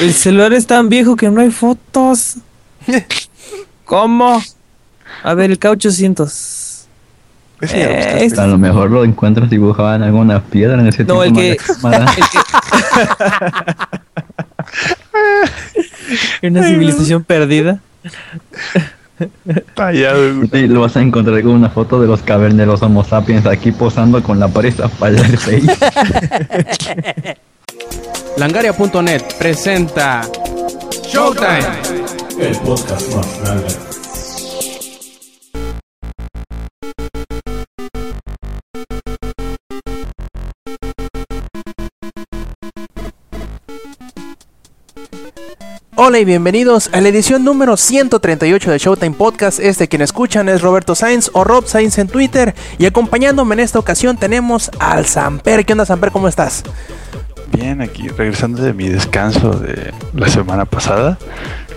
El celular es tan viejo que no hay fotos. ¿Cómo? A ver, el K800. Eh, a lo mejor lo encuentras dibujado en alguna piedra en ese no, el que, el Una civilización perdida. Y lo vas a encontrar con una foto de los caverneros Homo sapiens aquí posando con la pared para el face. Langaria.net presenta Showtime, el podcast más grande. Hola y bienvenidos a la edición número 138 de Showtime Podcast. Este quien escuchan es Roberto Sainz o Rob Sainz en Twitter. Y acompañándome en esta ocasión tenemos al Samper. ¿Qué onda, Samper? ¿Cómo estás? Bien, aquí regresando de mi descanso de la semana pasada,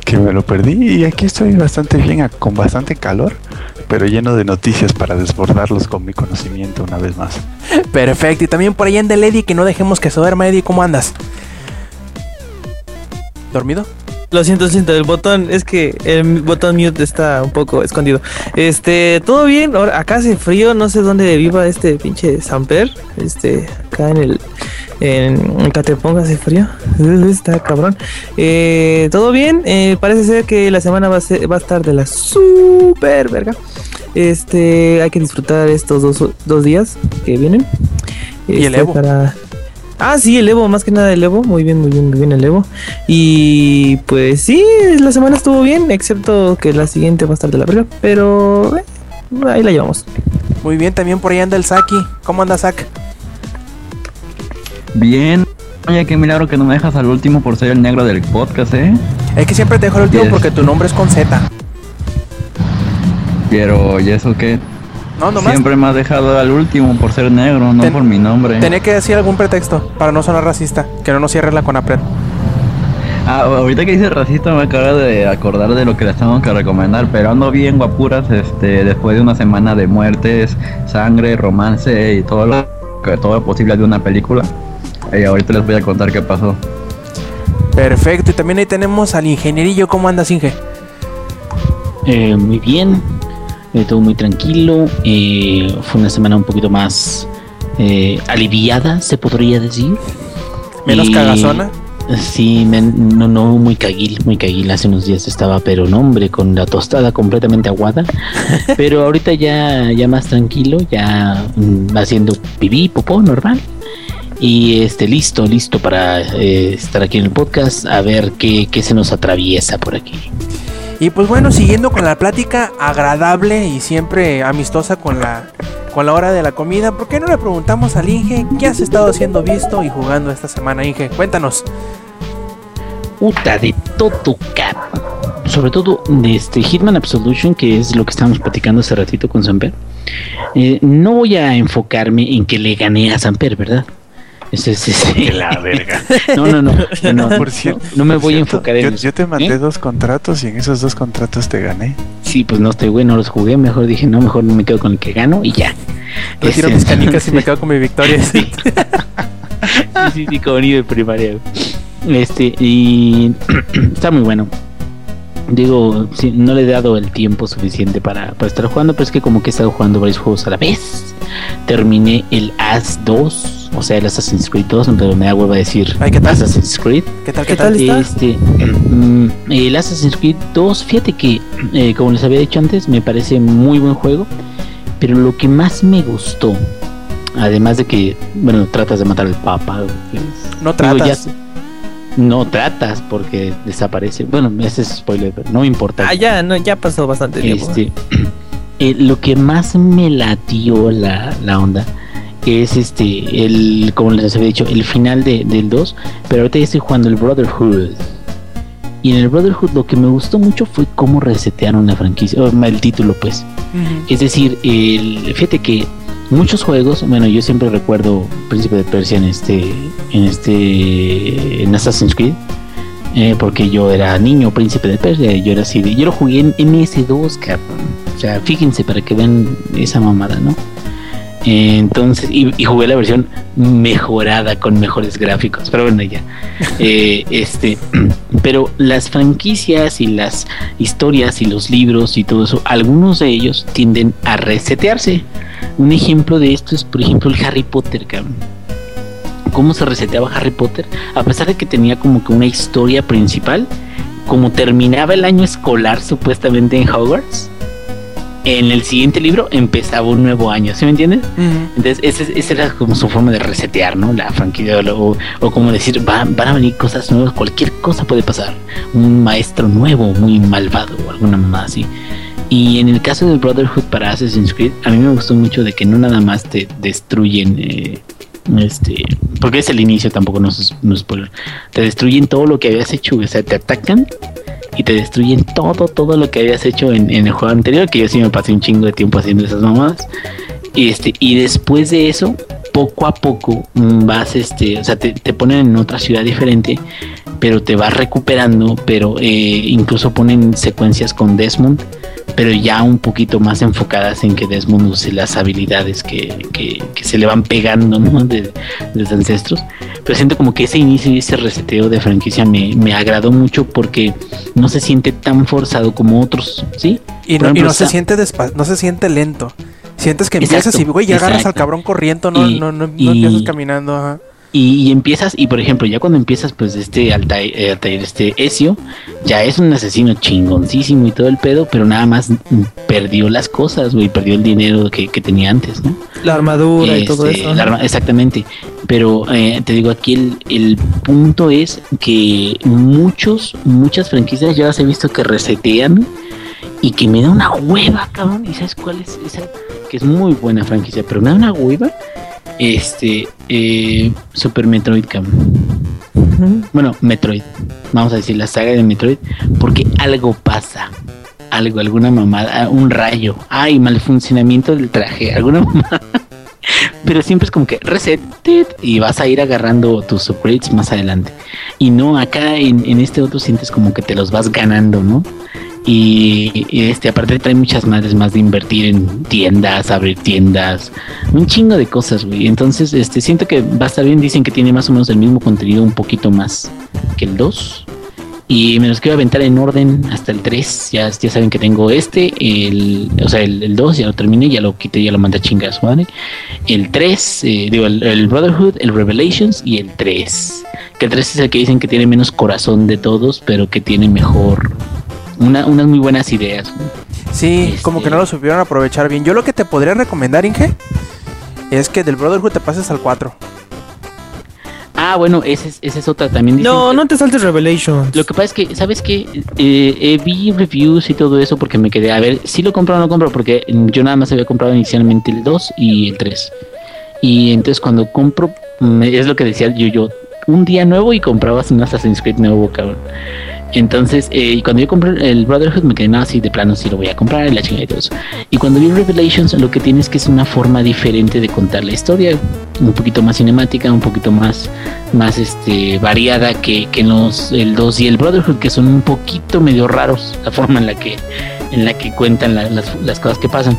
que me lo perdí. Y aquí estoy bastante bien, con bastante calor, pero lleno de noticias para desbordarlos con mi conocimiento una vez más. Perfecto. Y también por ahí anda el Eddie, que no dejemos que se duerma, Eddie. ¿Cómo andas? ¿Dormido? Lo siento, lo siento, el botón, es que el botón mute está un poco escondido. Este, todo bien, ahora acá hace frío, no sé dónde viva este pinche Samper. Este, acá en el en Cateponga hace frío. Está cabrón. Eh, todo bien, eh, parece ser que la semana va a, ser, va a estar de la super verga. Este, hay que disfrutar estos dos, dos días que vienen. y el este, Para, Ah, sí, el Evo, más que nada el Evo. Muy bien, muy bien, muy bien el Evo. Y pues sí, la semana estuvo bien, excepto que la siguiente va a estar de la verga. Pero eh, ahí la llevamos. Muy bien, también por ahí anda el Saki. ¿Cómo anda Sak? Bien. Oye, qué milagro que no me dejas al último por ser el negro del podcast, ¿eh? Es que siempre te dejo al último porque tu nombre es con Z. Pero, ¿y eso qué? Siempre me has dejado al último por ser negro, no por mi nombre. Tenía que decir algún pretexto para no sonar racista, que no nos cierre la Conapred. Ah, ahorita que dice racista me acabo de acordar de lo que les tengo que recomendar, pero ando bien guapuras, este, después de una semana de muertes, sangre, romance y todo lo que todo posible de una película. Y ahorita les voy a contar qué pasó. Perfecto, y también ahí tenemos al ingenierillo, ¿cómo andas, Inge? Eh, muy bien, eh, todo muy tranquilo. Eh, fue una semana un poquito más eh, aliviada, se podría decir. Menos cagazona. Sí, no, no, muy caguil, muy caguil. Hace unos días estaba, pero no, hombre, con la tostada completamente aguada. pero ahorita ya, ya más tranquilo, ya mm, haciendo pipí, popó, normal. Y este, listo, listo para estar aquí en el podcast, a ver qué, qué se nos atraviesa por aquí. Y pues bueno, siguiendo con la plática agradable y siempre amistosa con la, con la hora de la comida, ¿por qué no le preguntamos al Inge qué has estado haciendo visto y jugando esta semana, Inge? Cuéntanos. Puta de todo, cap. Sobre todo de este Hitman Absolution, que es lo que estábamos platicando hace ratito con Samper. Eh, no voy a enfocarme en que le gané a Samper, ¿verdad? Sí, sí, sí. la verga. No, no, no. No, por cierto, no me voy a enfocar en yo, te mandé ¿Eh? dos contratos y en esos dos contratos te gané. Sí, pues no estoy bueno, los jugué. Mejor dije, no, mejor me quedo con el que gano y ya. Retiro este, mis canicas y me quedo con mi victoria. Sí, sí, sí, como nivel primaria. Este, y está muy bueno. Digo, no le he dado el tiempo suficiente para, para estar jugando, pero es que como que he estado jugando varios juegos a la vez. Terminé el As 2 o sea, el Assassin's Creed 2, pero me da hueva decir Ay, ¿qué tal? Assassin's Creed. ¿Qué tal? ¿Qué tal está? Este, mm, el Assassin's Creed 2, fíjate que, eh, como les había dicho antes, me parece muy buen juego, pero lo que más me gustó, además de que, bueno, tratas de matar al Papa. No tratas. No tratas porque desaparece. Bueno, ese es spoiler, pero no me importa. Ah, ya, no, ya pasó bastante tiempo. Este, eh, lo que más me latió la, la onda es este, el, como les había dicho, el final de, del 2, pero ahorita ya estoy jugando el Brotherhood. Y en el Brotherhood lo que me gustó mucho fue cómo resetearon la franquicia, o el título pues. Es decir, el, fíjate que muchos juegos, bueno, yo siempre recuerdo Príncipe de Persia en este, en este, en Assassin's Creed, eh, porque yo era niño Príncipe de Persia, yo era así, yo lo jugué en MS2, cabrón. O sea, fíjense para que vean esa mamada, ¿no? Entonces, y, y jugué la versión mejorada con mejores gráficos, pero bueno, ya. Eh, este, pero las franquicias y las historias y los libros y todo eso, algunos de ellos tienden a resetearse. Un ejemplo de esto es, por ejemplo, el Harry Potter, cabrón. ¿Cómo se reseteaba Harry Potter? A pesar de que tenía como que una historia principal, como terminaba el año escolar supuestamente en Hogwarts, en el siguiente libro empezaba un nuevo año, ¿sí me entiendes? Entonces, ese- esa era como su forma de resetear, ¿no? La franquicia, o, o como decir, va- van a venir cosas nuevas, cualquier cosa puede pasar. Un maestro nuevo, muy malvado, o alguna mamá así. Y en el caso del Brotherhood para Assassin's Creed, a mí me gustó mucho de que no nada más te destruyen, eh, este, porque es el inicio, tampoco no no spoiler. Te destruyen todo lo que habías hecho, o sea, te atacan y te destruyen todo, todo lo que habías hecho en, en el juego anterior, que yo sí me pasé un chingo de tiempo haciendo esas mamadas. Y este, y después de eso, poco a poco vas, este, o sea, te, te ponen en otra ciudad diferente, pero te vas recuperando, pero eh, incluso ponen secuencias con Desmond, pero ya un poquito más enfocadas en que Desmond use las habilidades que, que, que se le van pegando, ¿no? De, de los ancestros. Pero siento como que ese inicio y ese reseteo de franquicia me, me agradó mucho porque no se siente tan forzado como otros, ¿sí? Y no, y no se siente no se siente lento. Sientes que empiezas Exacto, y, güey, ya agarras al cabrón corriendo, no, Y- no, no, no y- empiezas caminando, ajá. Y, y empiezas, y por ejemplo, ya cuando empiezas, pues este Altair, eh, Altair, este Ezio, ya es un asesino chingoncísimo y todo el pedo, pero nada más perdió las cosas, güey, perdió el dinero que, que tenía antes, ¿no? La armadura y todo Este, eso. la arma- exactamente. Pero eh, te digo, aquí el, el punto es que muchos, muchas franquicias ya las he visto que resetean y que me da una hueva, cabrón. ¿Y sabes cuál es esa? Que es muy buena franquicia, pero me da una hueva. Este, eh, Super Metroid. Ujú. Bueno, Metroid. Vamos a decir la saga de Metroid. Porque algo pasa. Algo, alguna mamada, ah, un rayo. Ay, mal funcionamiento del traje, alguna mamada. Pero siempre es como que reset tit, y vas a ir agarrando tus upgrades más adelante. Y no, acá en, en este otro sientes como que te los vas ganando, ¿no? Y, este, aparte trae muchas madres más de invertir en tiendas, abrir tiendas, un chingo de cosas, güey. Entonces, este, siento que va a estar bien. Dicen que tiene más o menos el mismo contenido, un poquito más que el 2. Y me los quiero aventar en orden hasta el 3. Ya, ya saben que tengo este, el, o sea, el, el 2 ya lo terminé, ya lo quité, ya lo mandé a chingas, ¿vale? El 3, eh, digo, el, el Brotherhood, el Revelations y el 3. Que el 3 es el que dicen que tiene menos corazón de todos, pero que tiene mejor, una, unas muy buenas ideas. Sí, Este- como que no lo supieron aprovechar bien. Yo lo que te podría recomendar, Inge, es que del Brotherhood te pases al 4. Ah, bueno, esa es, esa es otra también. dicen No, que- no te saltes Revelations. Lo que pasa es que, ¿sabes qué? Eh, eh, vi reviews y todo eso porque me quedé a ver si lo compro o no compro, porque yo nada más había comprado inicialmente el 2 y el 3. Y entonces cuando compro, es lo que decía yo, yo, un día nuevo y comprabas un Assassin's Creed nuevo, cabrón. Entonces, eh, cuando yo compré el Brotherhood, me quedé nada así de plano, sí lo voy a comprar y la chingada y todo eso. Y cuando vi Revelations, lo que tienes que es una forma diferente de contar la historia, un poquito más cinemática, un poquito más, más este, variada que, los, el 2 y el Brotherhood, que son un poquito medio raros la forma en la que, en la que cuentan la- las, las cosas que pasan.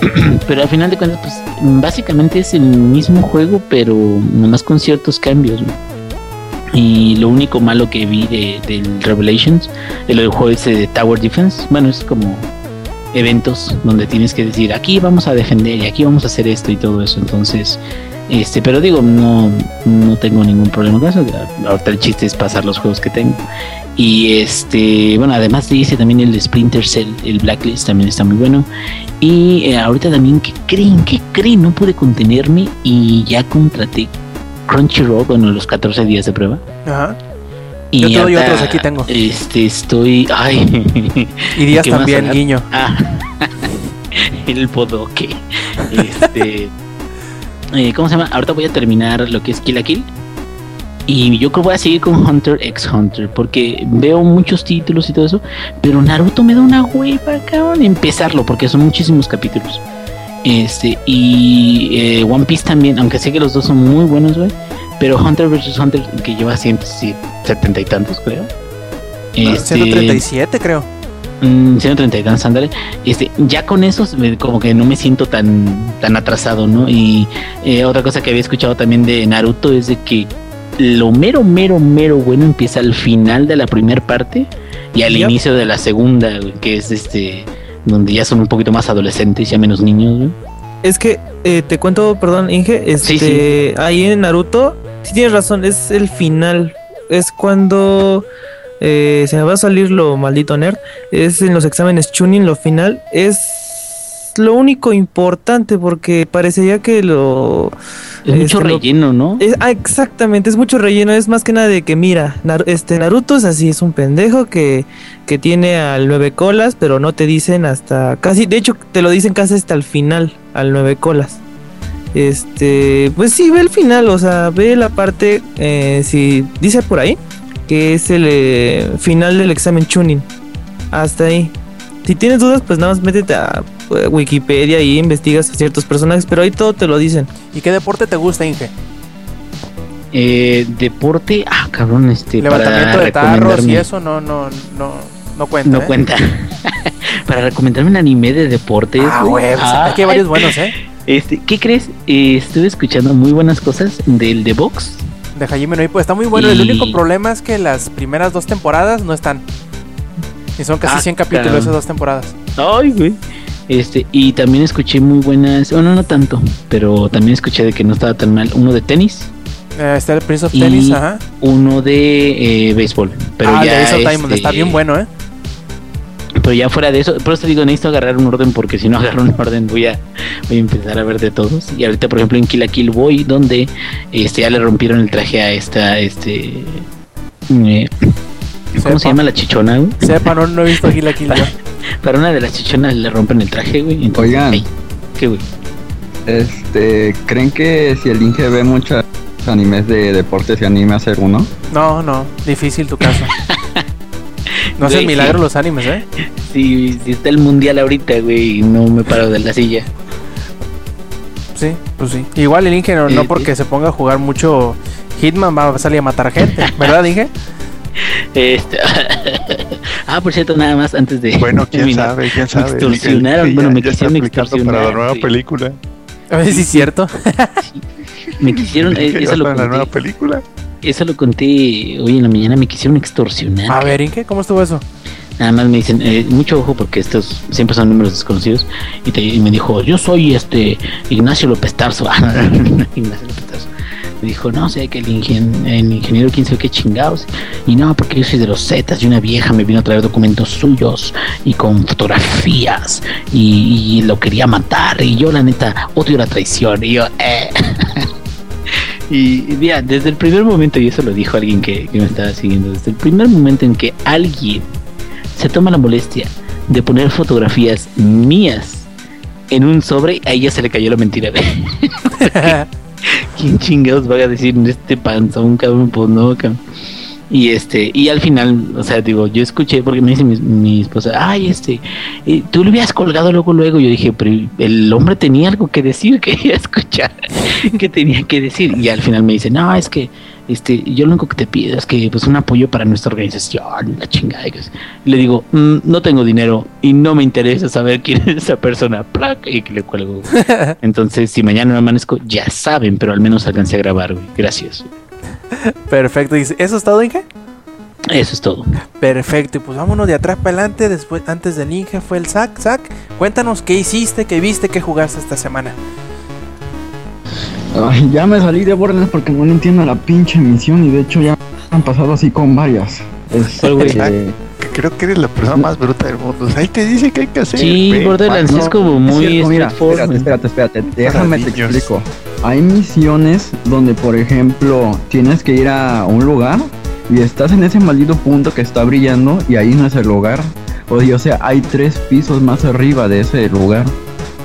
pero al final de cuentas, pues básicamente es el mismo juego, pero nomás con ciertos cambios. ¿no? Y lo único malo que vi de, del Revelations, del juego ese de Tower Defense, bueno, es como eventos donde tienes que decir aquí vamos a defender y aquí vamos a hacer esto y todo eso. Entonces, este, pero digo, no, no tengo ningún problema con eso. Ahorita el chiste es pasar los juegos que tengo. Y este, bueno, además de ese también el Splinter Cell, el Blacklist también está muy bueno. Y eh, ahorita también, ¿qué creen? ¿Qué creen? No pude contenerme y ya contraté Crunchyroll, bueno, los 14 días de prueba. Ajá. Y Yo te doy otros, aquí tengo. Este, estoy. Ay. Y Díaz ¿Qué vas a también, guiño. Ah, el bodoque. Este. eh, ¿Cómo se llama? Ahorita voy a terminar lo que es Kill la Kill. Y yo creo que voy a seguir con Hunter x Hunter. Porque veo muchos títulos y todo eso. Pero Naruto me da una hueva, cabrón. Empezarlo, porque son muchísimos capítulos. Este, y eh, One Piece también, aunque sé que los dos son muy buenos, güey. Pero Hunter vs Hunter, que lleva 170 y tantos, creo. Este, 137, creo. Mm, 130 Dance, ándale. Este, ya con eso me- como que no me siento tan, tan atrasado, ¿no? Y eh, otra cosa que había escuchado también de Naruto es de que lo mero, mero, mero bueno empieza al final de la primera parte y al Yep. inicio de la segunda, güey, que es este, donde ya son un poquito más adolescentes, ya menos niños. Es que eh, te cuento, perdón, Inge, este, Sí, ahí en Naruto, sí tienes razón, es el final. Es cuando eh, se me va a salir lo maldito nerd. Es en los exámenes Chunin, lo final. Es lo único importante porque parecería que lo. Es mucho este, relleno, ¿no? es- ah, exactamente, es mucho relleno. Es más que nada de que, mira, Nar- este Naruto es así, es un pendejo que, que tiene al nueve colas, pero no te dicen hasta casi. De hecho, te lo dicen casi hasta el final, al nueve colas. Este, pues sí, ve el final, o sea, ve la parte, eh, si dice por ahí, que es el eh, final del examen Chunin. Hasta ahí. Si tienes dudas, pues nada más métete a Wikipedia y investigas a ciertos personajes, pero ahí todo te lo dicen. ¿Y qué deporte te gusta, Inge? Eh, deporte, ah, cabrón, este, Levantamiento para de tarros y eso no, no, no, no cuenta. No ¿eh? cuenta. para recomendarme un anime de deportes. Ah, güey. pues, aquí hay varios buenos, ¿eh? Este, ¿qué crees? Eh, estuve escuchando muy buenas cosas del de Box. De Hajime no está muy bueno. El único problema es que las primeras dos temporadas no están. Y son casi Ah, 100 capítulos esas dos temporadas. Ay, güey. Este, y también escuché muy buenas, bueno, no tanto, pero también escuché de que no estaba tan mal. Uno de tenis, Eh, está el Prince of Tennis, ajá. uno de eh, béisbol. Pero ah, ya de este, está bien bueno, ¿eh? Pero ya fuera de eso, por eso te digo, necesito agarrar un orden porque si no agarro un orden voy a, voy a empezar a ver de todos. Y ahorita, por ejemplo, en Kill la Kill voy, donde este, ya le rompieron el traje a esta, este... eh, ¿Cómo se llama la chichona? Sepa, no, no he visto Kill la Kill. Para una de las chichonas le rompen el traje, güey. entonces, Oigan. ay, ¿Qué, güey? Este, ¿creen que si el Inge ve muchos animes de deporte se anime a hacer uno? No, no, difícil tu caso. No hacen milagro sí. los animes, ¿eh? Si, si está el mundial ahorita, güey, y no me paro de la silla. Sí, pues sí. Igual el Inge no, no Eh, porque se ponga a jugar mucho Hitman va a salir a matar gente, ¿verdad, Inge? Este... ah, por cierto, nada más antes de... Bueno, quién terminar. sabe, quién sabe. extorsionaron, El- bueno, me quisieron aplicando para extorsionar, la nueva película. A ver si es cierto. Me quisieron... eh, ¿Ya eso, lo está en la nueva conté, película. eso lo conté hoy en la mañana, me quisieron extorsionar. A ver, Inge, ¿cómo estuvo eso? Nada más me dicen, eh, mucho ojo porque estos siempre son números desconocidos. Y, te- y me dijo, yo soy este Ignacio López Tarso. Ignacio López Tarso. Dijo, no sé, que el, ingen- el ingeniero quién sabe qué chingados. Y no, porque yo soy de los Zetas y una vieja me vino a traer documentos suyos y con fotografías y, lo quería matar. Y yo, la neta, odio la traición. Y yo, eh. Y y mira, desde el primer momento, y eso lo dijo alguien que, que me estaba siguiendo, desde el primer momento en que alguien se toma la molestia de poner fotografías mías en un sobre, a ella se le cayó la mentira. ¿Quién chingados va a decir este panzón, cabrón? Pues no, cabrón. Y este, y al final, o sea, digo, yo escuché, porque me dice mi, mi esposa, ay, este, eh, tú lo habías colgado luego, luego. Yo dije, pero el hombre tenía algo que decir, quería escuchar, que tenía que decir. Y al final me dice, no, es que, este, yo lo único que te pido es que, pues, un apoyo para nuestra organización, la chingada. Y le digo, "Mm, no tengo dinero y no me interesa saber quién es esa persona. ¡Plac! Y que le cuelgo. Entonces, si mañana no amanezco, ya saben, pero al menos alcancé a grabar, güey. Gracias. Perfecto. ¿Y ¿Eso es todo, Inge? Eso es todo. Perfecto. Y pues vámonos de atrás para adelante. Después, antes del Inge fue el Zack. Zack, cuéntanos qué hiciste, qué viste, qué jugaste esta semana. Ay, ya me salí de Borderlands porque no le entiendo la pinche misión y de hecho ya han pasado así con varias. Este, Que Creo que eres la persona más bruta del mundo. O sea, ahí te dice que hay que hacer. Sí. Borderlands no, es como es muy cierto, mira, espérate, espérate, espérate, déjame te explico. Hay misiones donde, por ejemplo, tienes que ir a un lugar y estás en ese maldito punto que está brillando y ahí no es el lugar. O, o sea, hay tres pisos más arriba de ese lugar.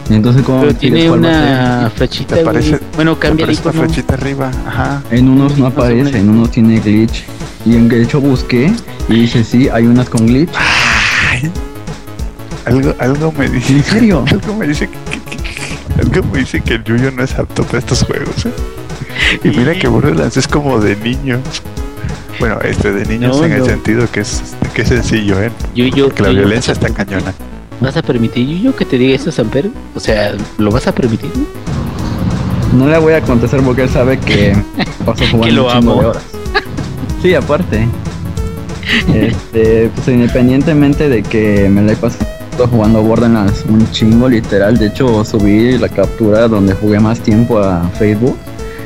Y entonces, ¿cómo Pero tiene una flechita. Aparece- bueno, cambia el icono. flechita arriba. Ajá. En unos no aparece, en unos tiene glitch. Y en de hecho busqué y dice sí, hay unas con glitch. Ay, algo, algo me dice. ¿En serio? Algo me dice que, que- que- algo me dice que el Yuyo no es apto para estos juegos. ¿eh? Y mira que Borderlands es como de niños. Bueno, este de niños No, en el sentido que es, que es sencillo, ¿eh? Yo, yo, Que la violencia está cañona. ¿Vas a permitir yo, yo que te diga eso, Samper? O sea, ¿lo vas a permitir? No le voy a contestar porque él sabe que paso jugando Que lo un chingo amo. de horas. Sí, aparte. Este, pues independientemente de que me la he pasado jugando Borderlands un chingo literal, de hecho subí la captura donde jugué más tiempo a Facebook,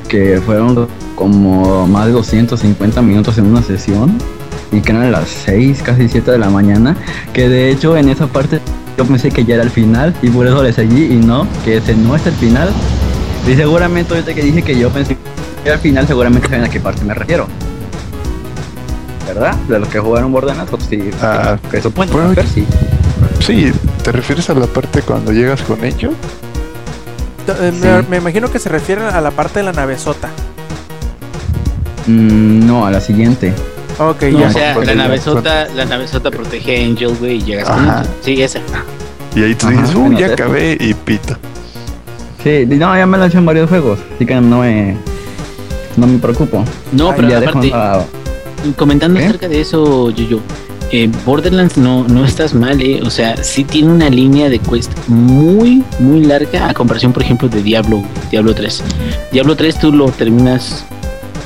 que fueron como más de 250 minutos en una sesión y que eran las 6, casi 7 de la mañana, que de hecho en esa parte yo pensé que ya era el final y por eso le seguí y no, que ese no es el final. Y seguramente ahorita que dije que yo pensé que era el final, seguramente saben a qué parte me refiero. ¿Verdad? De los que jugaron Borderlands, pues sí. Ah, que eso puede bueno, ser, sí. Sí, ¿te refieres a la parte cuando llegas con ellos? Eh, Sí. me, me imagino que se refiere a la parte de la navezota. Mm, no, a la siguiente. Ok, No, ya. o sea, la navezota, la navezota protege a Angel, güey, y llegas con Ajá. Angel. Sí, esa. Y ahí tú Ajá, dices, uy, ya acabé y pito. Sí, no, ya me lo he hecho en varios juegos, así que no me, no me preocupo. No, Ay, pero aparte, la- comentando ¿Qué? acerca de eso, yo eh, Borderlands no, no estás mal, eh. O sea, sí tiene una línea de quest muy, muy larga a comparación, por ejemplo, de Diablo, Diablo 3. Diablo 3 tú lo terminas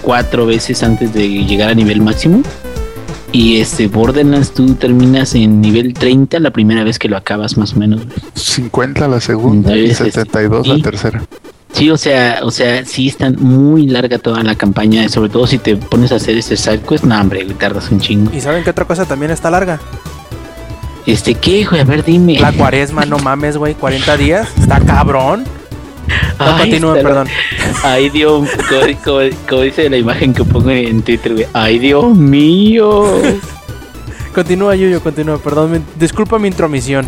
cuatro veces antes de llegar a nivel máximo. Y este Borderlands tú terminas en nivel 30 la primera vez que lo acabas, más o menos. güey. 50 la segunda y Entonces, 72 sí. la tercera. Sí, o sea, o sea, sí está muy larga toda la campaña, sobre todo si te pones a hacer este side quest, no, hombre, güey, tardas un chingo. ¿Y saben qué otra cosa también está larga? Este, ¿qué, güey? A ver, dime. La cuaresma, no mames, güey. 40 días. Está cabrón. Continúe, está- perdón. Ay, Dios, como, como- como dice la imagen que pongo en Twitter, güey. Ay, Dios mío. Continúa, Yuyo, continúa. Perdón, me- disculpa mi intromisión.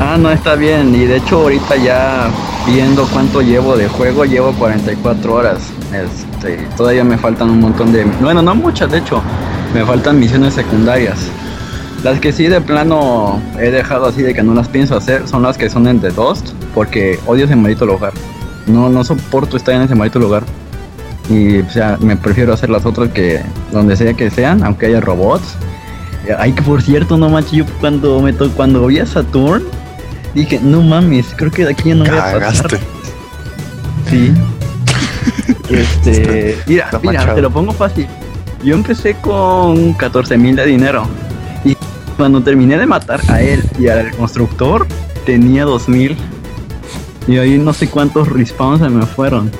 Ah, no, está bien. Y de hecho ahorita ya viendo cuánto llevo de juego, llevo 44 horas. Este, todavía me faltan un montón de... Bueno, no muchas, de hecho. Me faltan misiones secundarias. Las que sí de plano he dejado así de que no las pienso hacer son las que son en The Dust, porque odio ese maldito lugar. No, no soporto estar en ese maldito lugar. Y o sea, me prefiero hacer las otras que donde sea que sean, aunque haya robots. Ay, que por cierto, no manches, yo cuando me to cuando vi a Saturn, dije, no mames, creo que de aquí ya no voy a pasar. Sí. este, mira, está mira, manchado. te lo pongo fácil. Yo empecé con 14 mil de dinero. Y cuando terminé de matar a él y al constructor, tenía 2 mil. Y ahí no sé cuántos respawns se me fueron.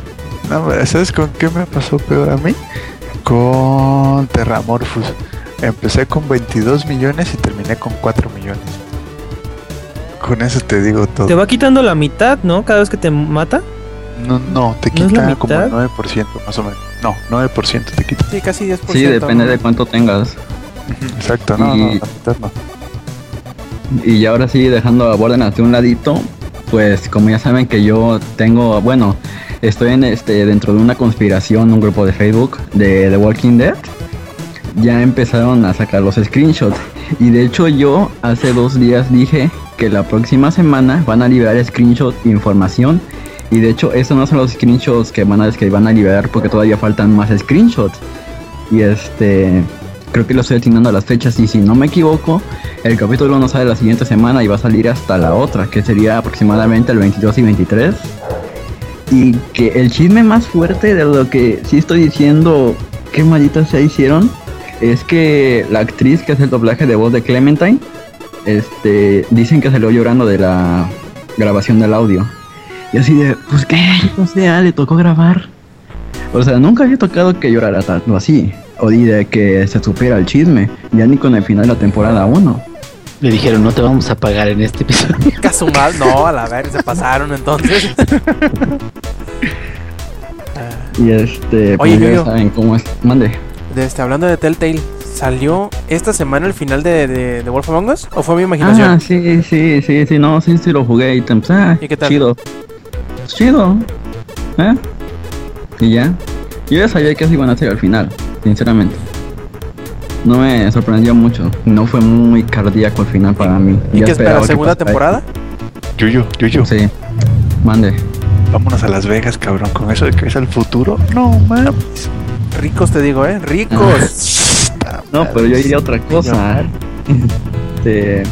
No, ¿Sabes con qué me pasó peor a mí? Con Terramorphus. Empecé con 22 millones y terminé con 4 millones. Con eso te digo todo. Te va quitando la mitad, ¿no? Cada vez que te mata. No, no, te ¿No quita como el mitad? 9% más o menos. No, 9% te quita. Sí, casi 10%. Sí, depende ¿no? de cuánto tengas. Exacto, no, no, Y- la mitad no. Y ya ahora sí, dejando a Borderlands de un ladito, pues como ya saben que yo tengo, bueno, estoy en este dentro de una conspiración, un grupo de Facebook de The Walking Dead. Ya empezaron a sacar los screenshots. Y de hecho yo hace dos días dije que la próxima semana van a liberar screenshot información. Y de hecho estos no son los screenshots que van a, que van a liberar porque todavía faltan más screenshots. Y este, creo que lo estoy atinando a las fechas y si no me equivoco, el capítulo no sale la siguiente semana y va a salir hasta la otra, que sería aproximadamente el 22 y 23. Y que el chisme más fuerte de lo que sí estoy diciendo, qué maldita se hicieron, es que la actriz que hace el doblaje de voz de Clementine, este, dicen que salió llorando de la grabación del audio. Y así de, pues qué, o sea, le tocó grabar. O sea, nunca había tocado que llorara tanto así. O di de que se supiera el chisme. Ya ni con el final de la temporada 1. Le dijeron, no te vamos a pagar en este episodio. Casumal, no, a la ver, se pasaron entonces. Y este, pues Oye, ya Yuyo. saben cómo es. Mande. de este, hablando de Telltale, ¿salió esta semana el final de, de, de Wolf Among Us? ¿O fue mi imaginación? Ah, sí, sí, sí, sí, no, sí, sí lo jugué y te pues, ah, ¿Y qué tal? Chido. Chido. ¿Eh? Y ya. Yo ya sabía que así iban a ser al final, sinceramente. No me sorprendió mucho. No fue muy cardíaco al final para mí. ¿Y Ya qué espera? que ¿Segunda pasara. temporada? Yuyo, Yuyo, Sí. Mande. vámonos a Las Vegas, cabrón. Con eso de que es el futuro. No mames. Ricos te digo, ¿eh? Ricos. No, pero yo diría otra cosa. Este,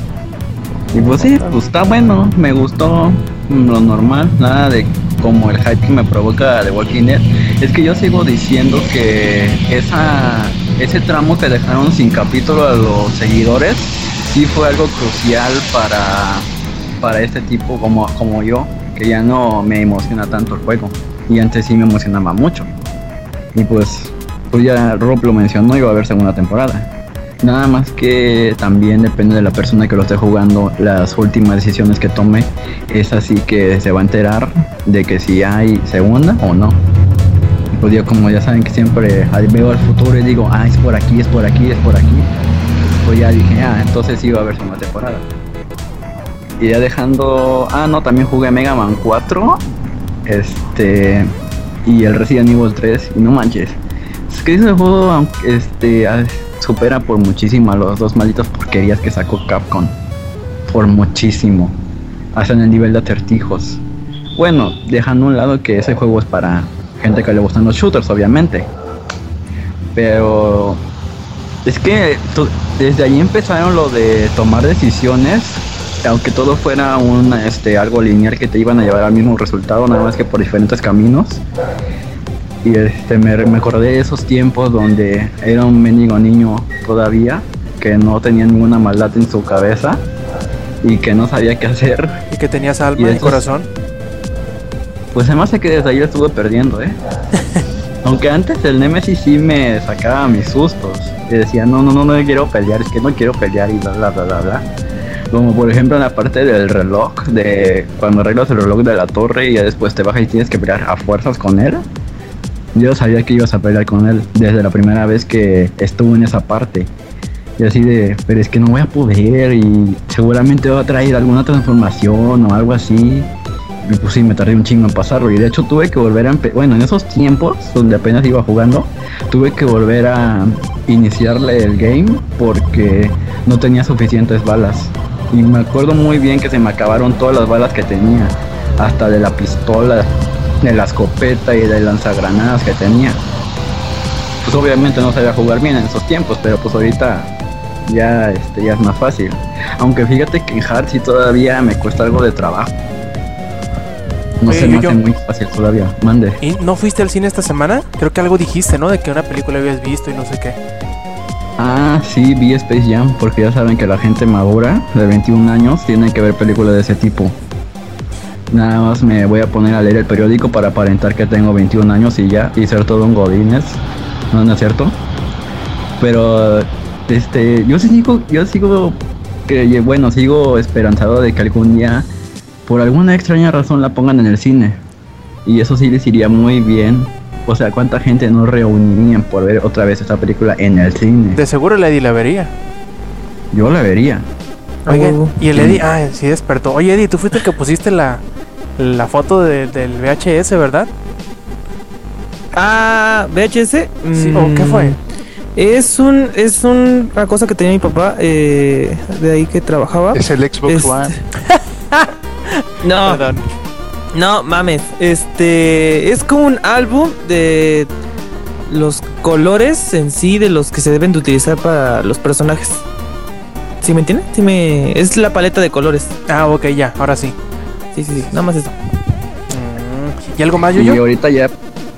y pues sí, pues está bueno, me gustó lo normal, nada de como el hype que me provoca de Walking Dead. Es que yo sigo diciendo que ese tramo que dejaron sin capítulo a los seguidores sí fue algo crucial para para este tipo como como yo, que ya no me emociona tanto el juego y antes sí me emocionaba mucho. Y pues pues ya Rob lo mencionó, iba a haber segunda temporada. Nada más que también depende de la persona que lo esté jugando, las últimas decisiones que tome, es así que se va a enterar de que si hay segunda o no. Pues yo como ya saben que siempre veo al futuro y digo, ah, es por aquí, es por aquí, es por aquí. Pues ya dije, ah, entonces sí va a haber segunda temporada. Y ya dejando, ah, no, también jugué Mega Man 4, este, y el Resident Evil 3, y no manches. Es que ese juego, aunque este, supera por muchísimo a los dos malditos porquerías que sacó Capcom. Por muchísimo. Hasta en el nivel de acertijos. Bueno, dejando a un lado que ese juego es para gente que le gustan los shooters, obviamente. Pero es que desde ahí empezaron lo de tomar decisiones, aunque todo fuera un este algo lineal que te iban a llevar al mismo resultado, nada más que por diferentes caminos. Y este, me, me acordé de esos tiempos donde era un mendigo niño todavía, que no tenía ninguna maldad en su cabeza y que no sabía qué hacer. ¿Y que tenías alma el corazón? Pues además sé que desde ahí lo estuve perdiendo, ¿eh? Aunque antes el Nemesis sí me sacaba mis sustos. Y decía, no, no, no, no quiero pelear, es que no quiero pelear y bla, bla, bla, bla, bla. Como por ejemplo en la parte del reloj, de cuando arreglas el reloj de la torre y ya después te bajas y tienes que pelear a fuerzas con él. Yo sabía que ibas a pelear con él desde la primera vez que estuvo en esa parte. Y así de, pero es que no voy a poder y seguramente va a traer alguna transformación o algo así. Y pues sí, me tardé un chingo en pasarlo. Y de hecho tuve que volver a... Bueno, en esos tiempos donde apenas iba jugando, tuve que volver a iniciarle el game porque no tenía suficientes balas. Y me acuerdo muy bien que se me acabaron todas las balas que tenía. Hasta de la pistola, de la escopeta y de lanzagranadas que tenía. Pues obviamente no sabía jugar bien en esos tiempos, pero pues ahorita ya, este, ya es más fácil. Aunque fíjate que en Hard sí todavía me cuesta algo de trabajo. No se me hace muy fácil todavía. Mande. ¿Y no fuiste al cine esta semana? Creo que algo dijiste, ¿no? De que una película habías visto y no sé qué. Ah, sí, vi Space Jam, porque ya saben que la gente madura de 21 años tiene que ver películas de ese tipo. Nada más me voy a poner a leer el periódico para aparentar que tengo 21 años y ya, y ser todo un godines. No, no es cierto. Pero, este, yo sigo, yo sigo, que, bueno, sigo esperanzado de que algún día, por alguna extraña razón, la pongan en el cine. Y eso sí les iría muy bien. O sea, ¿cuánta gente no reunirían por ver otra vez esta película en el cine? De seguro el Eddie la vería. Yo la vería. Oye, y el Eddie, ah, sí despertó. Oye, Eddie, tú fuiste el que pusiste la, la foto de, del VHS, ¿verdad? Ah, VHS. Sí, ¿O qué fue? Mm, Es un es un- una cosa que tenía mi papá eh, de ahí que trabajaba. Es el Xbox Este- One. No, Perdón. no mames. Este es como un álbum de los colores en sí de los que se deben de utilizar para los personajes. ¿Sí me entiende? Sí me es la paleta de colores. Ah, ok, ya, ahora sí. Sí, sí, sí, nada más eso. Mm, ¿Y algo más, Y yo ahorita ya,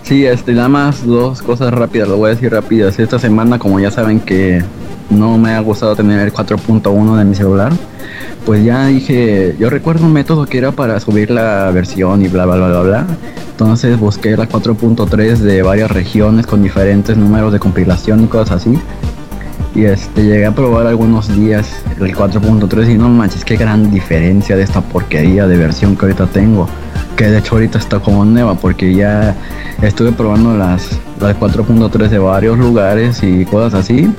sí, este, nada más dos cosas rápidas, lo voy a decir rápidas. Esta semana, como ya saben que no me ha gustado tener el 4.1 de mi celular, pues ya dije, yo recuerdo un método que era para subir la versión y bla, bla, bla, bla, bla. Entonces busqué la 4.3 de varias regiones con diferentes números de compilación y cosas así. Y este, llegué a probar algunos días el 4.3 y no manches, qué gran diferencia de esta porquería de versión que ahorita tengo. Que de hecho ahorita está como nueva porque ya estuve probando las, las 4.3 de varios lugares y cosas así.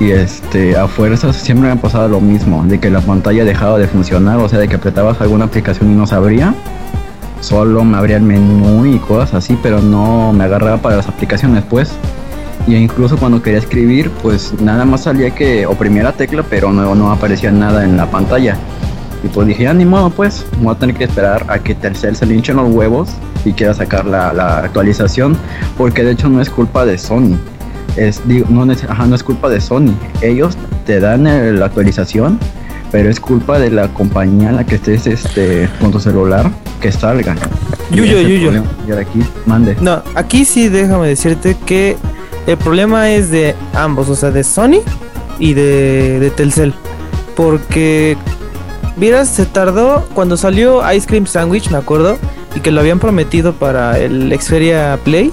Y este, a fuerzas siempre me ha pasado lo mismo, de que la pantalla dejaba de funcionar, o sea, de que apretabas alguna aplicación y no se abría. Solo me abría el menú y cosas así, pero no me agarraba para las aplicaciones pues. Y incluso cuando quería escribir, pues nada más salía que oprimía la tecla, pero no, no aparecía nada en la pantalla. Y pues dije, ya ni modo, pues, voy a tener que esperar a que Telcel se le hinchen los huevos y quiera sacar la, la actualización, porque de hecho no es culpa de Sony. Es, digo, no, es, ajá, no es culpa de Sony. Ellos te dan el- la actualización, pero es culpa de la compañía en la que estés este, con tu celular que salga. Yuyo, Yuyo. problema. Y ahora aquí, mande. No, aquí sí déjame decirte que el problema es de ambos, o sea, de Sony y de, de Telcel. Porque, vieras, se tardó cuando salió Ice Cream Sandwich, me acuerdo, y que lo habían prometido para el Xperia Play,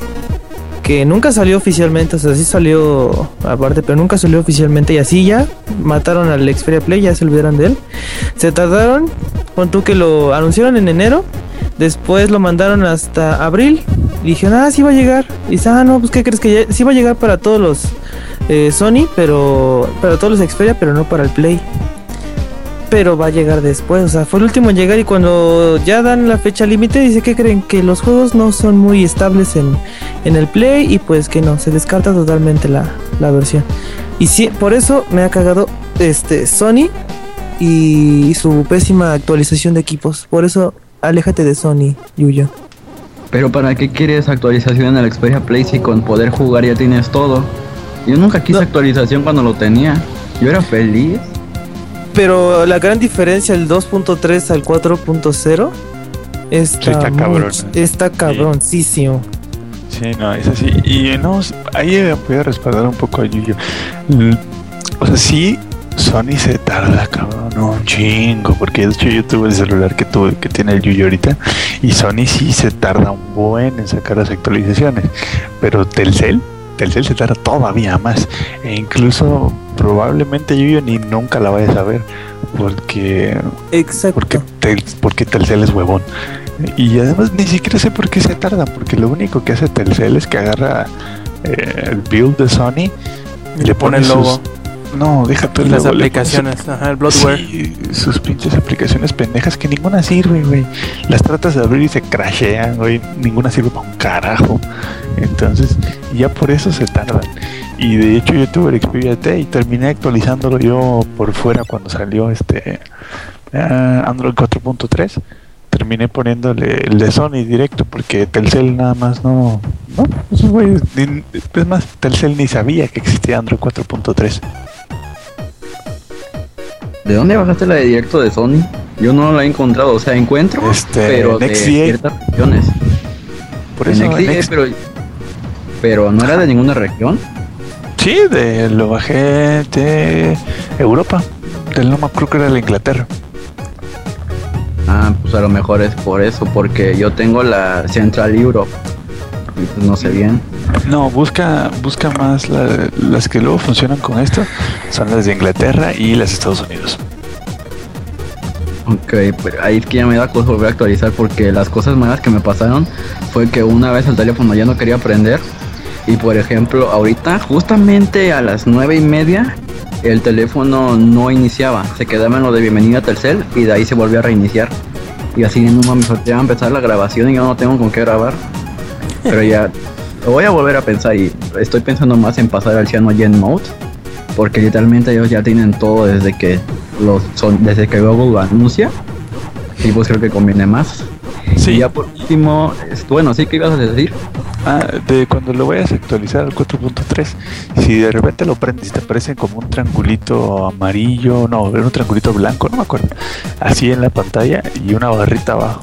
que nunca salió oficialmente, o sea, sí salió aparte, pero nunca salió oficialmente, y así ya mataron al Xperia Play, ya se olvidaron de él. Se tardaron, pon tú que lo anunciaron en enero, después lo mandaron hasta abril, y dijeron, ah, sí va a llegar. Y dice, ah, no, pues ¿qué crees que ya? sí va a llegar para todos los eh, Sony, pero para todos los Xperia, pero no para el Play. Pero va a llegar después, o sea, fue el último en llegar y cuando ya dan la fecha límite, dice que creen que los juegos no son muy estables en, en el Play y pues que no, se descarta totalmente la, la versión. Y sí, por eso me ha cagado este Sony y su pésima actualización de equipos. Por eso, aléjate de Sony, Yuyo. Pero ¿para qué quieres actualización en el Xperia Play si con poder jugar ya tienes todo? Yo nunca quise No. actualización cuando lo tenía. Yo era feliz. Pero la gran diferencia del 2.3 al 4.0 está, está muy- cabrón. Está cabroncísimo. Sí, no, es así. Y no, ahí voy a respaldar un poco a Yuyo. L- O sea, sí, Sony se tarda, cabrón, un chingo. Porque de hecho yo tuve el celular que tuve, que tiene el Yuyo ahorita. Y Sony sí se tarda un buen en sacar las actualizaciones. Pero Telcel, Telcel se tarda todavía más. E incluso probablemente Yuyo ni nunca la vayas a ver. Porque Exacto. porque, Tel- porque Telcel es huevón. Y además ni siquiera sé por qué se tarda, porque lo único que hace Telcel es que agarra eh, el build de Sony Y le pone el sus- logo No, deja tú y las aplicaciones, ajá, el. Sí, sus pinches aplicaciones pendejas que ninguna sirve, güey. Las tratas de abrir y se crashean, güey. Ninguna sirve para un carajo. Entonces, ya por eso se tardan. Y de hecho yo tuve el Xperia T y terminé actualizándolo yo por fuera cuando salió este ah, Android 4.3. Terminé poniéndole el de Sony directo porque Telcel nada más no... No, esos güeyes, es más, Telcel ni sabía que existía Android 4.3. ¿De dónde bajaste la de directo de Sony? Yo no la he encontrado, o sea, encuentro, Este, pero de ciertas regiones. Por En eso XDA, Next- pero, pero no era de ninguna región. Sí, de, lo bajé de Europa. Del no acuerdo que era de Inglaterra. Ah, pues a lo mejor es por eso, porque yo tengo la Central Europe. No sé bien. No, busca, busca más la- las que luego funcionan con esto. Son las de Inglaterra y las de Estados Unidos. Ok, pues ahí es que ya me da cosa volver a actualizar porque las cosas malas que me pasaron fue que una vez el teléfono ya no quería prender y por ejemplo ahorita justamente a las nueve y media el teléfono no iniciaba, se quedaba en lo de bienvenida a Telcel y de ahí se volvió a reiniciar y así no mames, ya a empezar la grabación y yo no tengo con qué grabar, pero ya lo voy a volver a pensar y estoy pensando más en pasar al Cyano Gen Mode porque literalmente ellos ya tienen todo desde que los son desde que Google lo anuncia y pues creo que conviene más Sí, y ya por último es- bueno sí que ibas a decir Ah, de cuando lo vayas a actualizar al 4.3, si de repente lo prendes y te aparece como un triangulito amarillo, no, era un triangulito blanco, no me acuerdo, así en la pantalla y una barrita abajo.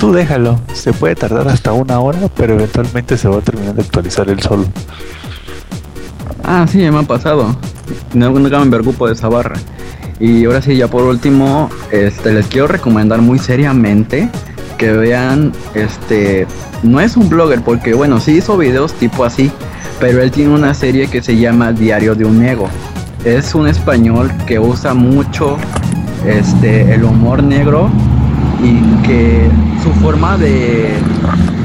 Tú déjalo, se puede tardar hasta una hora, pero eventualmente se va a terminar de actualizar el solo. ah sí me ha pasado no, nunca me preocupo de esa barra y ahora sí ya por último este les quiero recomendar muy seriamente que vean este no es un blogger porque bueno sí hizo videos tipo así pero él tiene una serie que se llama Diario de un Ego es un español que usa mucho este el humor negro y que su forma de,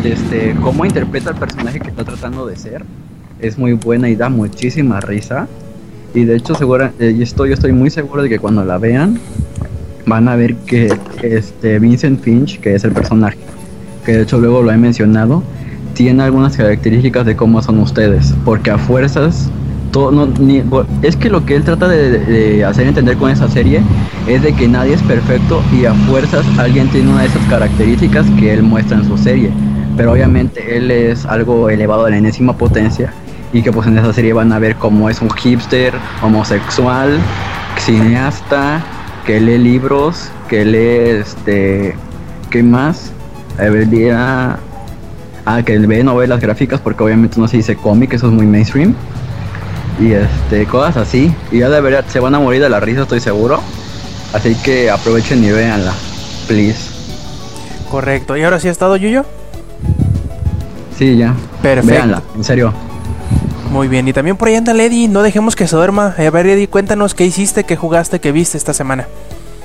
este cómo interpreta el personaje que está tratando de ser es muy buena y da muchísima risa. Y de hecho segura eh, estoy muy seguro de que cuando la vean van a ver que este Vincent Finch que es el personaje que de hecho luego lo he mencionado tiene algunas características de cómo son ustedes porque a fuerzas es que lo que él trata de, de hacer entender con esa serie es de que nadie es perfecto y a fuerzas alguien tiene una de esas características que él muestra en su serie. pero obviamente él es algo elevado a la enésima potencia y que pues en esa serie van a ver cómo es un hipster, homosexual, cineasta, que lee libros, que lee este, ¿qué más? Debería, ah, que ve novelas gráficas porque obviamente no se dice cómic, eso es muy mainstream y este cosas así y ya de verdad se van a morir de la risa estoy seguro así que aprovechen y véanla please Correcto. ¿Y ahora sí ha estado Yuyo? sí ya Perfecto. véanla en serio Muy bien. Y también por ahí anda Lady. No dejemos que se duerma. A ver, Eddie, cuéntanos qué hiciste, qué jugaste, qué viste esta semana.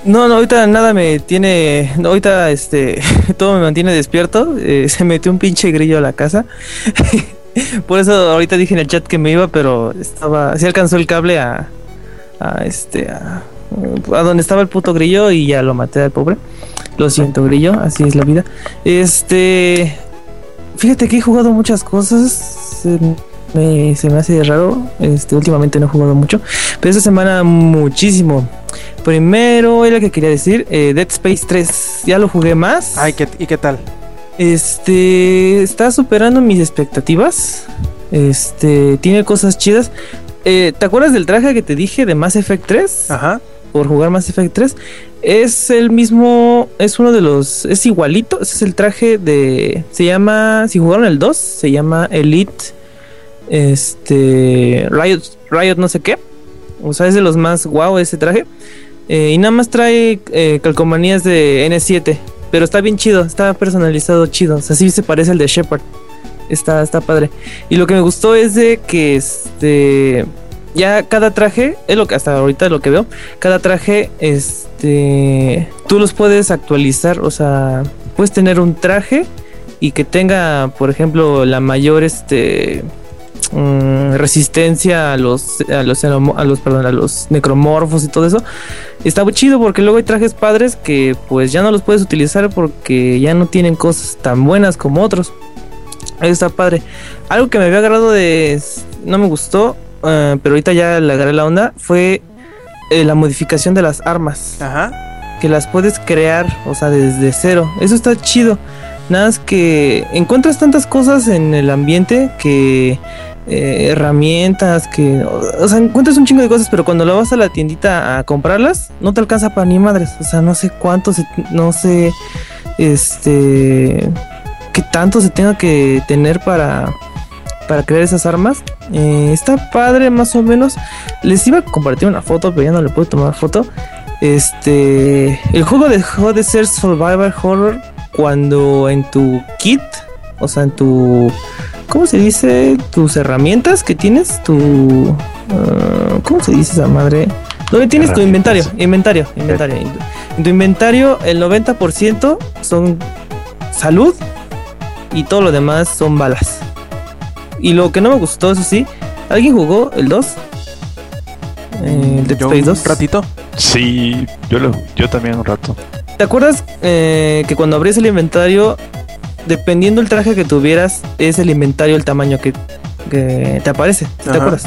No, no, ahorita nada me tiene. no, ahorita este. todo me mantiene despierto. eh, se metió un pinche grillo a la casa. Por eso ahorita dije en el chat que me iba, pero estaba. Sí alcanzó el cable a. A este. A, donde estaba el puto grillo y ya lo maté al pobre. Lo siento, grillo, así es la vida. Este. Fíjate que he jugado muchas cosas. Se me, se me hace raro. Este, últimamente no he jugado mucho. Pero esta semana muchísimo. Primero era lo que quería decir. eh, Dead Space 3. Ya lo jugué más. Ay, ¿qué, ¿y qué tal? Este está superando mis expectativas. Este tiene cosas chidas. Eh, ¿Te acuerdas del traje que te dije de Mass Effect 3? Ajá. Por jugar Mass Effect 3. Es el mismo. Es uno de los. Es igualito. Ese es el traje de. Se llama. Si jugaron el 2, se llama Elite. Este. Riot. Riot no sé qué. O sea, es de los más guau ese traje. Eh, y nada más trae eh, calcomanías de N7. Pero está bien chido, está personalizado chido. O sea, sí se parece al de Shepard. Está, está padre. Y lo que me gustó es de que este. Ya cada traje, es lo que hasta ahorita lo que veo. Cada traje, este. Tú los puedes actualizar. O sea, puedes tener un traje y que tenga, por ejemplo, la mayor este. Mm, resistencia a los a los a los perdón a los necromorfos y todo eso está muy chido porque luego hay trajes padres que pues ya no los puedes utilizar porque ya no tienen cosas tan buenas como otros. Eso está padre. Algo que me había agarrado de... No me gustó, eh, pero ahorita ya le agarré la onda, fue eh, la modificación de las armas. Ajá. Que las puedes crear, o sea, desde cero. Eso está chido. Nada más que encuentras tantas cosas en el ambiente que... eh, herramientas que o sea encuentras un chingo de cosas pero cuando lo vas a la tiendita a comprarlas no te alcanza para ni madres. O sea no sé cuánto se- no sé este qué tanto se tenga que tener para para crear esas armas. Eh, está padre más o menos. Les iba a compartir una foto pero ya no le puedo tomar foto. Este el juego dejó de ser survival horror cuando en tu kit o sea en tu ¿cómo se dice? tus herramientas que tienes tu ah, ¿cómo se dice esa madre? ¿Dónde tienes tu inventario? Inventario, inventario. En tu, en tu inventario el 90% son salud y todo lo demás son balas. Y lo que no me gustó, eso sí, ¿alguien jugó el 2? Eh, el Dead Space un 2. ratito. Sí, yo, lo, yo también un rato. ¿Te acuerdas eh, que cuando abrías el inventario, dependiendo el traje que tuvieras, es el inventario el tamaño que, que te aparece? ¿Te Ajá. acuerdas?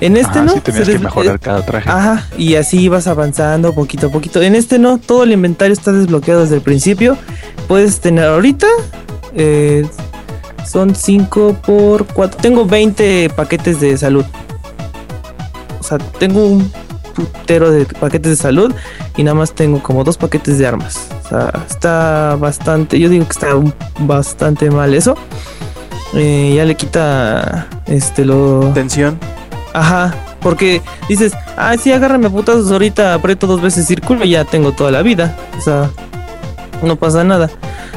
En este Ajá, no. sí tenías que mejorar eh, cada traje. Ajá, y así ibas avanzando poquito a poquito. En este no, todo el inventario está desbloqueado desde el principio. Puedes tener ahorita. eh, son 5 por 4. Tengo 20 paquetes de salud. O sea, tengo un putero de paquetes de salud y nada más tengo como dos paquetes de armas. Sea, está bastante, yo digo que está bastante mal eso. Eh, ya le quita este lo Tensión. Ajá, porque dices, ah, sí, agárrame putazos ahorita, aprieto dos veces círculo y ya tengo toda la vida. O sea, no pasa nada.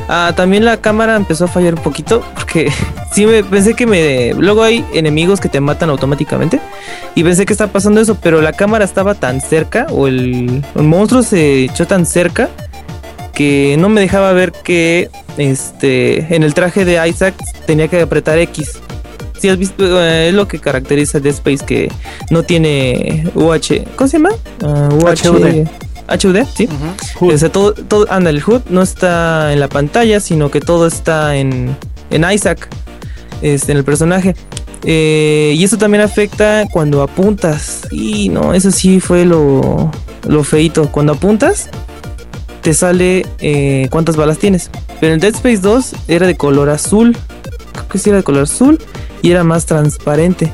Ah, también la cámara empezó a fallar un poquito porque sí me pensé que me luego hay enemigos que te matan automáticamente y pensé que estaba pasando eso, pero la cámara estaba tan cerca o el, el monstruo se echó tan cerca que no me dejaba ver que este en el traje de Isaac tenía que apretar X. Si has visto, eh, es lo que caracteriza Dead Space que no tiene UH, ¿cómo se llama? Ah, HUD. HUD, sí. O sea, todo, todo, anda, el HUD no está en la pantalla, sino que todo está en, en Isaac, este, en el personaje. Eh, y eso también afecta cuando apuntas. Y no, eso sí fue lo, lo feito. Cuando apuntas, te sale eh, cuántas balas tienes. Pero en Dead Space 2 era de color azul. Creo que sí era de color azul y era más transparente.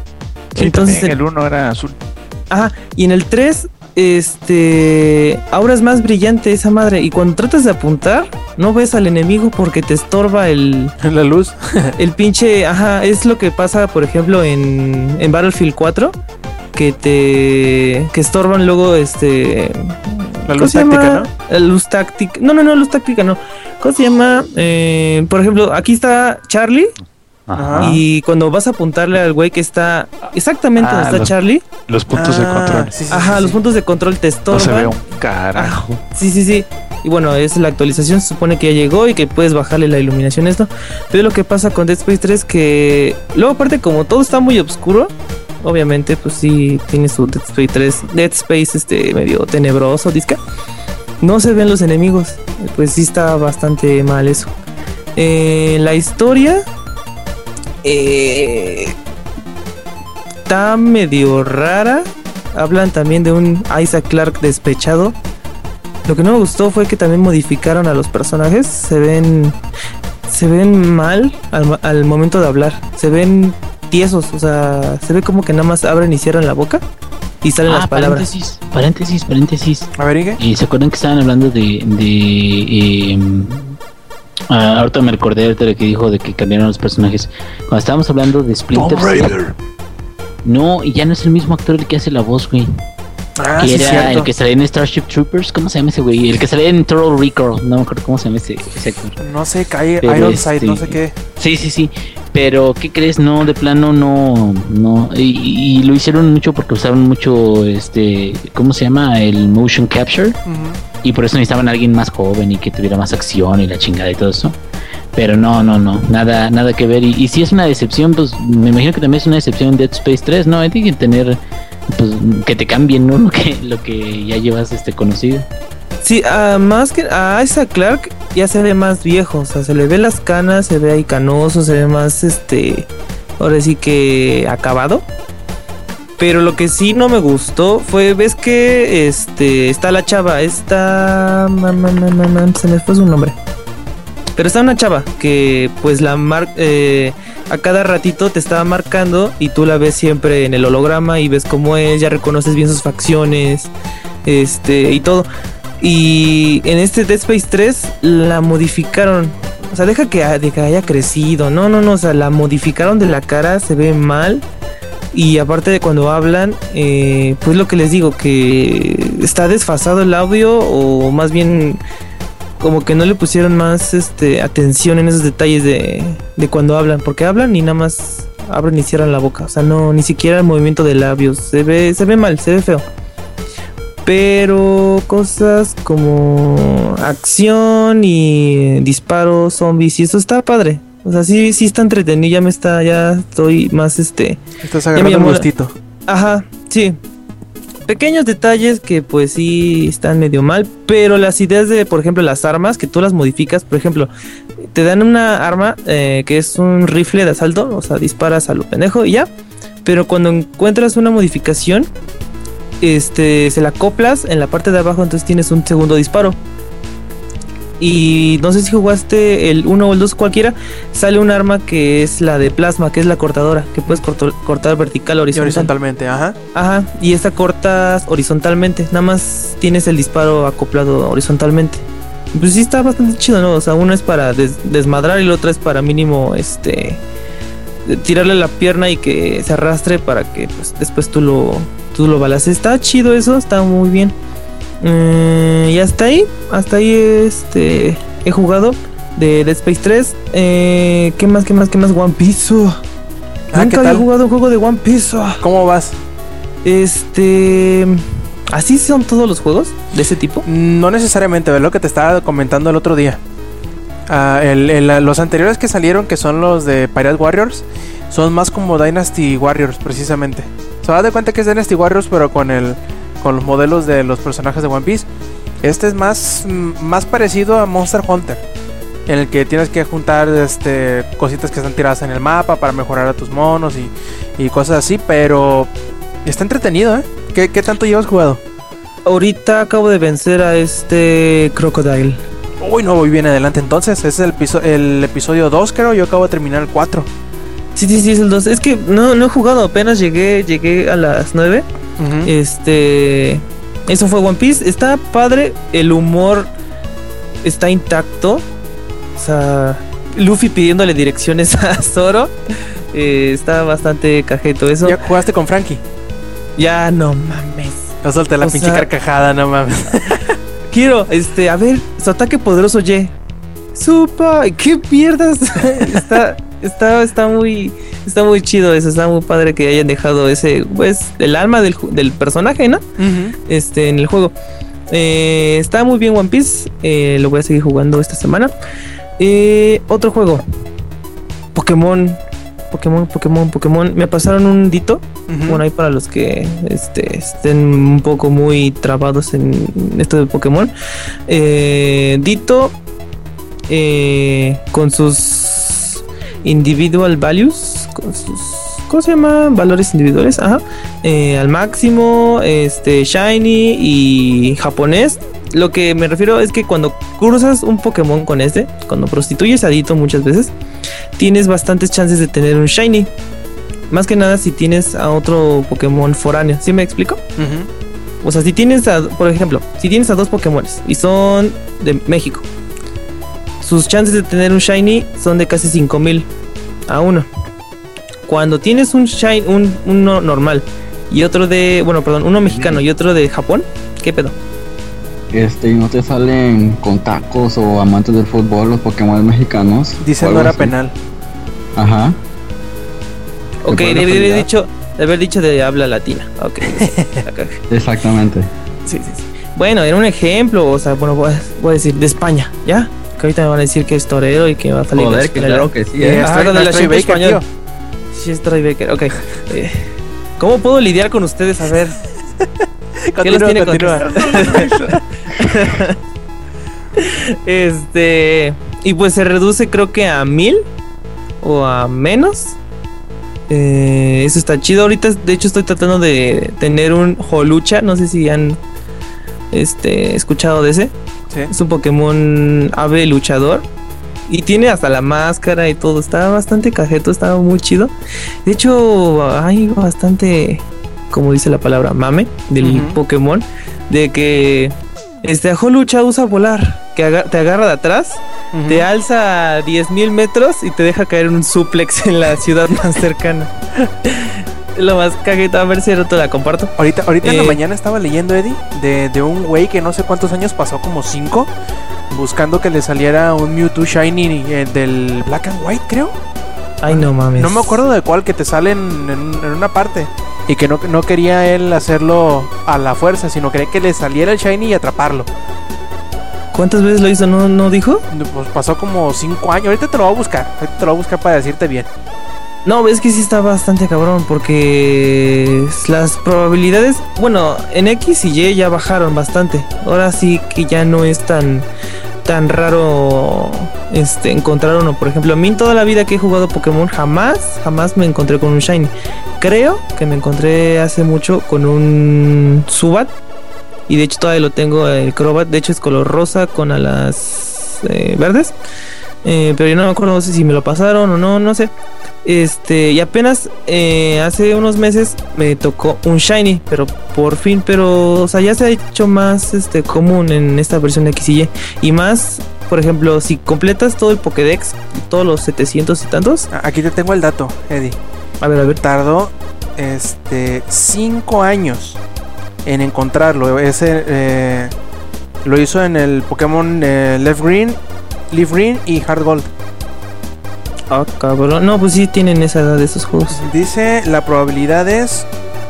Sí, Entonces, el 1 era azul. Ajá, y en el 3, este, ahora es más brillante esa madre. Y cuando tratas de apuntar, no ves al enemigo porque te estorba el, La luz. el pinche, ajá, es lo que pasa, por ejemplo, en, en Battlefield 4, que te, que estorban luego, este... La ¿cómo luz se táctica, llama? La luz táctica. No, no, no, luz táctica no. ¿Cómo se llama? Eh, por ejemplo, aquí está Charlie Ajá. y cuando vas a apuntarle al güey que está exactamente Ah, donde está los- Charlie, Los puntos de Ah, control. sí, sí, ajá, sí, los sí. puntos de control te No se ve un carajo. Sí, sí, sí. Y bueno, es la actualización, se supone que ya llegó y que puedes bajarle la iluminación a esto. Pero lo que pasa con Dead Space 3 que luego aparte como todo está muy oscuro, obviamente pues sí tiene su Dead Space 3, Dead Space este medio tenebroso, disca. No se ven los enemigos, pues sí está bastante mal eso. Eh, la historia eh, está medio rara. Hablan también de un Isaac Clark despechado. Lo que no me gustó fue que también modificaron a los personajes. Se ven. Se ven mal al, al momento de hablar. Se ven tiesos. O sea, se ve como que nada más abren y cierran la boca. Y salen Ah, las palabras. paréntesis, paréntesis, paréntesis. A ver, Inge. Eh, ¿Se acuerdan que estaban hablando de... de em, ah, ahorita me recordé ahorita de que dijo de que cambiaron los personajes. Cuando estábamos hablando de Splinter Cell. No, y ya no es el mismo actor el que hace la voz, güey. Ah, que sí, era cierto. el que salía en Starship Troopers. ¿Cómo se llama ese güey? El que salía en Total Recall. No me acuerdo cómo se llama ese, ese actor. No sé, cae Ironside, este- no sé qué. Sí, sí, sí. Pero, ¿qué crees? No, de plano no, no. Y, y lo hicieron mucho porque usaron mucho, este, ¿cómo se llama? El motion capture. Y por eso necesitaban a alguien más joven y que tuviera más acción y la chingada y todo eso. Pero no, no, no, nada, nada que ver. Y, y si es una decepción, pues me imagino que también es una decepción en Dead Space 3, ¿no? Hay que tener, pues, que te cambien, ¿no? Lo que, lo que ya llevas este conocido. Sí, ah, más que a Isaac Clark ya se ve más viejo, o sea, se le ve las canas, se ve ahí canoso, se ve más este, ahora sí que acabado. Pero lo que sí no me gustó fue, ves que este está la chava, ma, se me fue su nombre. Pero está una chava que pues la mar eh, a cada ratito te estaba marcando y tú la ves siempre en el holograma y ves cómo es, ya reconoces bien sus facciones, este y todo. Y en este Dead Space 3 la modificaron. O sea, deja que, de haya crecido. No, no, no. O sea, la modificaron de la cara. Se ve mal. Y aparte de cuando hablan, eh, pues lo que les digo, que está desfasado el audio. O más bien, como que no le pusieron más este, atención en esos detalles de, de cuando hablan. Porque hablan y nada más abren y cierran la boca. O sea, no, ni siquiera el movimiento de labios. Se ve, se ve mal, se ve feo pero cosas como acción y disparos, zombies y eso está padre. O sea, sí, sí está entretenido, ya me está, ya estoy más este. Estás agarrando un gustito. Ajá, sí. Pequeños detalles que pues sí están medio mal, pero las ideas de, por ejemplo, las armas, que tú las modificas, por ejemplo, te dan una arma eh, que es un rifle de asalto, o sea, disparas a lo pendejo y ya. Pero cuando encuentras una modificación, este, se la acoplas en la parte de abajo, entonces tienes un segundo disparo. Y no sé si jugaste el 1 o el 2 cualquiera, sale un arma que es la de plasma, que es la cortadora, que puedes corto- cortar vertical o Y horizontal. horizontalmente, ajá. Ajá, y esta cortas horizontalmente, nada más tienes el disparo acoplado horizontalmente. Pues sí está bastante chido, ¿no? O sea, uno es para des- desmadrar y el otro es para mínimo, este, tirarle la pierna y que se arrastre para que pues, después tú lo, tú lo balas. Está chido eso, está muy bien. Eh, y hasta ahí, hasta ahí este, he jugado de Dead Space 3. Eh, ¿Qué más, qué más, qué más? One Piece. Ah, Nunca ¿qué había jugado un juego de One Piece. ¿Cómo vas? Este. ¿Así son todos los juegos de ese tipo? No necesariamente, ¿verdad? Lo que te estaba comentando el otro día. Ah, el- el- los anteriores que salieron, que son los de Pirate Warriors, son más como Dynasty Warriors, precisamente. Se va de cuenta que es Dynasty Warriors, pero con el con los modelos de los personajes de One Piece. Este es más, mm, más parecido a Monster Hunter, en el que tienes que juntar este, cositas que están tiradas en el mapa para mejorar a tus monos y, y cosas así, pero está entretenido, ¿eh? ¿Qué, qué tanto llevas jugado? ahorita acabo de vencer a este Crocodile. Uy, no voy bien adelante entonces. Es el, el episodio 2, creo. Yo acabo de terminar el 4. Sí, sí, sí, es el 2. Es que no, no he jugado, apenas llegué, llegué a las 9. Ujú. Este. Eso fue One Piece. Está padre. El humor está intacto. O sea, Luffy pidiéndole direcciones a Zoro. eh, está bastante cajeto eso. ¿Ya jugaste con Frankie? Ya no mames. No solté la O pinche sea- carcajada, no mames. Quiero, este, a ver, su ataque poderoso Y. Supa, ¿qué mierdas? está, está, está muy, está muy chido eso. Está muy padre que hayan dejado ese, pues, el alma del, del personaje, ¿no? Este, en el juego. Eh, está muy bien One Piece. eh, lo voy a seguir jugando esta semana. Eh, otro juego. Pokémon. Pokémon, Pokémon, Pokémon. Me pasaron un dito. Bueno, ahí para los que este, estén un poco muy trabados en esto de Pokémon. Dito. eh, con sus individual values. Con sus. ¿Cómo se llama? Valores individuales. Ajá eh, al máximo, este shiny y japonés. Lo que me refiero es que cuando cruzas un Pokémon con este, cuando prostituyes a Dito muchas veces, tienes bastantes chances de tener un shiny. Más que nada si tienes a otro Pokémon foráneo. ¿Sí me explico? O sea, si tienes a, por ejemplo, si tienes a dos Pokémon y son de México, sus chances de tener un shiny son de casi 5000 a uno. Cuando tienes un shiny, un, uno normal y otro de, bueno, perdón, uno mexicano y otro de Japón, ¿qué pedo? Este, ¿y no te salen con tacos o amantes del fútbol los Pokémon mexicanos? Dice O no era así. penal. Ajá. Ok, debe haber dicho, de haber dicho de habla latina. Ok. Exactamente. sí, sí, sí. Bueno, era un ejemplo, o sea, bueno, voy a, voy a decir de España, ¿ya? Que ahorita me van a decir que es torero y que va a salir Joder, la que claro que sí. Eh, ¿eh? Ah, estoy acento Baker, español. tío. Sí, es Troy Baker, ok. Eh, ¿Cómo puedo lidiar con ustedes? A ver, ¿qué los tiene continúa. contra- Este, y pues se reduce creo que a mil o a menos. Eh, eso está chido. Ahorita, de hecho, estoy tratando de tener un Holucha. No sé si han este, escuchado de ese. Sí. Es un Pokémon ave luchador. Y tiene hasta la máscara y todo. Está bastante cajeto, está muy chido. De hecho, hay bastante, como dice la palabra, mame del. Pokémon. De que este Lucha usa volar. Que te agarra de atrás, te alza a 10.000 metros y te deja caer un suplex en la ciudad más cercana. Lo más cajeta, a ver si te la comparto. Ahorita, ahorita en la Eh, mañana estaba leyendo, Eddie, de, de un güey que no sé cuántos años pasó, como cinco, buscando que le saliera un Mewtwo Shiny eh, del Black and White, creo. Ay, no mames. No me acuerdo de cuál, que te sale en, en- en una parte. Y que no, no quería él hacerlo a la fuerza, sino quería que le saliera el Shiny y atraparlo. ¿Cuántas veces lo hizo? ¿No, no dijo? Pues pasó como cinco años. Ahorita te lo voy a buscar. Ahorita te lo voy a buscar para decirte bien. No, es que sí está bastante cabrón porque las probabilidades, bueno, en X y Y ya bajaron bastante. Ahora sí que ya no es tan tan raro este encontrar uno, por ejemplo, a mí toda la vida que he jugado Pokémon jamás jamás me encontré con un shiny. Creo que me encontré hace mucho con un Subat y de hecho todavía lo tengo el Crobat, de hecho es color rosa con alas eh, verdes. Eh, pero yo no me acuerdo no sé si me lo pasaron o no, no sé. Este, y apenas eh, hace unos meses me tocó un shiny, pero por fin, pero o sea, ya se ha hecho más este común en esta versión de X y Y. Y más, por ejemplo, si completas todo el Pokédex, todos los 700 y tantos, A- Aquí te tengo el dato, Eddie. a ver, a ver, Tardó este cinco años en encontrarlo. Ese eh, lo hizo en el Pokémon eh, Left Green, Leaf Green y Hard Gold. ah, cabrón, no, pues sí tienen esa edad de esos juegos. Dice la probabilidad es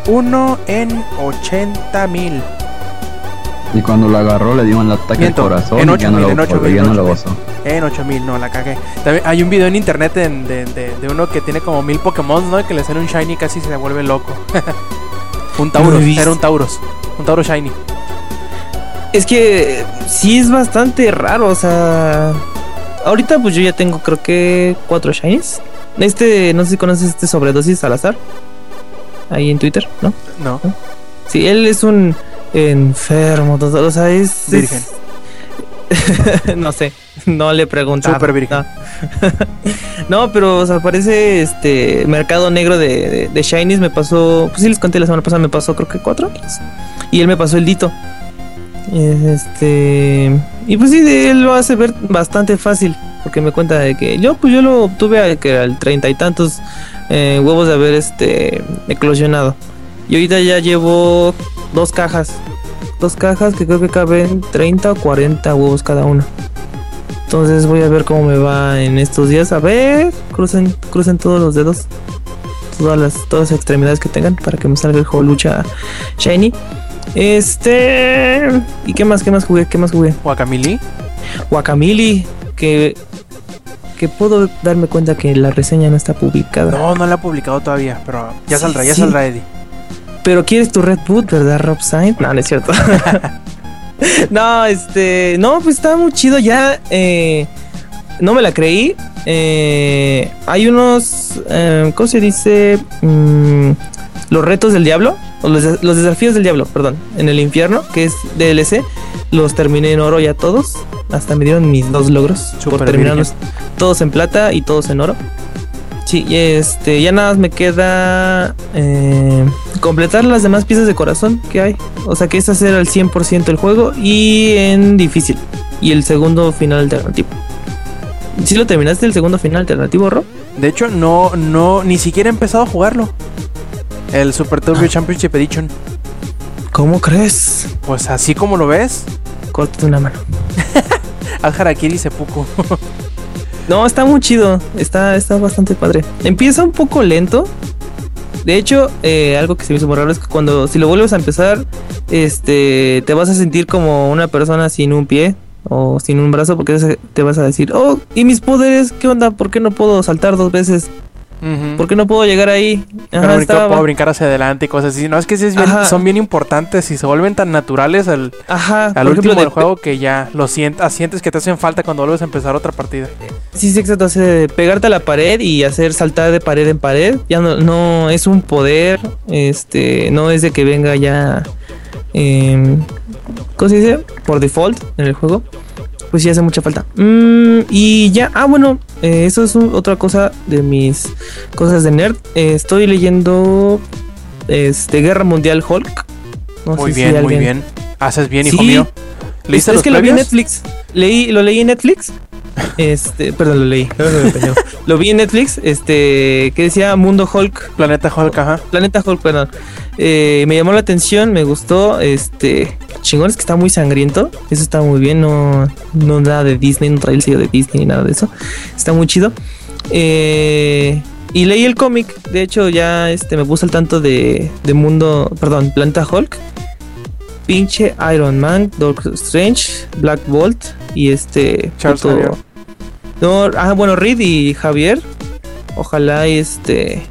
1 en 80 mil. Y cuando lo agarró le dio un ataque Miento, al corazón en y ocho ya no mil, lo, en ocho volvió, mil, ya en no lo ocho gozó. En 8000, no, la cagué. También hay un video en internet de, de- de- de uno que tiene como mil Pokémon, ¿no? Y que le sale un Shiny y casi se vuelve loco. un No Tauros, era un Tauros. Un Tauros Shiny. Es que sí es bastante raro, o sea. Ahorita pues yo ya tengo creo que cuatro shinies. Este, no sé si conoces este sobredosis al azar. Ahí en Twitter, ¿no? No. Sí, él es un enfermo, total, o sea, es... es- Virgen. no sé, no le preguntaba. Súper virgen. No. No, pero o sea, parece este mercado negro de, de, de Shinies. Me pasó, pues sí les conté la semana pasada, me pasó creo que cuatro. Y él me pasó el dito. Este. Y pues sí, él lo hace ver bastante fácil. Porque me cuenta de que yo, pues yo lo obtuve a, que al treinta y tantos eh, huevos de haber este eclosionado. Y ahorita ya llevo dos cajas. Dos cajas que creo que caben 30 o 40 huevos cada uno. Entonces voy a ver cómo me va en estos días. A ver, crucen, crucen todos los dedos. Todas las, todas las extremidades que tengan para que me salga el juego lucha shiny. Este. ¿Y qué más? ¿Qué más jugué? ¿Qué más jugué? Guacamili. Guacamili. Que. Que puedo darme cuenta que la reseña no está publicada. No, no la ha publicado todavía, pero ya Sí, saldrá, ya sí. saldrá Eddie. Pero quieres tu Red Boot, ¿verdad, Rob Sainz? No, no es cierto. no, este. No, pues está muy chido. Ya. eh, no me la creí. Eh, hay unos. eh, ¿Cómo se dice? Mm, los retos del diablo. O los, los desafíos del diablo, perdón. En el infierno, que es DLC. Los terminé en oro ya todos. Hasta me dieron mis dos logros. Por terminarlos todos en plata y todos en oro. Sí, y este, ya nada más me queda eh, completar las demás piezas de corazón que hay. O sea que es hacer al 100% el juego y en difícil. Y el segundo final alternativo. ¿Sí lo terminaste el segundo final alternativo, Rob? De hecho, no, no, ni siquiera he empezado a jugarlo. El Super Turbo Ah. Championship Edition. ¿Cómo crees? Pues así como lo ves, Córtate una mano. haz Harakiri Seppuku. No, está muy chido. Está, está bastante padre. Empieza un poco lento. De hecho, eh, algo que se me hizo muy raro es que cuando si lo vuelves a empezar, este, te vas a sentir como una persona sin un pie o sin un brazo, porque te vas a decir, oh, ¿y mis poderes? ¿Qué onda? ¿Por qué no puedo saltar dos veces? Ujú. ¿Por qué no puedo llegar ahí? Pero Ajá, brincar- estaba- puedo brincar hacia adelante y cosas así. No, es que sí es bien- son bien importantes y se vuelven tan naturales al, Ajá, al último ejemplo, del de- juego que ya lo sientas, sientes que te hacen falta cuando vuelves a empezar otra partida. Sí, sí, exacto. hace pegarte a la pared y hacer saltar de pared en pared. Ya no, no es un poder. Este, no es de que venga ya. em, ¿Cómo se dice? Por default en el juego. Pues sí hace mucha falta. Mm, y ya, ah, bueno, eh, eso es un- otra cosa de mis cosas de nerd. Eh, estoy leyendo este Guerra Mundial Hulk. No muy si bien, muy bien. Haces bien, hijo Sí. mío. ¿Leíste es los que lo vi en? Netflix. Leí, lo leí en Netflix. Este, perdón, lo leí. lo vi en Netflix, este, que decía Mundo Hulk, Planeta Hulk, ajá. Planeta Hulk, perdón. Eh, me llamó la atención, me gustó, este, chingón es que está muy sangriento, eso está muy bien, no, no nada de Disney, no trae el sello de Disney ni nada de eso, está muy chido. Eh, y leí el cómic, de hecho ya, este, me puse al tanto de, de Mundo, perdón, Planeta Hulk. Pinche Iron Man, Doctor Strange, Black Bolt y este Charles puto-. No, ah, bueno, Reed y Javier. Ojalá este.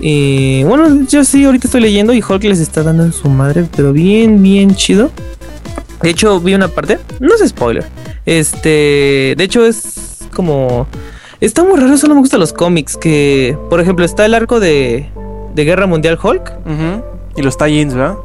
Y bueno, yo sí, ahorita estoy leyendo y Hulk les está dando en su madre, pero bien, bien chido. De hecho, vi una parte, no es spoiler. Este, de hecho, es como. Está muy raro, eso no me gustan los cómics. Que, por ejemplo, está el arco de, de Guerra Mundial Hulk. Y los tie-ins, ¿verdad?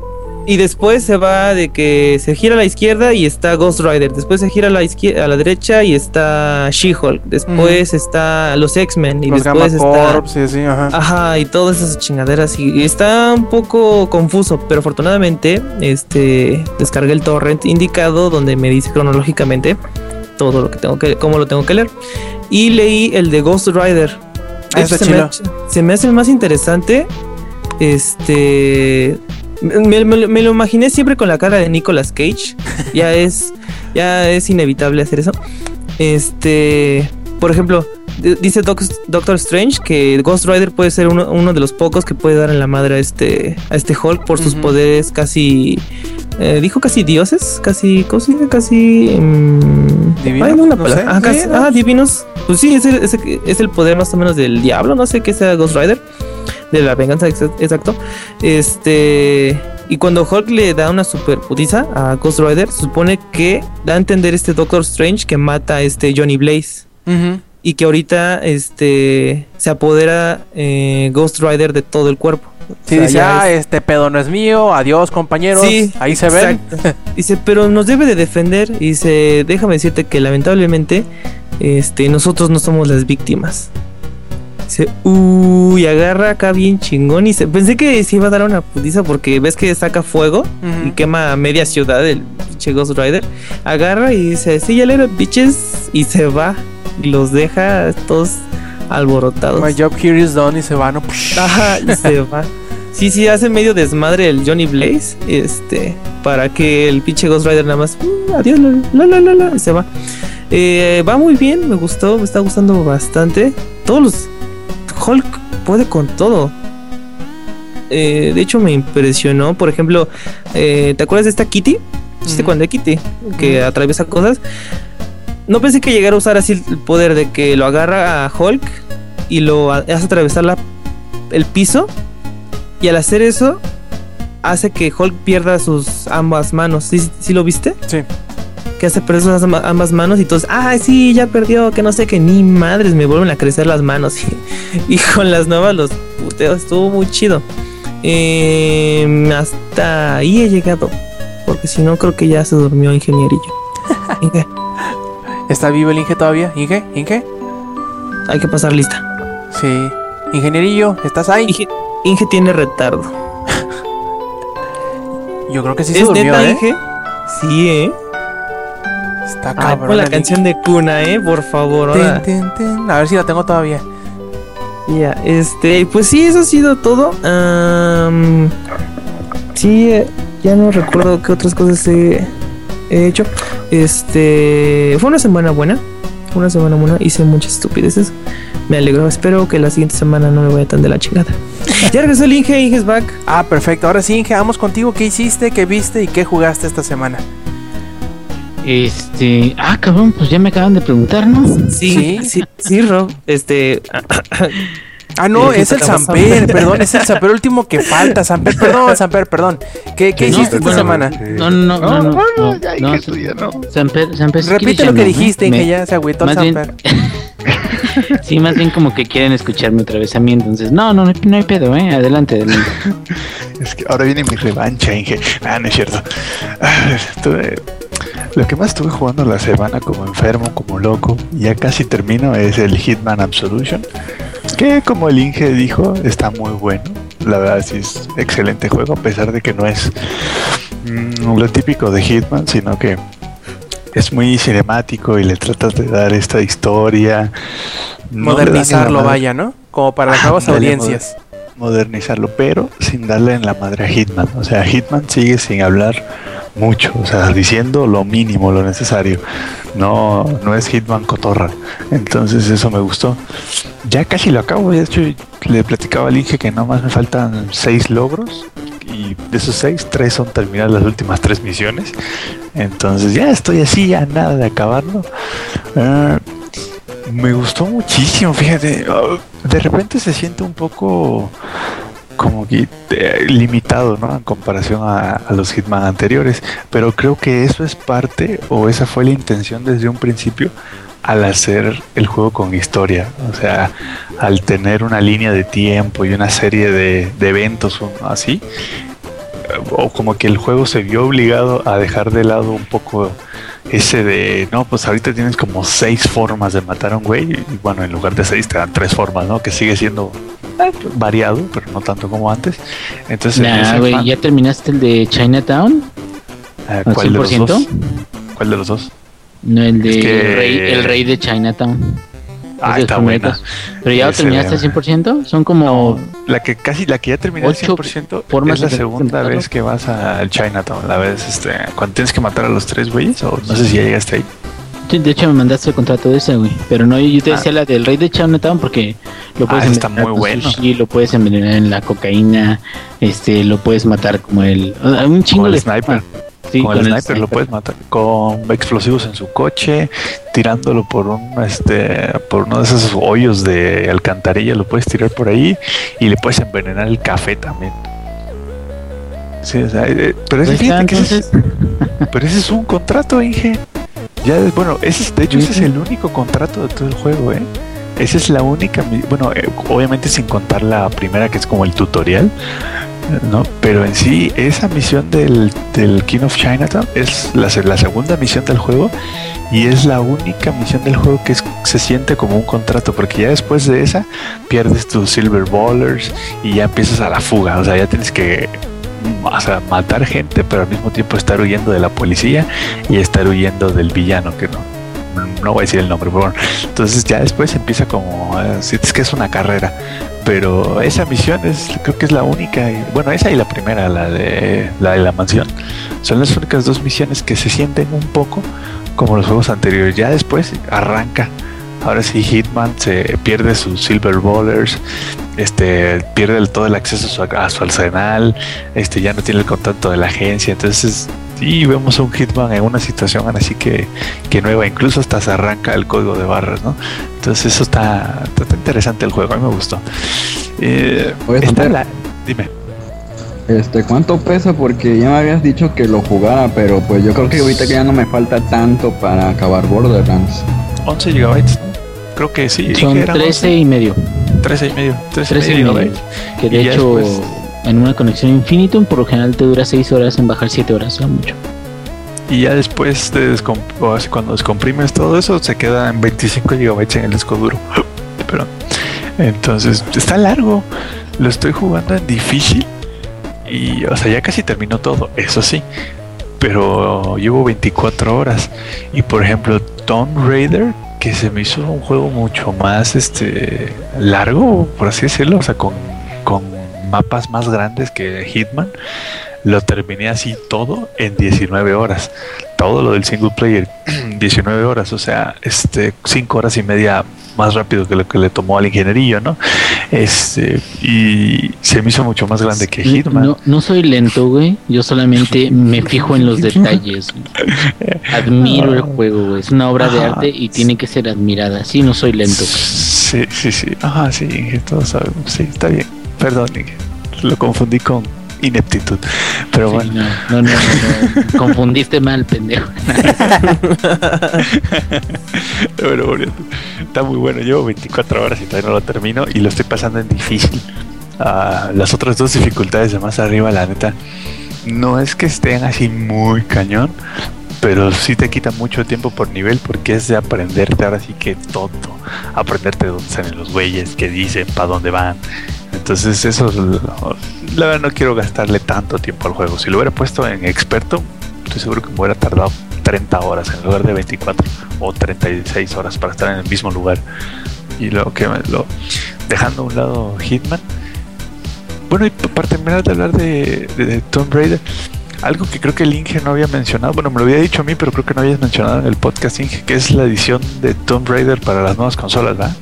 Y después se va de que se gira a la izquierda y está Ghost Rider. Después se gira a la izquierda, a la derecha y está She-Hulk. Después está los X-Men y los Gamma después está Corps, sí, sí, ajá. Ajá, y todas esas chingaderas. Y y está un poco confuso, pero afortunadamente este descargué el torrent indicado donde me dice cronológicamente todo lo que tengo que, cómo lo tengo que leer. Y leí el de Ghost Rider. Ah, está hecho, se, me, se me hace el más interesante. Este. Me, me- me lo imaginé siempre con la cara de Nicolas Cage. Ya es. Ya es inevitable hacer eso. Este. Por ejemplo, dice Doc- Doctor Strange que Ghost Rider puede ser uno, uno de los pocos que puede dar en la madre a este, a este Hulk por sus poderes casi. eh, dijo casi dioses, casi. Casi. mm, ¿Divinos? ay, no, una No palabra. sé. Ah, casi- Divinos. ah, divinos. Pues sí, es el, es el- es el poder más o menos del diablo. No sé qué sea Ghost Rider. De la venganza, ex- exacto. Este. Y cuando Hulk le da una super putiza a Ghost Rider, se supone que da a entender este Doctor Strange que mata a este Johnny Blaze. Y que ahorita este se apodera eh, Ghost Rider de todo el cuerpo. O Sí, sea, dice, ah, es- este pedo no es mío, adiós compañeros. Sí, Ahí se ven. Dice, pero nos debe de defender. Y dice, déjame decirte que lamentablemente este, nosotros no somos las víctimas. Dice, uy, agarra acá bien chingón. Y se, pensé que se iba a dar una putiza porque ves que saca fuego y quema media ciudad el pinche Ghost Rider. Agarra y dice, sí, ya le bitches. Y se va. Y los deja todos alborotados. My job here is done y se van. ¿no? Ajá, y se va. Sí, sí, hace medio desmadre el Johnny Blaze. Este, para que el pinche Ghost Rider nada más. "Mm, adiós, la, la, la, la", y se va. Eh, va muy bien, me gustó, me está gustando bastante. Todos los. Hulk puede con todo. Eh, de hecho, me impresionó. Por ejemplo, eh, ¿te acuerdas de esta Kitty? ¿Viste cuando es Kitty? Que atraviesa cosas. No pensé que llegara a usar así el poder de que lo agarra a Hulk y lo hace atravesar la- el piso. Y al hacer eso, hace que Hulk pierda sus ambas manos. ¿Sí, sí lo viste? Sí. Que hace ama- ambas manos y todos, ah, sí, ya perdió, que no sé qué, ni madres, me vuelven a crecer las manos. y con las nuevas los puteos, estuvo muy chido. Eh, hasta ahí he llegado. Porque si no, creo que ya se durmió ingenierillo. Inge, ¿Está vivo el Inge todavía? ¿Inge? ¿Inge? hay que pasar lista. Sí. Ingenierillo, ¿estás ahí? Inge, Inge tiene retardo. Yo creo que sí se ¿Es durmió, neta, ¿eh? Inge? Sí, ¿eh? Está Ay, cabrón. pon la canción de cuna, ¿eh? Por favor. A ver si la tengo todavía. Ya, este, pues sí, eso ha sido todo. Am, sí, eh, ya no recuerdo qué otras cosas he, he hecho. Este, fue una semana buena. Una semana buena. Hice muchas estupideces. Me alegro. Espero que la siguiente semana no me vaya tan de la chingada. Ya regresó el Inge, Inge's back. Ah, perfecto. Ahora sí, Inge, vamos contigo. ¿Qué hiciste? ¿Qué viste? ¿Y qué jugaste esta semana? Este. Ah, cabrón, pues ya me acaban de preguntar, ¿no? Sí, Sí. sí, sí, Rob. Este, Ah, no, Eh, ¿qué es el Samper, perdón, es el Samper último que falta, Samper, perdón, Samper, perdón. ¿Qué, qué No, hiciste esta semana? No, no, no, no. no, no, ya, no, ya no. Samper, Samper, Repite lo que no, dijiste, ¿eh? Inge, Me- ya se agüitó el Samper. Sí, más bien como que quieren escucharme otra vez a mí, entonces, no, no, no hay- no hay pedo, ¿eh? Adelante, adelante. Es que ahora viene mi revancha, Inge. Ah, no es cierto. A ver, tuve- Lo que más estuve jugando la semana como enfermo, como loco, ya casi termino, es el Hitman Absolution. Que como el Inge dijo, está muy bueno. La verdad sí es excelente juego, a pesar de que no es mm, lo típico de Hitman, sino que es muy cinemático y le tratas de dar esta historia. No Modernizarlo, vaya, ¿no? Como para las nuevas audiencias. modernizarlo, pero sin darle en la madre a Hitman. O sea, Hitman sigue sin hablar mucho, o sea, diciendo lo mínimo, lo necesario. No, no es Hitman cotorra. Entonces eso me gustó. Ya casi lo acabo. De hecho, le platicaba al Inge que nomás me faltan seis logros. Y de esos seis, tres son terminar las últimas tres misiones. Entonces ya estoy así, a nada de acabarlo. Ah, me gustó muchísimo, fíjate. Oh, De repente se siente un poco como que eh, limitado, ¿no? En comparación a, los Hitman anteriores. Pero creo que eso es parte, o esa fue la intención desde un principio, al hacer el juego con historia. O sea, al tener una línea de tiempo y una serie de, de eventos así. eh, O como que el juego se vio obligado a dejar de lado un poco ese de, no, pues ahorita tienes como seis formas de matar a un güey. Y bueno, en lugar de seis te dan tres formas, ¿no? Que sigue siendo variado, pero no tanto como antes. Entonces, Nah, güey, ¿ya terminaste el de Chinatown? eh, al ¿Cuál de los 100%? dos? ¿Cuál de los dos? No, el de Es que- el, rey, el rey de Chinatown. Ah, está buena. Pero ya lo terminaste al le- 100%? Son como... La que casi, la que ya terminé al Ocho 100% formas es la segunda matarlo. vez que vas al Chinatown. La vez, este, cuando tienes que matar a los tres güeyes, o no sé si ya llegaste ahí. De hecho, me mandaste el contrato de ese, güey. Pero no, yo te Ah. decía la del rey de Chinatown porque lo puedes Ah, está envenenar muy con bueno. sushi, lo puedes envenenar en la cocaína, este, lo puedes matar como el... ah, Un chingo Como el de... sniper. Sí, con el sniper, lo puedes matar con explosivos en su coche, tirándolo por un este por uno de esos hoyos de alcantarilla, lo puedes tirar por ahí y le puedes envenenar el café también. Sí, o sea, eh, pero ese, fíjate que ese es- entonces... pero ese es un contrato, Inge. Ya, bueno, ese es, de hecho, ese es el único contrato de todo el juego, ¿eh? Esa es la única, bueno, eh, obviamente sin contar la primera que es como el tutorial, ¿no? Pero en sí, esa misión del, del King of Chinatown es la, se- la segunda misión del juego y es la única misión del juego que es- se siente como un contrato, porque ya después de esa pierdes tus Silver Ballers y ya empiezas a la fuga, o sea, ya tienes que o sea, matar gente, pero al mismo tiempo estar huyendo de la policía y estar huyendo del villano, que no, no voy a decir el nombre, pero bueno. Entonces ya después empieza como, eh, sientes que es una carrera, pero esa misión es, creo que es la única, y- bueno, esa y la primera, la de la de la mansión, son las únicas dos misiones que se sienten un poco como los juegos anteriores. Ya después arranca. Ahora sí, Hitman se pierde sus Silver Ballers, este, pierde el- todo el acceso a su, a su arsenal, este, ya no tiene el contacto de la agencia, entonces sí vemos a un Hitman en una situación así que, que nueva, incluso hasta se arranca el código de barras, ¿no? Entonces eso está, está interesante el juego, a mí me gustó. Eh, está la- dime. Este, ¿cuánto pesa? Porque ya me habías dicho que lo jugara, pero pues yo creo que ahorita que ya no me falta tanto para acabar Borderlands. 11 gigabytes, ¿no? Creo que sí. Son dije, eran 13 11, y medio. 13 y medio. 13, 13 y medio. Que de hecho, después- en una conexión Infinitum, por lo general te dura 6 horas en bajar 7 horas, no mucho. Y ya después de descom- cuando descomprimes todo eso, se queda en 25 gigabytes en el disco duro. Perdón. Entonces, está largo. Lo estoy jugando en difícil. Y, o sea, ya casi terminó todo, eso sí. Pero llevo 24 horas. Y por ejemplo, Tomb Raider, que se me hizo un juego mucho más este largo, por así decirlo, o sea, con, con mapas más grandes que Hitman. Lo terminé así todo en 19 horas. Todo lo del single player, 19 horas, o sea, este 5 horas y media más rápido que lo que le tomó al ingenierillo, ¿no? Este, y se me hizo mucho más grande que Hitman. No, no soy lento, güey. Yo solamente me fijo en los detalles. güey. Admiro el juego, güey. Es una obra de Ajá. arte y tiene que ser admirada. Sí, no soy lento. Sí, sí, sí. Ajá, sí, todos sabemos. Sí, está bien. Perdón, Inge. Lo confundí con ineptitud. Pero Sí, bueno. no, no, no, no. Confundiste mal, pendejo. Pero bueno, está muy bueno. Llevo 24 horas y todavía no lo termino y lo estoy pasando en difícil. Ah, las otras dos dificultades de más arriba, la neta, no es que estén así muy cañón, pero sí te quita mucho tiempo por nivel porque es de aprenderte ahora sí que todo. Aprenderte dónde salen los güeyes, qué dicen, para dónde van. Entonces eso, la verdad no quiero gastarle tanto tiempo al juego. Si lo hubiera puesto en experto, estoy seguro que me hubiera tardado 30 horas en lugar de 24 o 36 horas para estar en el mismo lugar. Y lo que lo dejando a un lado Hitman. Bueno, y para terminar de hablar de Tomb Raider, algo que creo que el Inge no había mencionado, bueno, me lo había dicho a mí, pero creo que no habías mencionado en el podcast Inge, que es la edición de Tomb Raider para las nuevas consolas, ¿verdad?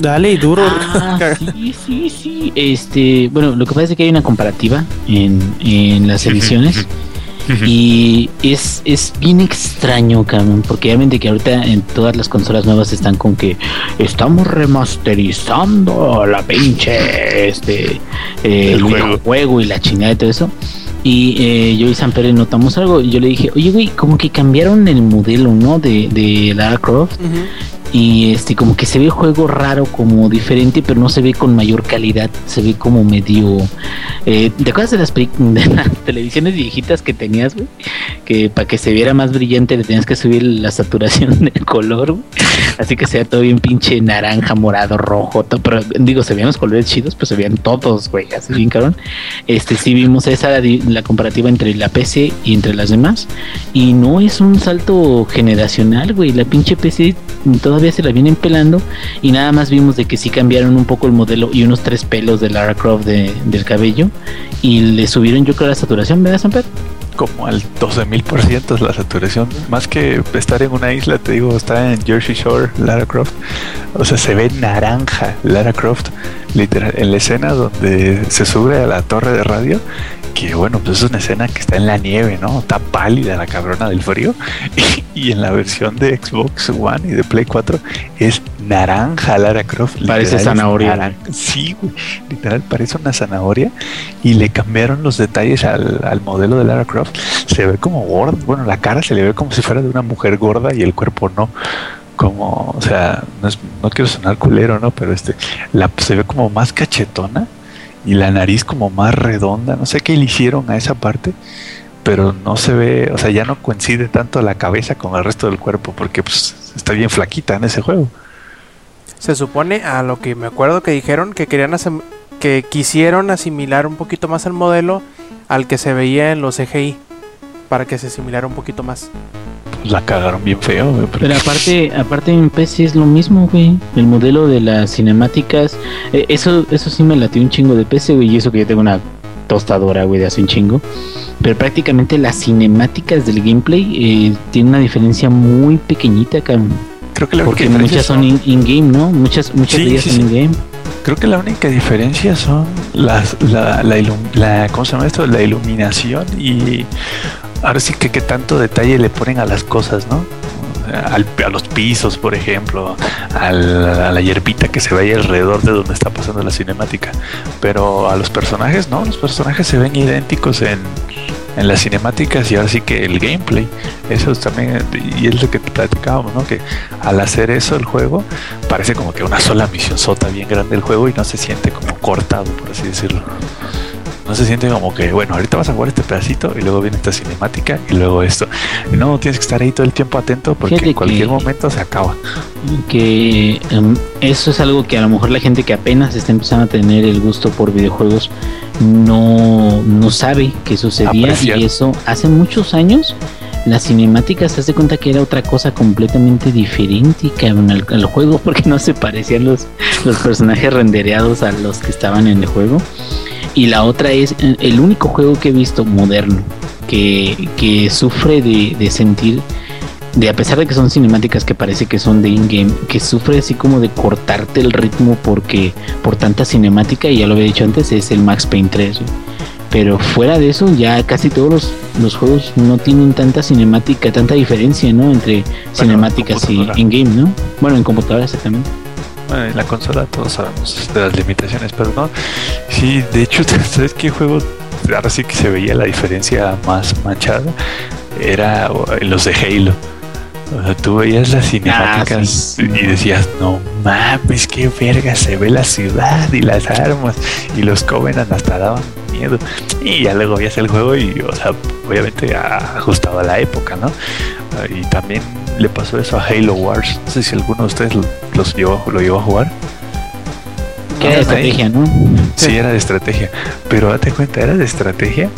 Dale, y duro. Ah, sí, sí, sí. Este, bueno, lo que pasa es que hay una comparativa en, en las ediciones. Y es, es bien extraño, cabrón, porque obviamente que ahorita en todas las consolas nuevas están con que estamos remasterizando la pinche este eh, El juego. juego y la chingada y todo eso. Y eh, yo y San Pérez notamos algo. Y yo le dije, oye, güey, como que cambiaron el modelo, ¿no? De, de Lara Croft. Y este, como que se ve el juego raro, como diferente, pero no se ve con mayor calidad. Se ve como medio. Eh, ¿Te acuerdas de las, de las televisiones viejitas que tenías, güey? Que para que se viera más brillante le tenías que subir la saturación del color, güey. Así que sea todo bien pinche naranja, morado, rojo. todo, pero digo, se veían los colores chidos, pues se veían todos, güey. Así bien, cabrón. Este, sí vimos esa la comparativa entre la PC y entre las demás. Y no es un salto generacional, güey. La pinche PC todavía se la vienen pelando. Y nada más vimos de que sí cambiaron un poco el modelo y unos tres pelos de Lara Croft de- del cabello. Y le subieron, yo creo, la saturación, ¿verdad, Samper? como al 12.000% es la saturación. Más que estar en una isla, te digo, estar en Jersey Shore, Lara Croft. O sea, se ve naranja Lara Croft, literal, en la escena donde se sube a la torre de radio, que bueno, pues es una escena que está en la nieve, ¿no? Está pálida la cabrona del frío. Y, en la versión de Xbox One y de Play 4 es naranja Lara Croft. Parece zanahoria. naran- Sí, güey. Literal parece una zanahoria. Y le cambiaron los detalles al, al modelo de Lara Croft. Se ve como gorda. Bueno, la cara se le ve como si fuera de una mujer gorda y el cuerpo no. Como, o sea, no, es- no quiero sonar culero, ¿no? Pero este, la, se ve como más cachetona y la nariz como más redonda. No sé qué le hicieron a esa parte, pero no se ve, o sea, ya no coincide tanto la cabeza con el resto del cuerpo porque pues, está bien flaquita en ese juego. Se supone a lo que me acuerdo que dijeron que querían que quisieron asimilar un poquito más el modelo al que se veía en los CGI para que se asimilara un poquito más. La cagaron bien feo, güey, Pero aparte, aparte en PC es lo mismo, güey. El modelo de las cinemáticas, eh, eso, eso sí me latió un chingo de PC, güey. Y eso que yo tengo una tostadora, güey, de hace un chingo. Pero prácticamente las cinemáticas del gameplay eh, tienen una diferencia muy pequeñita, cabrón. creo que la única Porque diferencia muchas son in- in-game, ¿no? Muchas, muchas Sí, de ellas sí, son in-game. Creo que la única diferencia son las, la, la, la- ¿cómo se llama esto? La iluminación y ahora sí que qué tanto detalle le ponen a las cosas, ¿no? Al- a los pisos, por ejemplo, al- a la hierbita que se ve alrededor de donde está pasando la cinemática. Pero a los personajes, no, los personajes se ven idénticos en, en las cinemáticas y ahora sí que el gameplay. Eso es también, y es lo que platicábamos, ¿no? Que al hacer eso el juego parece como que una sola misión sota bien grande el juego y no se siente como cortado, por así decirlo. No se siente como que, bueno, ahorita vas a jugar este pedacito y luego viene esta cinemática y luego esto. No, tienes que estar ahí todo el tiempo atento porque Fíjate en cualquier que- momento se acaba. que em, eso es algo que a lo mejor la gente que apenas está empezando a tener el gusto por videojuegos no, no sabe que sucedía Apreciar. y eso hace muchos años las cinemáticas se hace cuenta que era otra cosa completamente diferente al, al juego porque no se parecían los, los personajes rendereados a los que estaban en el juego y la otra es el único juego que he visto moderno que, que sufre de, de sentir de a pesar de que son cinemáticas que parece que son de in-game, que sufre así como de cortarte el ritmo porque por tanta cinemática, y ya lo había dicho antes, es el Max Payne 3. güey. Pero fuera de eso, ya casi todos los, los juegos no tienen tanta cinemática, tanta diferencia, ¿no? Entre cinemáticas y in-game, ¿no? Bueno, en computadora exactamente. En la consola todos sabemos de las limitaciones, pero no. Sí, de hecho, ¿sabes qué juego? Ahora sí que se veía la diferencia más manchada. Era los de Halo. O sea, tú veías las cinemáticas sí. y decías, no mames, qué verga, se ve la ciudad y las armas y los Covenant hasta daban miedo. Y ya luego veías el juego y, o sea, obviamente ajustado a la época, ¿no? Ah, Y también le pasó eso a Halo Wars. No sé si alguno de ustedes lo, los llevó, lo llevó a jugar. Que era Ah, estrategia, ¿no? Sí, era de estrategia. Pero date cuenta, era de estrategia.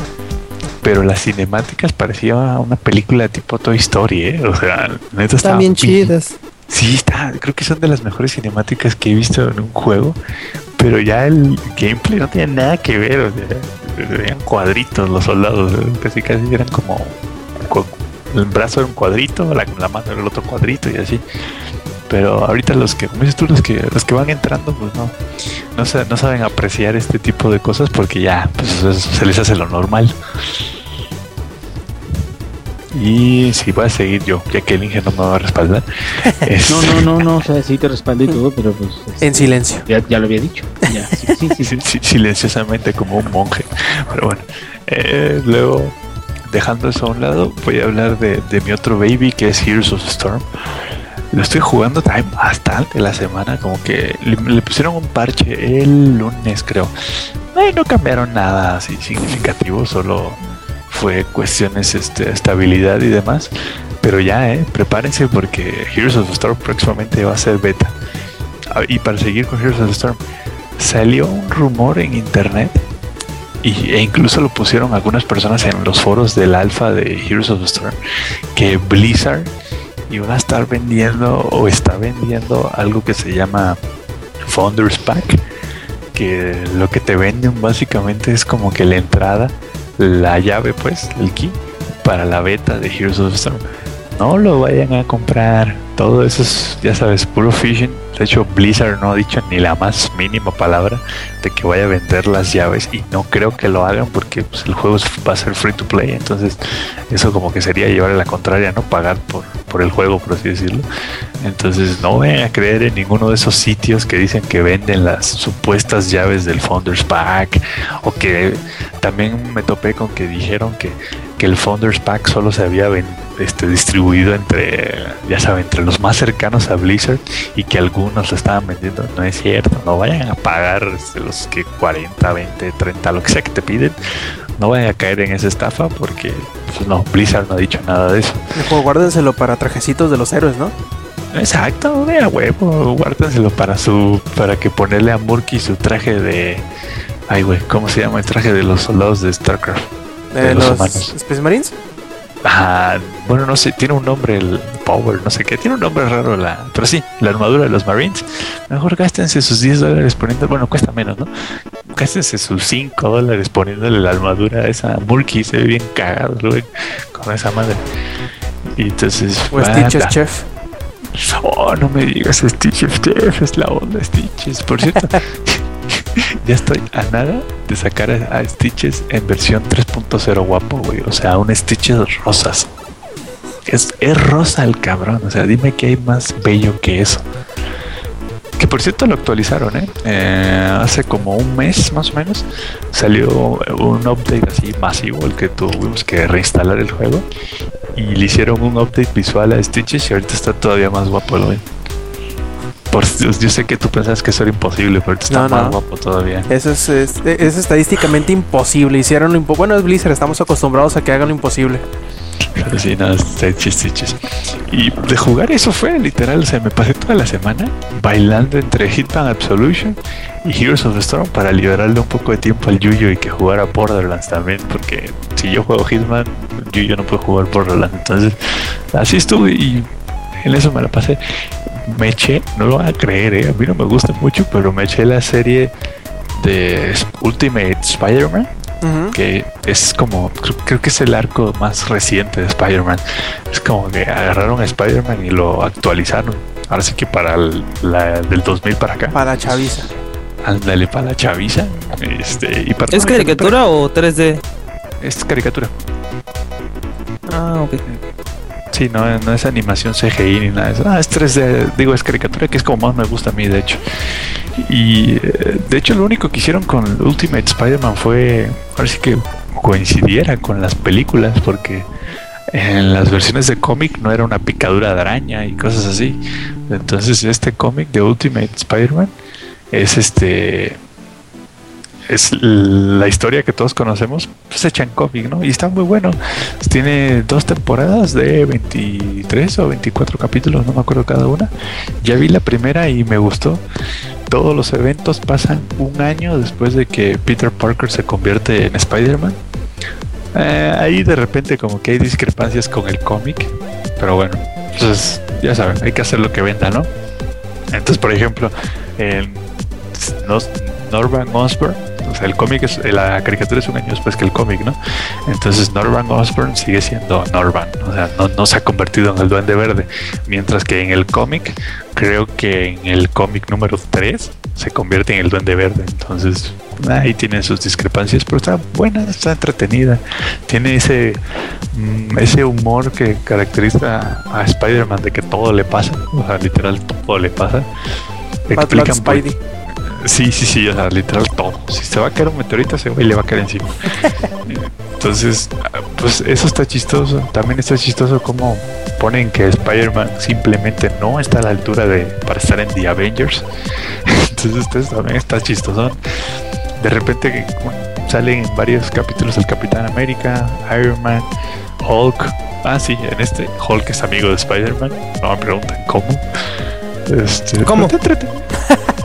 Pero las cinemáticas parecía una película tipo Toy Story, ¿eh? O sea, neta Están bien chidas. Sí, está. Creo que son de las mejores cinemáticas que he visto en un juego. Pero ya el gameplay no tenía nada que ver. O sea, eran cuadritos los soldados. ¿eh? Casi casi eran como. El brazo era un cuadrito, la, la mano era el otro cuadrito y así. Pero ahorita los que, como dices tú, los que, los que van entrando, pues no, no, sa- no saben apreciar este tipo de cosas porque ya pues, eso se les hace lo normal. Y si voy a seguir yo, ya que el Inge no me va a respaldar. es- No, no, no, no, o sea, sí te respaldo y todo, pero pues... este, En silencio. Ya, ya lo había dicho. Ya, sí, sí, sí, sí. si- si- silenciosamente como un monje. Pero bueno, eh, luego dejando eso a un lado, voy a hablar de, mi otro baby que es Heroes of the Storm. Lo estoy jugando también bastante la semana, como que le, pusieron un parche el lunes, creo. No cambiaron nada así significativo, solo fue cuestiones este, estabilidad y demás. Pero ya, eh, prepárense porque Heroes of the Storm próximamente va a ser beta. Ah, Y para seguir con Heroes of the Storm, salió un rumor en internet y, e incluso lo pusieron algunas personas en los foros del alfa de Heroes of the Storm que Blizzard iba a estar vendiendo o está vendiendo algo que se llama Founders Pack que lo que te venden básicamente es como que la entrada la llave pues el key para la beta de Heroes of the Storm no lo vayan a comprar. Todo eso es, ya sabes, puro phishing. De hecho, Blizzard no ha dicho ni la más mínima palabra de que vaya a vender las llaves y no creo que lo hagan porque pues, el juego va a ser free to play. Entonces, eso como que sería llevar a la contraria, no pagar por, por el juego, por así decirlo. Entonces, no vayan a creer en ninguno de esos sitios que dicen que venden las supuestas llaves del Founders Pack o que también me topé con que dijeron que, que el Founders Pack solo se había este, distribuido entre, ya saben, entre los más cercanos a Blizzard y que algunos lo estaban vendiendo. No es cierto, no vayan a pagar este, los que 40, 20, 30, lo que sea que te piden. No vayan a caer en esa estafa porque pues, no, Blizzard no ha dicho nada de eso. Juego, guárdenselo para trajecitos de los héroes, ¿no? Exacto, de a huevo, guárdenselo para su, para que ponerle a Murky su traje de, ay güey, ¿cómo se llama el traje de los soldados de Starcraft? De los los. Space Marines. Ah, bueno, no sé, tiene un nombre, el Power, no sé qué, tiene un nombre raro, la, pero sí, la armadura de los Marines. Mejor gástense sus 10 dólares poniendo, bueno, cuesta menos, ¿no? Gástense sus 5 dólares poniéndole la armadura a esa Murky, se ve bien cagado, güey, con esa madre. Y entonces, O Stitches. Chef. Oh, no me digas Stitches, Chef, es la onda Stitches. Por cierto, ya estoy a nada de sacar a, Stitches en versión 3.0 guapo, güey. O sea, un Stitches rosas. Es, es rosa el cabrón. O sea, dime que hay más bello que eso. Que por cierto lo actualizaron, ¿eh? Eh, Hace como un mes más o menos salió un update así masivo, el que tuvimos que reinstalar el juego. Y le hicieron un update visual a Stitches y ahorita está todavía más guapo el güey. Por, yo sé que tú pensabas que eso era imposible, pero está No, más no. guapo todavía. Eso es, es, es estadísticamente imposible. Hicieron lo impo Bueno, es Blizzard, estamos acostumbrados a que hagan lo imposible. Sí, no, Stitches, Stitches. Y de jugar eso fue literal, o sea, me pasé toda la semana bailando entre Hitman Absolution y Heroes of the Storm para liberarle un poco de tiempo al Yuyo y que jugara Borderlands también, porque si yo juego Hitman, Yuyo no puede jugar Borderlands. Entonces, así estuve y en eso me la pasé. Me eché, no lo van a creer, ¿eh? a mí no me gusta mucho, pero me eché la serie de Ultimate Spider-Man que es como, creo, creo que es el arco más reciente de Spider-Man. Es como que agarraron a Spider-Man y lo actualizaron. Ahora sí que para el- la del 2000 para acá. Para Chaviza. Ándale para la chaviza. Este, y para ¿Es caricatura o 3D? caricatura. Es caricatura. Ah, ok. Sí, no, no es animación CGI ni nada de eso. Ah, es 3D, digo, es caricatura, que es como más me gusta a mí, de hecho. Y eh, de hecho, lo único que hicieron con Ultimate Spider-Man fue, ahora sí que coincidiera con las películas, porque en las versiones de cómic no era una picadura de araña y cosas así. Entonces, este cómic de Ultimate Spider-Man es este. Es la historia que todos conocemos, pues hecha en cómic, ¿no? Y está muy bueno. Tiene dos temporadas de 23 o 24 capítulos, no me acuerdo cada una. Ya vi la primera y me gustó. Todos los eventos pasan un año después de que Peter Parker se convierte en Spider-Man. Eh, ahí de repente como que hay discrepancias con el cómic. Pero bueno, entonces ya saben, hay que hacer lo que venda, ¿no? Entonces, por ejemplo, en Norman Osborn, o sea, el cómic es, la caricatura es un año después que el cómic, ¿no? Entonces Norman Osborn sigue siendo Norman, o sea, no, no se ha convertido en el Duende Verde, mientras que en el cómic, creo que en el cómic número 3 se convierte en el Duende Verde, entonces ahí tienen sus discrepancias, pero está buena, está entretenida, tiene ese mm, ese humor que caracteriza a Spider-Man de que todo le pasa, o sea, literal todo le pasa. Explican por- Spidey. Sí, sí, sí, o sea, literal todo. Si se va a caer un meteorito, ese güey le va a caer encima. Entonces, pues eso está chistoso. También está chistoso como ponen que Spider-Man simplemente no está a la altura de para estar en The Avengers. Entonces, esto también está chistoso. De repente bueno, salen en varios capítulos el Capitán América, Iron Man, Hulk. Ah, sí, en este Hulk es amigo de Spider-Man. No me preguntan cómo. Este, ¿Cómo?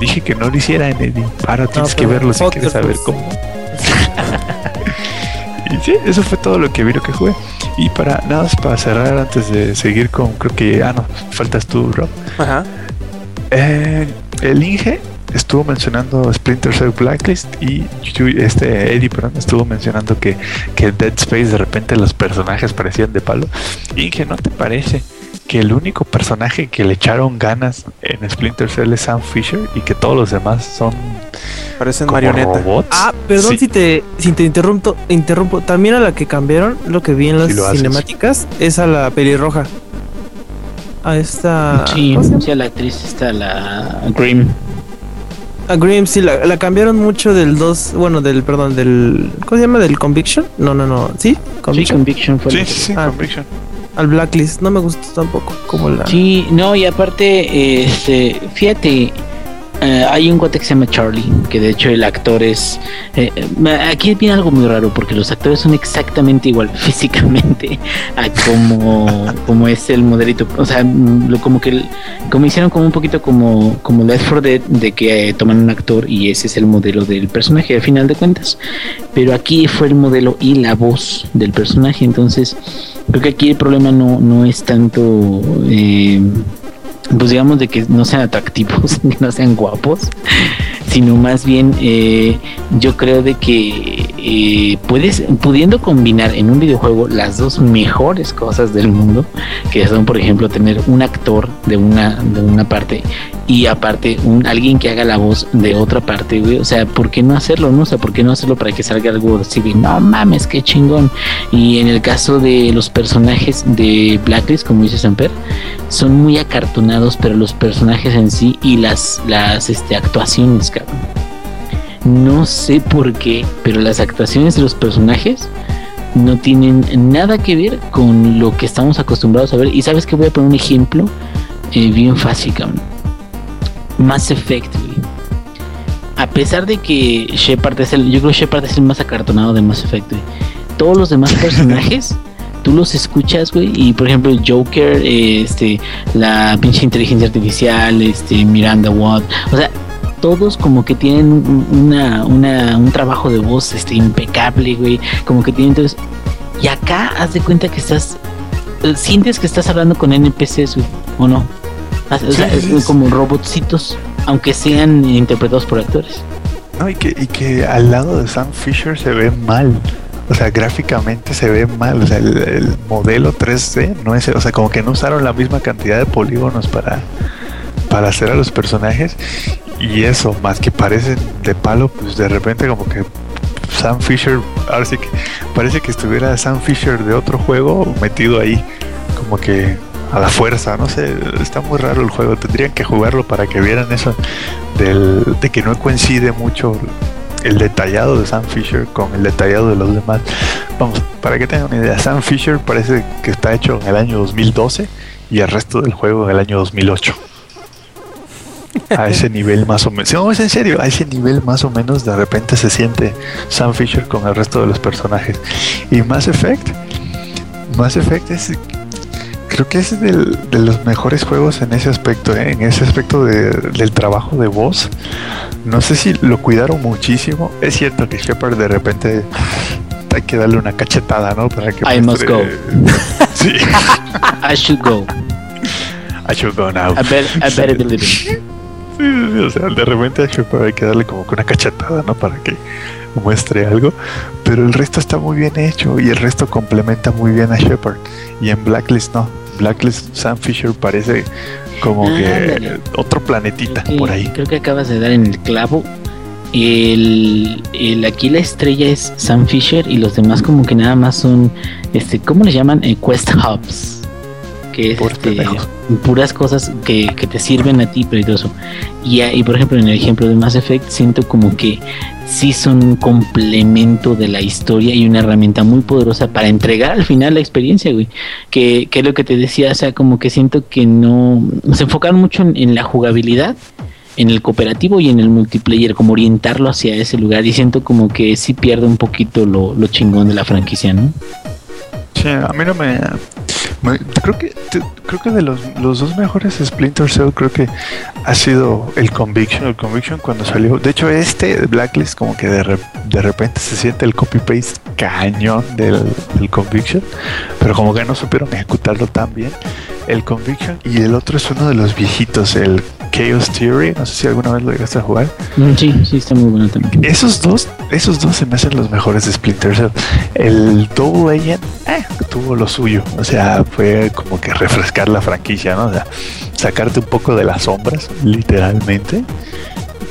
Dije que no lo hiciera en Eddie. Ahora tienes que verlo si quieres saber pues. cómo. y sí, eso fue todo lo que vi lo que jugué. Y para nada más para cerrar antes de seguir con creo que ah no, faltas tú, Rob. Ajá. Eh, el Inge estuvo mencionando Splinter Cell Blacklist y este Eddie perdón, estuvo mencionando que, que Dead Space de repente los personajes parecían de palo. Que no te parece que el único personaje que le echaron ganas en Splinter Cell es Sam Fisher y que todos los demás son Parecen como marioneta. robots. Ah, perdón Sí. si te si te interrumpo, interrumpo. También a la que cambiaron, lo que vi en las Sí lo haces. cinemáticas, es a la pelirroja. A esta. Sí, sí, a la actriz está la Grimm. A Grimm, sí, la, la cambiaron mucho del 2, bueno, del, perdón, del, ¿cómo se llama? ¿Del Conviction? No, no, no, ¿sí? Sí, Conviction. Conviction fue Sí, la- sí, sí, Ah. Conviction. Al Blacklist, no me gustó tampoco, como la... Sí, no, y aparte, este, fíjate, eh, hay un cuate que se llama Charlie, que de hecho el actor es... eh, eh, aquí viene algo muy raro, porque los actores son exactamente igual físicamente a como, como es el modelito. O sea, lo, como que como hicieron como un poquito como, como Left 4 Dead, de que eh, toman un actor y ese es el modelo del personaje al final de cuentas. Pero aquí fue el modelo y la voz del personaje, entonces creo que aquí el problema no, no es tanto... pues digamos de que no sean atractivos, no sean guapos, sino más bien eh, yo creo de que eh, puedes, pudiendo combinar en un videojuego las dos mejores cosas del mundo, que son por ejemplo tener un actor de una, de una parte y aparte un alguien que haga la voz de otra parte, güey, o sea, ¿por qué no hacerlo, no? O sea, ¿por qué no hacerlo para que salga algo así de, no mames, qué chingón? Y en el caso de los personajes de Blacklist, como dice Samper, son muy acartonados, pero los personajes en sí y las, las este, actuaciones, cabrón. No sé por qué, pero las actuaciones de los personajes no tienen nada que ver con lo que estamos acostumbrados a ver. Y sabes que voy a poner un ejemplo eh, bien fácil, cabrón. Mass Effect, güey. A pesar de que Shepard es el, yo creo que Shepard es el más acartonado de Mass Effect, güey. Todos los demás personajes tú los escuchas, güey, y por ejemplo Joker, eh, este, la pinche inteligencia artificial, este, Miranda Watt, o sea, todos como que tienen un- una, una, un trabajo de voz, este, impecable, güey, como que tienen entonces, y acá haz de cuenta que estás, eh, sientes que estás hablando con NPCs, güey, o no, o sea, Sí, sí, es sí. como robotcitos, aunque sean interpretados por actores. No, y que, y que al lado de Sam Fisher se ve mal. O sea, gráficamente se ve mal. O sea, el, el modelo 3D no es. O sea, como que no usaron la misma cantidad de polígonos para, para hacer a los personajes. Y eso, más que parecen de palo, pues de repente como que Sam Fisher. Ahora sí que parece que estuviera Sam Fisher de otro juego metido ahí. Como que a la fuerza, no sé, está muy raro el juego, tendrían que jugarlo para que vieran eso del, de que no coincide mucho el detallado de Sam Fisher con el detallado de los demás. Vamos, para que tengan una idea, Sam Fisher parece que está hecho en el año 2012 y el resto del juego en el año 2008. A ese nivel más o menos. No, es en serio, a ese nivel más o menos de repente se siente Sam Fisher con el resto de los personajes. Y Mass Effect, Mass Effect es creo que es del- de los mejores juegos en ese aspecto, ¿eh? en ese aspecto de- del trabajo de voz. No sé si lo cuidaron muchísimo. Es cierto que Shepard de repente hay que darle una cachetada, ¿no? Para que I must go. Sí, I should go. I should go now. I, bet, I better be living. Sí, sí, sí, o sea, de repente a Shepard hay que darle como que una cachetada, ¿no? Para que muestre algo. Pero el resto está muy bien hecho y el resto complementa muy bien a Shepard. Y en Blacklist no. Blacklist Sam Fisher parece como Ah, que otro planetita que- por ahí. Creo que acabas de dar en el clavo. El, el- aquí la estrella es Sam Fisher y los demás como que nada más son, este, ¿cómo le llaman? Eh, quest hubs. Que es este, puras cosas que, que te sirven a ti, pero y todo eso. Y, ah, y por ejemplo en el ejemplo de Mass Effect siento como que sí son un complemento de la historia y una herramienta muy poderosa para entregar al final la experiencia, güey. Que, que es lo que te decía, o sea, como que siento que no se enfocaron mucho en, en la jugabilidad, en el cooperativo y en el multiplayer, como orientarlo hacia ese lugar. Y siento como que sí pierde un poquito lo, lo chingón de la franquicia, ¿no? Sí, a mí no me- creo que creo que de los, los dos mejores Splinter Cell creo que ha sido el Conviction, el Conviction cuando salió. De hecho, este Blacklist como que de, re- de repente se siente el copy paste cañón del, del Conviction, pero como que no supieron ejecutarlo tan bien. El Conviction y el otro es uno de los viejitos, el Chaos Theory, no sé si alguna vez lo llegaste a jugar. Mm, Sí, sí, está muy bueno también. Esos dos, esos dos se me hacen los mejores de Splinter Cell. El Double Agent eh, tuvo lo suyo, o sea, fue como que refrescar la franquicia, ¿no? O sea, sacarte un poco de las sombras, literalmente.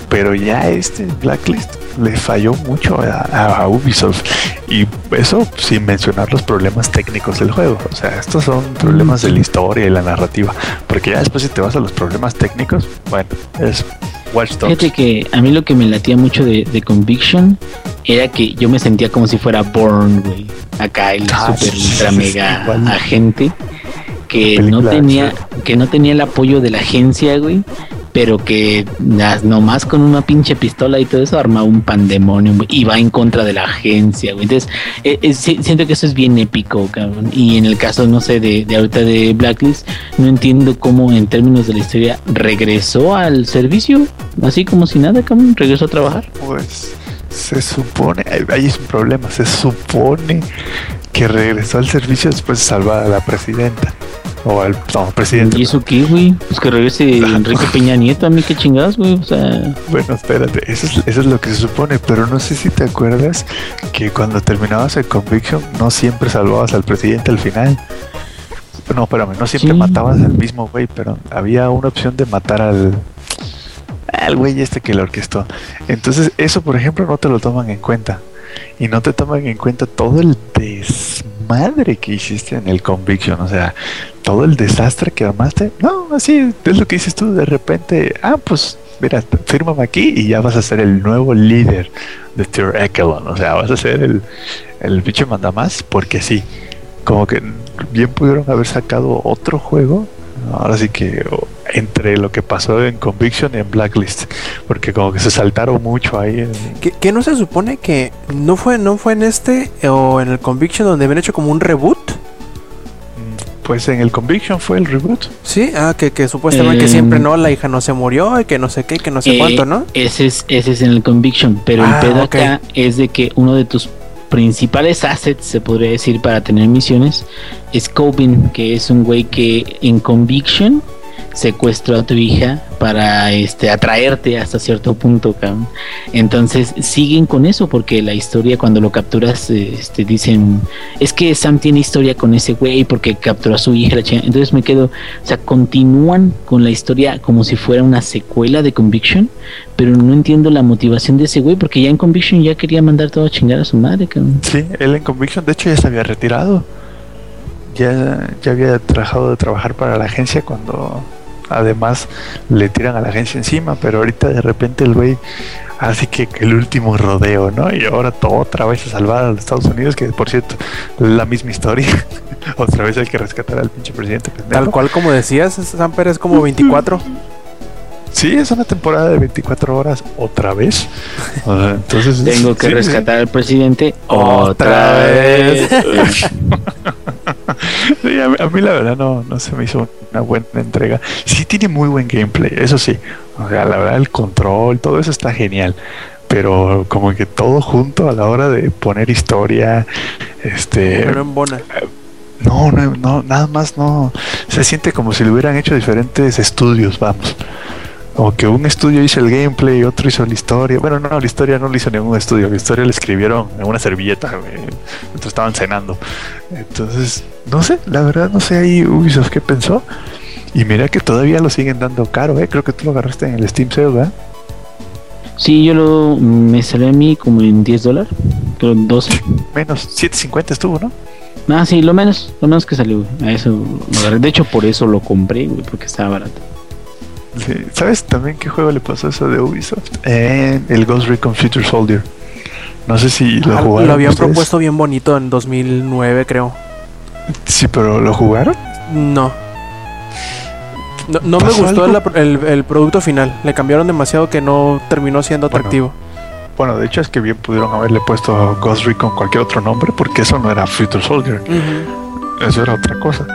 Pero ya este Blacklist le falló mucho a, Ubisoft. Y eso sin mencionar los problemas técnicos del juego. O sea, estos son problemas de la historia y la narrativa. Porque ya después si te vas a los problemas técnicos, bueno, es Watch Dogs. Fíjate que a mí lo que me latía mucho de, de Conviction era que yo me sentía como si fuera Born, güey. Acá el Ah, super sí, ultra mega igual. agente que no tenía que no tenía el apoyo de la agencia, güey, pero que nomás con una pinche pistola y todo eso arma un pandemonio güey, y va en contra de la agencia, güey. Entonces, eh, eh, si- siento que eso es bien épico, cabrón. Y en el caso, no sé, de, de ahorita de Blacklist, no entiendo cómo en términos de la historia regresó al servicio, así como si nada, cabrón, regresó a trabajar. Pues se supone, ahí es un problema, se supone que regresó al servicio después de salvar a la presidenta. O al no, presidente. ¿Y eso qué, güey? Pues que regrese Enrique Peña Nieto, a mí qué chingados, güey. O sea, Bueno, espérate, eso es, eso es lo que se supone, pero no sé si te acuerdas que cuando terminabas el Conviction no siempre salvabas al presidente al final. No, espérame, no siempre Sí. matabas al mismo güey, pero había una opción de matar al al güey este que lo orquestó. Entonces, eso por ejemplo no te lo toman en cuenta. Y no te toman en cuenta todo el desmadre que hiciste en el Conviction, o sea, todo el desastre que armaste. No, así es lo que dices tú, de repente, ah, pues mira, fírmame aquí y ya vas a ser el nuevo líder de Tyr Ekelon, o sea, vas a ser el, el bicho mandamás, porque sí, como que bien pudieron haber sacado otro juego, ahora sí que entre lo que pasó en Conviction y en Blacklist, porque como que se saltaron mucho ahí. en- ¿Que, que no se supone que no fue, no fue en este o en el Conviction donde habían hecho como un reboot? Pues en el Conviction fue el reboot. Sí, ah, que, que supuestamente que Eh, siempre no, la hija no se murió y que no sé qué, que no sé eh, cuánto, ¿no? Ese es, ese es en el Conviction, pero Ah, el pedo ok. acá es de que uno de tus principales assets, se podría decir, para tener misiones, es Cobin, que es un güey que en Conviction secuestró a tu hija para este atraerte hasta cierto punto, cabrón. Entonces siguen con eso porque la historia cuando lo capturas este dicen, es que Sam tiene historia con ese güey porque capturó a su hija, la chingada". Entonces me quedo, o sea, continúan con la historia como si fuera una secuela de Conviction, pero no entiendo la motivación de ese güey porque ya en Conviction ya quería mandar todo a chingar a su madre, cabrón. Sí, él en Conviction, de hecho, ya se había retirado. Ya, ya había dejado de trabajar para la agencia cuando además le tiran a la agencia encima, pero ahorita de repente el güey así que el último rodeo, ¿no? Y ahora todo otra vez a salvar a los Estados Unidos, que por cierto, la misma historia. otra vez hay que rescatar al pinche presidente. pendejo. Tal cual como decías, Samper es como 24. Sí, es una temporada de 24 horas otra vez. O sea, entonces Tengo que sí, sí. rescatar al presidente Otra vez. Sí, a, mí, a mí la verdad no, no se me hizo una buena entrega. Sí tiene muy buen gameplay, eso sí. O sea, la verdad el control, todo eso está genial. Pero como que todo junto a la hora de poner historia, este... Pero en Bona. No, no, no, nada más no. Se siente como si lo hubieran hecho diferentes estudios, vamos. Como que un estudio hizo el gameplay, otro hizo la historia. Bueno, no, la historia no la hizo ningún estudio. La historia la escribieron en una servilleta mientras estaban cenando. Entonces, no sé, la verdad no sé ahí Ubisoft qué pensó. Y mira que todavía lo siguen dando caro, ¿eh? Creo que tú lo agarraste en el Steam Sale, ¿verdad? Sí, yo lo me salió a mí como en 10 dólares, creo 12. Menos 7.50 estuvo, ¿no? Ah, sí, lo menos, lo menos que salió. A eso lo agarré. De hecho, por eso lo compré, güey, porque estaba barato. Sí. ¿Sabes también qué juego le pasó eso de Ubisoft? En el Ghost Recon Future Soldier. No sé si lo Ah, jugaron. lo habían ustedes. propuesto bien bonito en 2009, creo. Sí, pero ¿lo jugaron? No. No, no me ¿Pasó gustó el, el producto final. Le cambiaron demasiado que no terminó siendo atractivo. Bueno, de hecho es que bien pudieron haberle puesto Ghost Recon cualquier otro nombre porque eso no era Future Soldier, eso era otra cosa.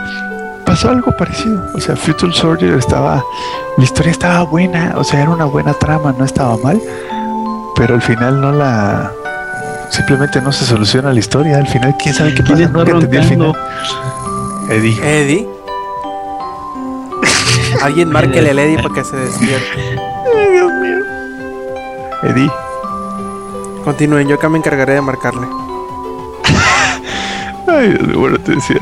Pasó algo parecido, o sea, Future Soldier estaba, la historia estaba buena, o sea, era una buena trama, no estaba mal, pero al final no la, simplemente no se soluciona la historia, al final quién sabe qué pasa, ¿Quién está nunca entendí el final. Eddie. Eddie. Alguien márquele a Lady para que se despierte. Ay, Dios mío. Eddie, Continúen, yo acá me encargaré de marcarle. Ay, bueno, te decía,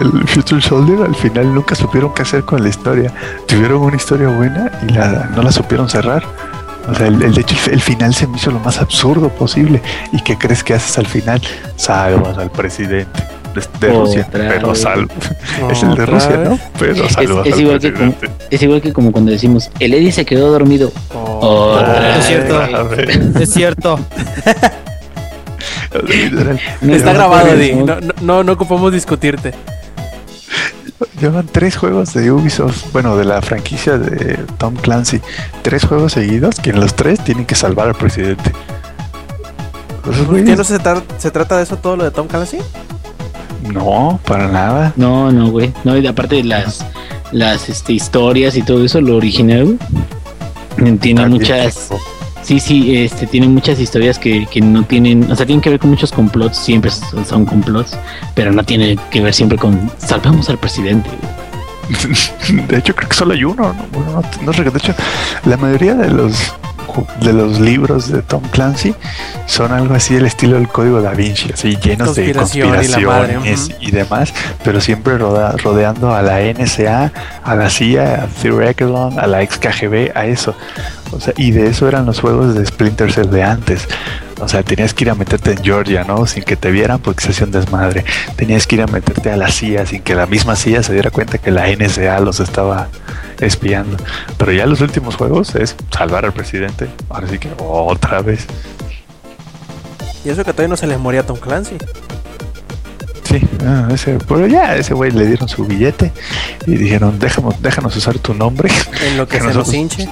el Future Soldier al final nunca supieron qué hacer con la historia. Tuvieron una historia buena y la, no la supieron cerrar. O sea, el, el- de hecho, el, el final se me hizo lo más absurdo posible. ¿Y qué crees que haces al final? Salvas al presidente de, de Rusia, pero salvo. Es el de Rusia, vez. ¿no? Pero salvas es al igual que como- presidente. Es igual que como cuando decimos, el Eddie se quedó dormido. Otra Es vez. cierto. Es cierto. No Está llevan grabado, Di. No, no, no, ocupamos discutirte. Llevan tres juegos de Ubisoft, bueno, de la franquicia de Tom Clancy. Tres juegos seguidos que en los tres tienen que salvar al presidente. ¿Qué güeyes- no se, tra- se trata de eso todo lo de Tom Clancy? No, para nada. No, no, güey. No, y aparte de las, las este, historias y todo eso, lo original, güey, tiene muchas... Sí, sí, este, tiene muchas historias que, que no tienen, o sea, tienen que ver con muchos complots, siempre son, complots, pero no tiene que ver siempre con salvamos al presidente. De hecho, creo que solo hay uno. No, no, no recuerdo. De hecho, la mayoría de los de los libros de Tom Clancy son algo así del estilo del código da Vinci, así llenos de y conspiraciones y demás, pero siempre roda- rodeando a la NSA, a la CIA, a Echelon, a la ex KGB, a eso. O sea, y de eso eran los juegos de Splinter Cell de antes. O sea, tenías que ir a meterte en Georgia, ¿no? Sin que te vieran porque se hacía un desmadre. Tenías que ir a meterte a la CIA sin que la misma CIA se diera cuenta que la NSA los estaba espiando. Pero ya los últimos juegos es salvar al presidente. Ahora sí que otra vez. Y eso que todavía no se les moría a Tom Clancy. Sí, ah, ese, pero ya ese güey le dieron su billete y dijeron, déjanos, déjanos usar tu nombre. En lo que Que se nos hinche.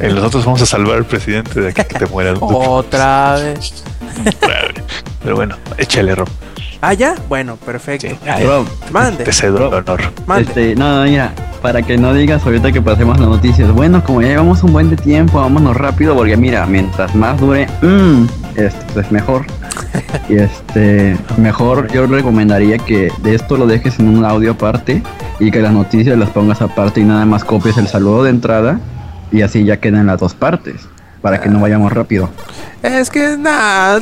Eh, Nosotros vamos a salvar al presidente de aquí que te mueras. Otra vez. Pero bueno, échale, Rob. Ah, ya. Bueno, perfecto. Sí, ya, Bro, Mande. te cedo el honor. Mande. este, no, no, mira, para que no digas ahorita que pasemos las noticias. Bueno, como ya llevamos un buen de tiempo, vámonos rápido, porque mira, mientras más dure, mm, este, pues mejor. Y este, mejor yo recomendaría que de esto lo dejes en un audio aparte y que las noticias las pongas aparte y nada más copies el saludo de entrada y así ya quedan las dos partes, para que no vayamos rápido. Es que nada,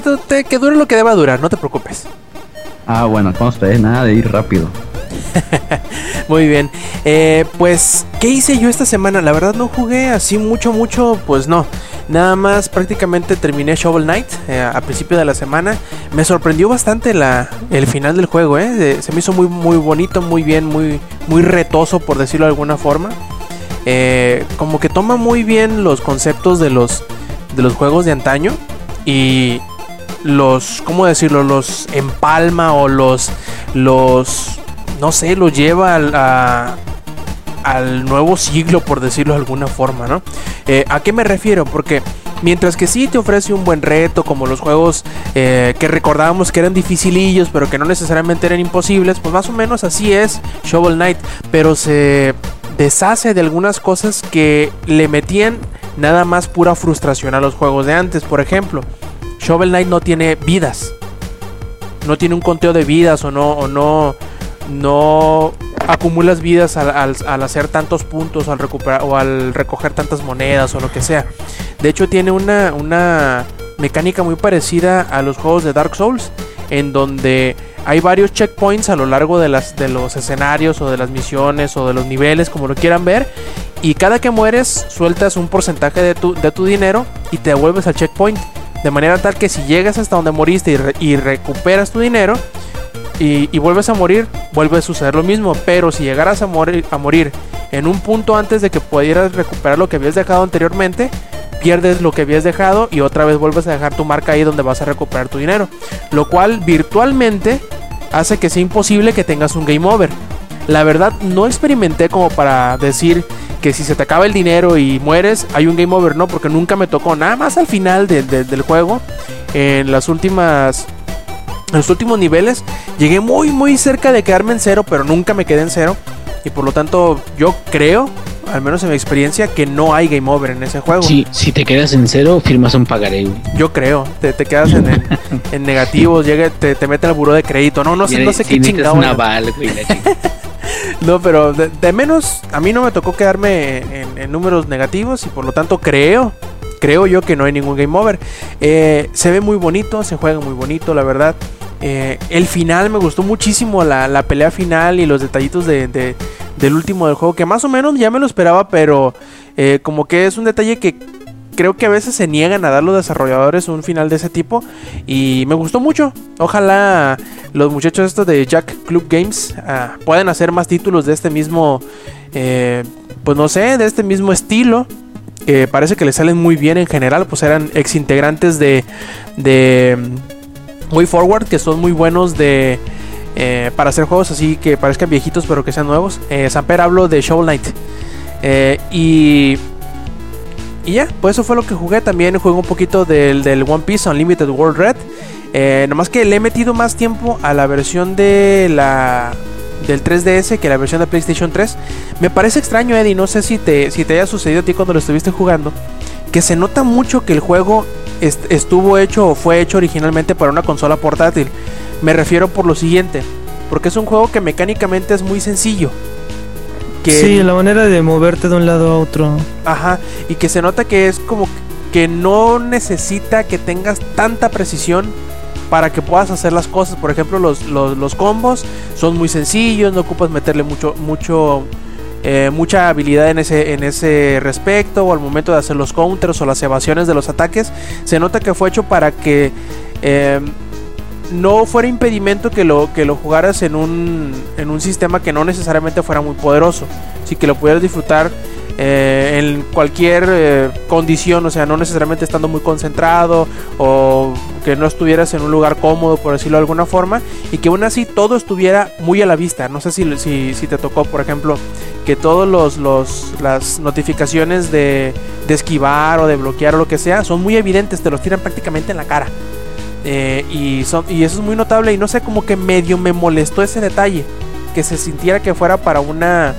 que dure lo que deba durar, no te preocupes. Ah, bueno, conste, nada de ir rápido. Muy bien. Eh, pues, ¿qué hice yo esta semana? La verdad no jugué así mucho, mucho, pues no. Nada más prácticamente terminé Shovel Knight eh, a principio de la semana. Me sorprendió bastante la, el final del juego, ¿eh? De- se me hizo muy, muy bonito, muy bien, muy, muy retoso, por decirlo de alguna forma. Eh, como que toma muy bien los conceptos de los, de los juegos de antaño y los, ¿cómo decirlo? Los empalma o los, los, no sé, los lleva a- al nuevo siglo, por decirlo de alguna forma, ¿no? Eh, ¿A qué me refiero? Porque mientras que sí te ofrece un buen reto, como los juegos eh, que recordábamos que eran dificilillos, pero que no necesariamente eran imposibles, pues más o menos así es Shovel Knight, pero se deshace de algunas cosas que le metían nada más pura frustración a los juegos de antes. Por ejemplo, Shovel Knight no tiene vidas. No tiene un conteo de vidas o no, o no, acumulas vidas al hacer tantos puntos al recuperar o al recoger tantas monedas o lo que sea. De hecho tiene una, una mecánica muy parecida a los juegos de Dark Souls, en donde hay varios checkpoints a lo largo de, las, de los escenarios o de las misiones o de los niveles, como lo quieran ver. Y cada que mueres sueltas un porcentaje de tu, de tu dinero y te devuelves al checkpoint. De manera tal que si llegas hasta donde moriste y, re- y recuperas tu dinero y, y vuelves a morir, vuelve a suceder lo mismo. Pero si llegaras a morir, a morir en un punto antes de que pudieras recuperar lo que habías dejado anteriormente, pierdes lo que habías dejado y otra vez vuelves a dejar tu marca ahí donde vas a recuperar tu dinero. Lo cual virtualmente hace que sea imposible que tengas un game over. La verdad no experimenté como para decir que si se te acaba el dinero y mueres hay un game over, no, porque nunca me tocó. Nada más al final de- de- del juego, en las últimas... En los últimos niveles llegué muy muy cerca de quedarme en cero, pero nunca me quedé en cero. Y por lo tanto yo creo, al menos en mi experiencia, que no hay game over en ese juego. Si, si te quedas en cero, firmas un pagaré. Yo creo, te, te quedas en, en, en negativos, llega, te, te mete al buró de crédito. No, no sé, no sé qué Si chingado. un aval, güey. la chingada. No, pero de, de menos a mí no me tocó quedarme en, en números negativos y por lo tanto creo, creo yo que no hay ningún game over. Eh, se ve muy bonito, se juega muy bonito, la verdad. Eh, el final me gustó muchísimo, la, la pelea final y los detallitos de, de- del último del juego, que más o menos ya me lo esperaba, pero eh, como que es un detalle que creo que a veces se niegan a dar los desarrolladores un final de ese tipo y me gustó mucho. Ojalá los muchachos estos de Jack Club Games ah, puedan hacer más títulos de este mismo, eh, pues no sé, de este mismo estilo. Que parece que le salen muy bien en general, pues eran ex integrantes de, de Way Forward, que son muy buenos de eh, para hacer juegos así que parezcan viejitos pero que sean nuevos. Eh, Samper hablo de Shovel Knight. Eh, y y ya, pues eso fue lo que jugué. También jugué un poquito del, del One Piece Unlimited World Red. Eh, nomás que le he metido más tiempo a la versión de la del 3DS que la versión de PlayStation 3. Me parece extraño, Eddie. No sé si te, si te haya sucedido a ti cuando lo estuviste jugando. Que se nota mucho que el juego estuvo hecho o fue hecho originalmente para una consola portátil. Me refiero por lo siguiente. Porque es un juego que mecánicamente es muy sencillo. Que Sí, la manera de moverte de un lado a otro. Ajá, y que se nota que es como que no necesita que tengas tanta precisión para que puedas hacer las cosas. Por ejemplo, los, los, los combos son muy sencillos, no ocupas meterle mucho, mucho, eh, mucha habilidad en ese, en ese respecto, o al momento de hacer los counters o las evasiones de los ataques. Se nota que fue hecho para que eh, no fuera impedimento que lo, que lo jugaras en un, en un sistema que no necesariamente fuera muy poderoso. Sí que lo pudieras disfrutar eh, en cualquier eh, condición, o sea, no necesariamente estando muy concentrado o que no estuvieras en un lugar cómodo, por decirlo de alguna forma, y que aún así todo estuviera muy a la vista. No sé si, si, si te tocó, por ejemplo, que todos los, los las notificaciones de, de esquivar o de bloquear o lo que sea son muy evidentes, te los tiran prácticamente en la cara. Eh, y, son, y eso es muy notable y no sé, como que medio me molestó ese detalle, que se sintiera que fuera para una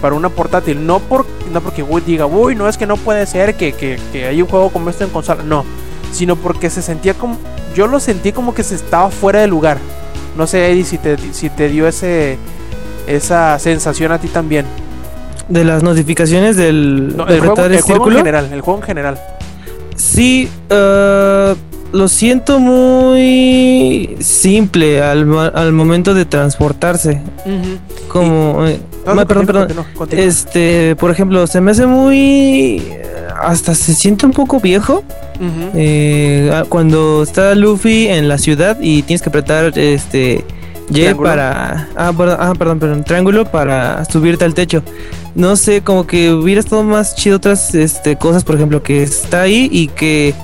para una portátil, no por no porque uy, diga, uy, no es que no puede ser que, que, que hay un juego como este en consola, no, sino porque se sentía como, yo lo sentí como que se estaba fuera de lugar. No sé, Eddie, si te, si te dio ese esa sensación a ti también. De las notificaciones del No, de el juego, el juego en general, el juego en general. Sí, eh, lo siento muy simple al, al momento de transportarse. Como. eh, No, ma- no, perdón, perdón. Este, por ejemplo, se me hace muy. Hasta se siente un poco viejo. Eh, cuando está Luffy en la ciudad y tienes que apretar este. Y Triángulo. para. Ah, perdón, ah, perdón, perdón. Triángulo para subirte al techo. No sé, como que hubiera estado más chido otras este, cosas, por ejemplo, que está ahí y que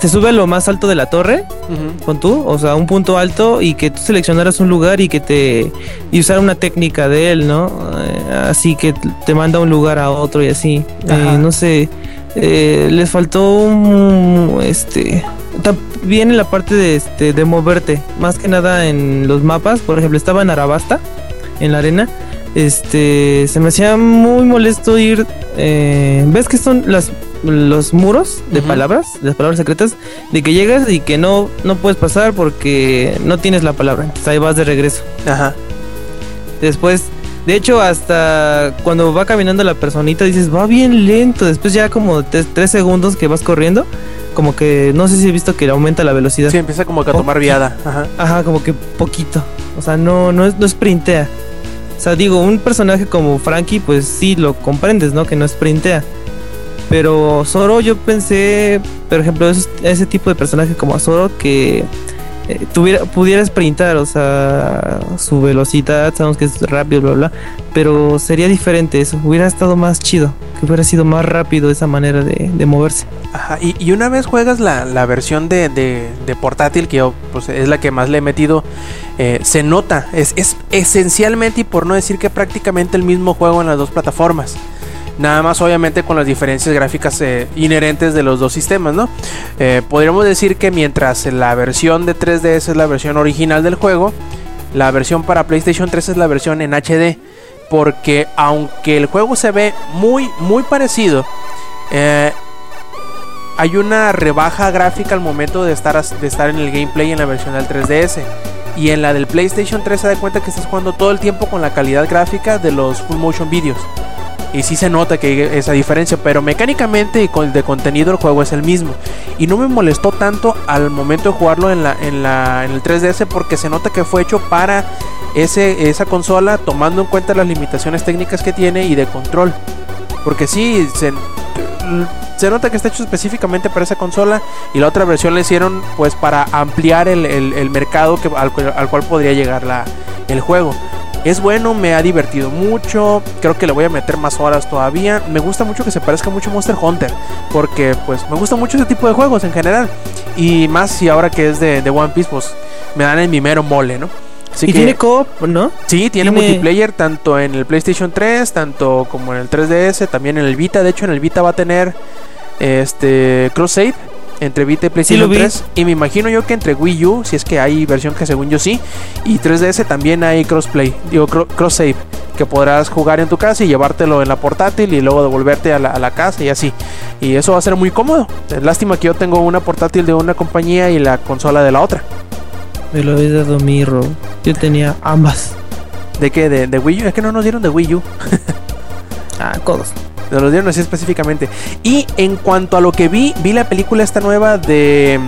se sube a lo más alto de la torre con tú, o sea, un punto alto y que tú seleccionaras un lugar y que te y usar una técnica de él, ¿no? Eh, así que te manda a un lugar a otro y así. Eh, no sé, eh, les faltó un este también en la parte de este de moverte, más que nada en los mapas, por ejemplo, estaba en Arabasta en la arena. Este, se me hacía muy molesto ir. eh, ¿Ves que son las los muros de palabras, las palabras secretas, de que llegas y que no no puedes pasar porque no tienes la palabra. Entonces ahí vas de regreso. Ajá. Después, de hecho, hasta cuando va caminando la personita dices va bien lento. Después ya como tres segundos que vas corriendo, como que no sé si he visto que aumenta la velocidad. Sí, empieza como que a tomar viada. Ajá. Ajá, como que poquito. O sea, no, no, no sprintea. O sea, digo, un personaje como Frankie, pues sí lo comprendes, ¿no? Que no sprintea. Pero Zoro, yo pensé, por ejemplo, ese tipo de personaje como Zoro que eh, tuviera, pudiera sprintar, o sea, su velocidad, sabemos que es rápido, bla, bla. Pero sería diferente eso, hubiera estado más chido, que hubiera sido más rápido esa manera de, moverse. Ajá, y, una vez juegas la, la versión de, de- de portátil, que yo pues, es la que más le he metido, eh, se nota, es, es esencialmente y por no decir que prácticamente el mismo juego en las dos plataformas. Nada más obviamente con las diferencias gráficas eh, inherentes de los dos sistemas, ¿no? Eh, podríamos decir que mientras la versión de 3DS es la versión original del juego, la versión para PlayStation 3 es la versión en HD. Porque aunque el juego se ve muy, muy parecido, eh, hay una rebaja gráfica al momento de estar, de estar en el gameplay en la versión del 3DS. Y en la del PlayStation 3 se da cuenta que estás jugando todo el tiempo con la calidad gráfica de los full motion videos. Y sí se nota que esa diferencia, pero mecánicamente y con de contenido el juego es el mismo. Y no me molestó tanto al momento de jugarlo en, la, en, la, en el 3DS porque se nota que fue hecho para ese, esa consola tomando en cuenta las limitaciones técnicas que tiene y de control. Porque sí, se, se nota que está hecho específicamente para esa consola y la otra versión la hicieron pues para ampliar el, el- el mercado que, al, al cual podría llegar la, el juego. Es bueno, me ha divertido mucho, creo que le voy a meter más horas todavía. Me gusta mucho que se parezca mucho a Monster Hunter, porque pues me gusta mucho ese tipo de juegos en general. Y más si ahora que es de, de One Piece, pues me dan el mimero mole, ¿no? Así y que- tiene co-op, ¿no? Sí, tiene, Tiene- multiplayer tanto en el PlayStation 3, tanto como en el 3DS, también en el Vita. De hecho, en el Vita va a tener este cross save entre Vita y PlayStation vi. 3 y me imagino yo que entre Wii U, si es que hay versión que según yo sí, y 3DS también hay crossplay, digo cro- cross save que podrás jugar en tu casa y llevártelo en la portátil y luego devolverte a la, a la casa y así. Y eso va a ser muy cómodo. Lástima que yo tengo una portátil de una compañía y la consola de la otra. Me lo habéis dado mirro. Yo tenía ambas. ¿De qué? De, de Wii U. Es que no nos dieron de Wii U. Ah, codos. Nos lo dieron así específicamente. Y en cuanto a lo que vi, vi la película esta nueva de.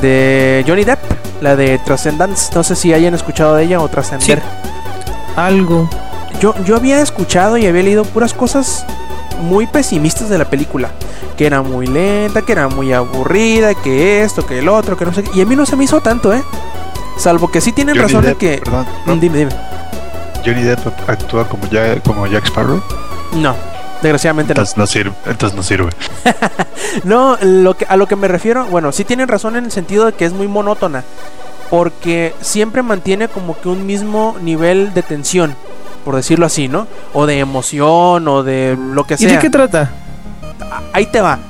de Johnny Depp, la de Transcendence. No sé si hayan escuchado de ella o Trascender. Algo. Yo, yo había escuchado y había leído puras cosas muy pesimistas de la película. Que era muy lenta, que era muy aburrida, que esto, que el otro, que no sé qué. Y a mí no se me hizo tanto, ¿eh? Salvo que sí tienen Johnny razón Depp, que. perdón, ¿no? Mm, Dime, dime. Johnny Depp actúa como, ya, como Jack Sparrow. No, desgraciadamente no. Entonces no sirve. Entonces no sirve. No, lo que, a lo que me refiero, bueno, sí tienen razón en el sentido de que es muy monótona. Porque siempre mantiene como que un mismo nivel de tensión, por decirlo así, ¿no? O de emoción, o de lo que ¿Y sea. de qué trata? Ahí te va.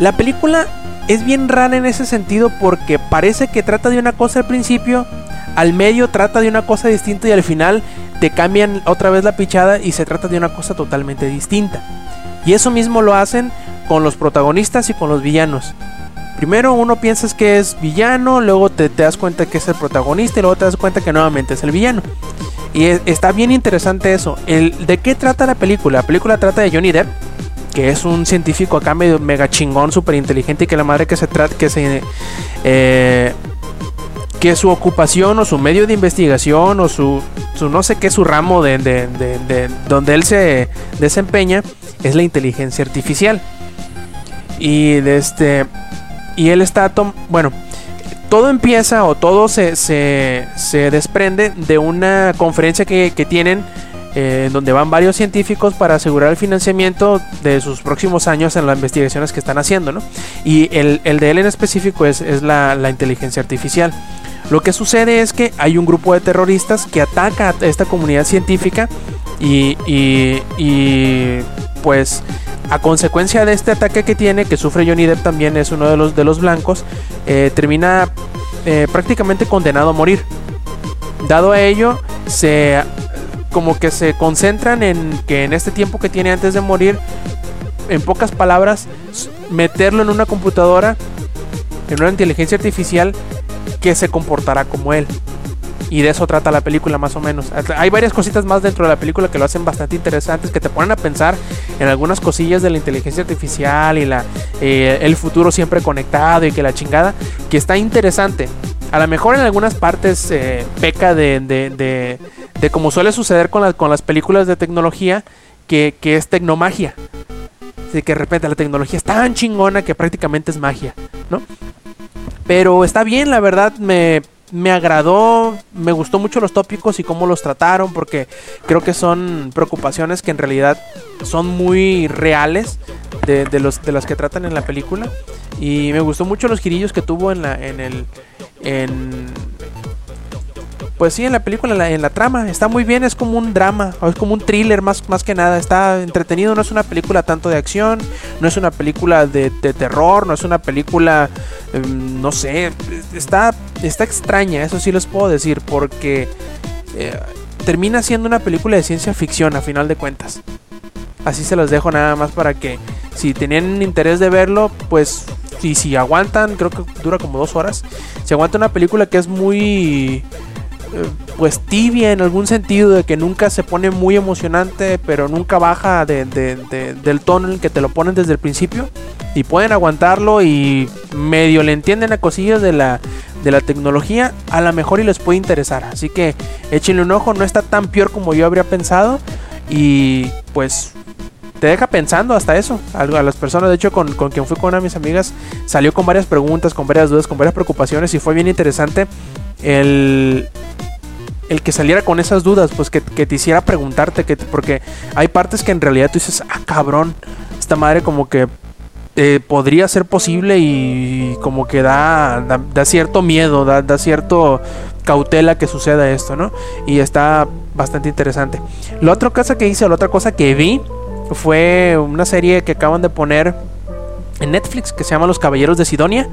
La película es bien rara en ese sentido porque parece que trata de una cosa al principio, al medio trata de una cosa distinta y al final te cambian otra vez la pichada y se trata de una cosa totalmente distinta. Y eso mismo lo hacen con los protagonistas y con los villanos. Primero uno piensas que es villano, luego te, das cuenta que es el protagonista y luego te das cuenta que nuevamente es el villano. Y es- está bien interesante eso. El, ¿De qué trata la película? La película trata de Johnny Depp, que es un científico acá medio mega chingón, súper inteligente y que la madre que se trata, que se... eh, que su ocupación o su medio de investigación o su, su no sé qué, su ramo de, de- de- de donde él se desempeña es la inteligencia artificial. Y de este. Y él está. bueno. Todo empieza o todo se, se, se desprende de una conferencia que, que tienen. Eh, donde van varios científicos para asegurar el financiamiento de sus próximos años en las investigaciones que están haciendo, ¿no? Y el, el de él en específico es, es la, la inteligencia artificial. Lo que sucede es que hay un grupo de terroristas que ataca a esta comunidad científica y, y- y, pues a consecuencia de este ataque que tiene, que sufre Johnny Depp también es uno de los, de los blancos, eh, termina eh, prácticamente condenado a morir. Dado a ello, se como que se concentran en que en este tiempo que tiene antes de morir, en pocas palabras, meterlo en una computadora, en una inteligencia artificial que se comportará como él. Y de eso trata la película más o menos. Hay varias cositas más dentro de la película que lo hacen bastante interesantes, que te ponen a pensar en algunas cosillas de la inteligencia artificial y la, eh, el futuro siempre conectado y que la chingada, que está interesante. A lo mejor en algunas partes eh, peca de, de, de- de como suele suceder con, las con las películas de tecnología, que, que es tecnomagia. De que de repente la tecnología es tan chingona que prácticamente es magia, ¿no? Pero está bien, la verdad, me, me agradó, me gustó mucho los tópicos y cómo los trataron, porque creo que son preocupaciones que en realidad son muy reales de, los, de las que tratan en la película. Y me gustó mucho los girillos que tuvo en la, en el, en, pues sí, en la película, en la, en la trama, está muy bien, es como un drama, o es como un thriller más, más que nada, está entretenido, no es una película tanto de acción, no es una película de, terror, no es una película, em, no sé, está, está extraña, eso sí les puedo decir, porque eh, termina siendo una película de ciencia ficción a final de cuentas. Así se los dejo nada más para que si tenían interés de verlo, pues y si aguantan, creo que dura como dos horas. Si aguanta una película que es muy pues tibia en algún sentido de que nunca se pone muy emocionante pero nunca baja de- de- de- del tono en el que te lo ponen desde el principio y pueden aguantarlo y medio le entienden a cosillas de la de la tecnología a lo mejor y les puede interesar así que échenle un ojo no está tan peor como yo habría pensado y pues te deja pensando hasta eso. A las personas, de hecho, con, con quien fui con una de mis amigas, salió con varias preguntas, con varias dudas, con varias preocupaciones y fue bien interesante el, el que saliera con esas dudas, pues que, que te hiciera preguntarte, que, porque hay partes que en realidad tú dices, ah, cabrón, esta madre como que eh, podría ser posible y como que da, da, da cierto miedo, da, da cierto cautela que suceda esto, ¿no? Y está bastante interesante. La otra cosa que hice, la otra cosa que vi fue una serie que acaban de poner en Netflix que se llama Los Caballeros de Sidonia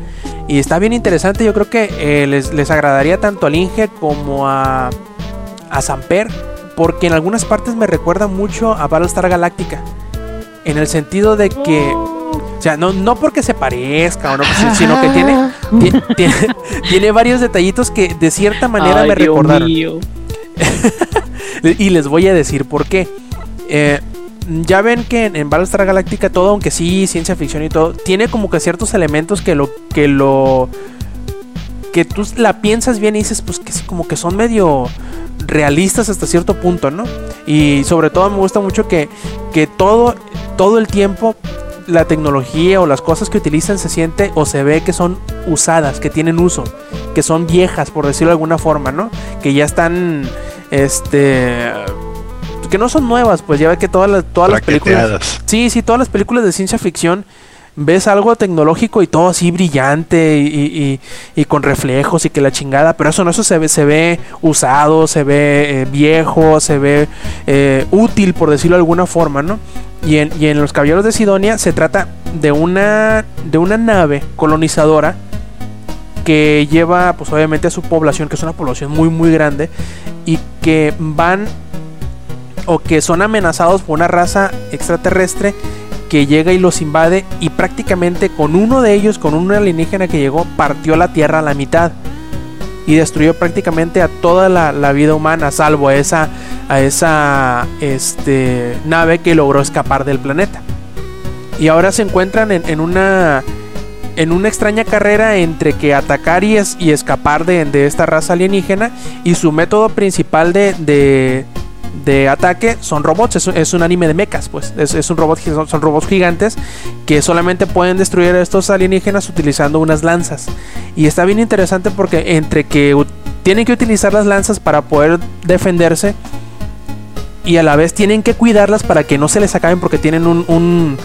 y está bien interesante. Yo creo que eh, les, les agradaría tanto al Inge como a, a Samper porque en algunas partes me recuerda mucho a Battlestar Galactica en el sentido de que o sea, no, no porque se parezca o no, si- sino que tiene, ti- tiene, tiene varios detallitos que de cierta manera Ay, me Dios recordaron. Y les voy a decir por qué. Eh, ya ven que en, en Battlestar Galactica todo, aunque sí, ciencia ficción y todo, tiene como que ciertos elementos que lo... Que lo que tú la piensas bien y dices, pues que como que son medio realistas hasta cierto punto, ¿no? Y sobre todo me gusta mucho que, que todo, todo el tiempo la tecnología o las cosas que utilizan se siente o se ve que son usadas, que tienen uso, que son viejas, por decirlo de alguna forma, ¿no? Que ya están, este, que no son nuevas, pues ya ve que todas las, todas las películas... Sí, sí, todas las películas de ciencia ficción ves algo tecnológico y todo así brillante y, y- y- y con reflejos y que la chingada, pero eso no, eso se ve, se ve usado, se ve eh, viejo, se ve eh, útil, por decirlo de alguna forma, ¿no? Y en, y en Los Caballeros de Sidonia se trata de una, de una nave colonizadora que lleva, pues obviamente, a su población, que es una población muy, muy grande, y que van o que son amenazados por una raza extraterrestre que llega y los invade y prácticamente con uno de ellos, con un alienígena que llegó, partió la Tierra a la mitad y destruyó prácticamente a toda la, vida humana, salvo a esa, a esa este, nave que logró escapar del planeta. Y ahora se encuentran en, una en una extraña carrera entre que atacar y, es- y escapar de, esta raza alienígena y su método principal de, de ataque son robots, es, un- anime de mechas, pues es, es un robot, son, robots gigantes que solamente pueden destruir a estos alienígenas utilizando unas lanzas. Y está bien interesante porque entre que tienen que utilizar las lanzas para poder defenderse y a la vez tienen que cuidarlas para que no se les acaben porque tienen un, un,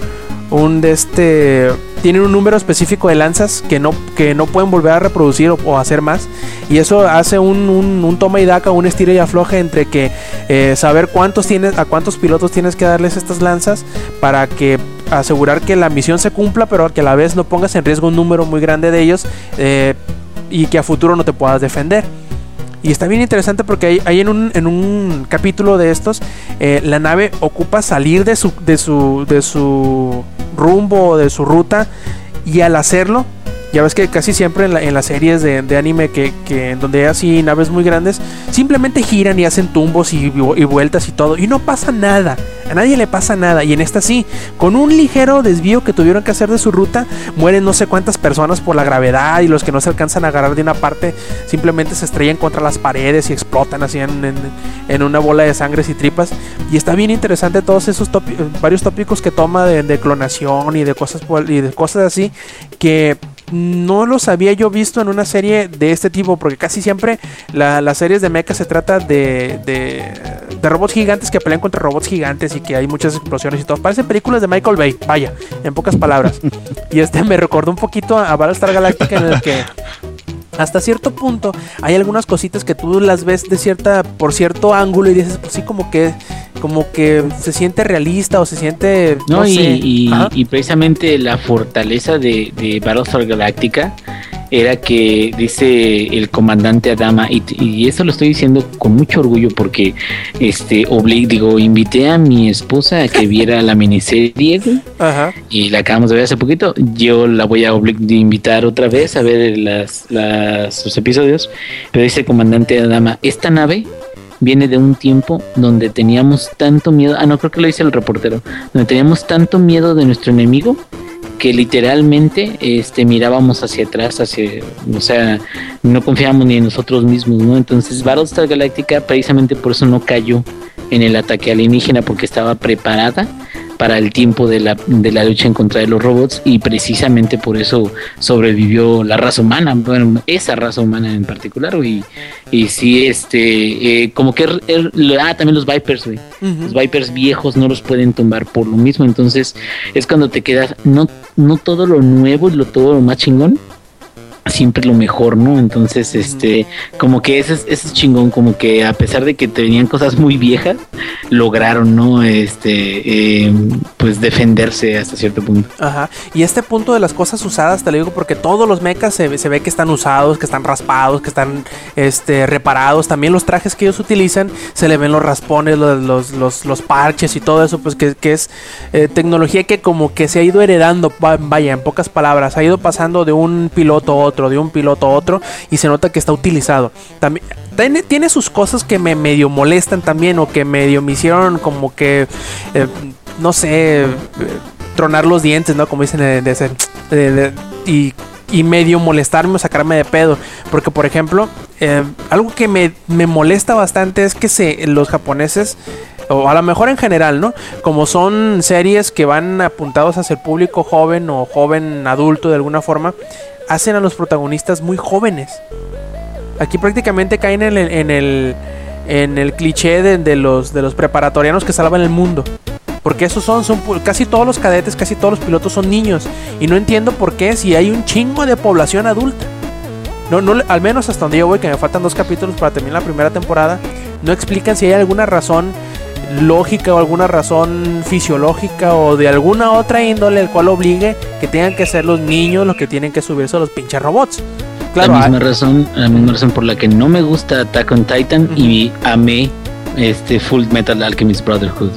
un de este tienen un número específico de lanzas que no, que no pueden volver a reproducir o, hacer más y eso hace un, un- toma y daca, un estira y afloje entre que eh, saber cuántos tienes, a cuántos pilotos tienes que darles estas lanzas para que asegurar que la misión se cumpla, pero que a la vez no pongas en riesgo un número muy grande de ellos eh, y que a futuro no te puedas defender. Y está bien interesante porque hay, hay en, un, en un capítulo de estos, eh, la nave ocupa salir de su, de su, de su rumbo, de su ruta, y al hacerlo, ya ves que casi siempre en, la- en las series de, anime que, donde hay así naves muy grandes, simplemente giran y hacen tumbos y, vueltas y todo, y no pasa nada, a nadie le pasa nada, y en esta sí, con un ligero desvío que tuvieron que hacer de su ruta, mueren no sé cuántas personas por la gravedad y los que no se alcanzan a agarrar de una parte simplemente se estrellan contra las paredes y explotan así en, una bola de sangres y tripas. Y está bien interesante todos esos varios tópicos que toma de, de clonación y de cosas y de cosas así que no los había yo visto en una serie de este tipo, porque casi siempre la- las series de mecha se trata de, de, de robots gigantes que pelean contra robots gigantes y que hay muchas explosiones y todo. Parecen películas de Michael Bay, vaya, en pocas palabras. y este me recordó un poquito a, a Battlestar Galactica en el que hasta cierto punto hay algunas cositas que tú las ves de cierta por cierto ángulo y dices pues sí como que como que se siente realista o se siente No, no y, sé. y- Ajá. y precisamente la fortaleza de, de Battlestar Galactica era que dice el comandante Adama, y, y eso lo estoy diciendo con mucho orgullo porque este obli- digo, invité a mi esposa a que viera la miniserie Ajá. y la acabamos de ver hace poquito. Yo la voy a de invitar otra vez a ver las, las, los episodios. Pero dice el comandante Adama, esta nave viene de un tiempo donde teníamos tanto miedo. Ah, no, creo que lo dice el reportero. Donde teníamos tanto miedo de nuestro enemigo que literalmente este mirábamos hacia atrás, hacia, o sea, no confiábamos ni en nosotros mismos, ¿no? Entonces Battlestar Galactica precisamente por eso no cayó en el ataque alienígena porque estaba preparada para el tiempo de la, de la lucha en contra de los robots y precisamente por eso sobrevivió la raza humana, bueno, esa raza humana en particular, y, y sí, este, eh, como que, er- er- ah, también los Vipers, güey, los. Vipers viejos no los pueden tumbar por lo mismo, entonces es cuando te quedas, no, no todo lo nuevo y lo todo lo más chingón, siempre lo mejor, ¿no? Entonces, este, como que ese es, ese es chingón, como que a pesar de que tenían cosas muy viejas, lograron, ¿no? Este, eh, pues defenderse hasta cierto punto. Ajá. Y este punto de las cosas usadas, te lo digo porque todos los mechas se, ve- se ve que están usados, que están raspados, que están este, reparados. También los trajes que ellos utilizan, se le ven los raspones, los, los, los, los parches y todo eso, pues que, que es eh, tecnología que como que se ha ido heredando, va- vaya, en pocas palabras, ha ido pasando de un piloto a otro, de un piloto a otro, y se nota que está utilizado. También tiene, tiene sus cosas que me medio molestan también, o que medio me hicieron como que, eh, no sé, tronar los dientes, ¿no? Como dicen de- de- y, y medio molestarme o sacarme de pedo. Porque, por ejemplo, eh, algo que me, me molesta bastante es que se, los japoneses, o a lo mejor en general, ¿no? Como son series que van apuntados hacia el público joven o joven adulto de alguna forma, hacen a los protagonistas muy jóvenes. Aquí prácticamente caen en el, en el, en el cliché de, de los, de los preparatorianos que salvan el mundo. Porque esos son, son casi todos los cadetes, casi todos los pilotos son niños. Y no entiendo por qué si hay un chingo de población adulta. No, no, al menos hasta donde yo voy, que me faltan dos capítulos para terminar la primera temporada, no explican si hay alguna razón lógica o alguna razón fisiológica o de alguna otra índole el cual obligue que tengan que ser los niños los que tienen que subirse a los pinches robots. Claro, la misma razón, la misma razón por la que no me gusta Attack on Titan y amé este Full Metal Alchemist Brotherhood.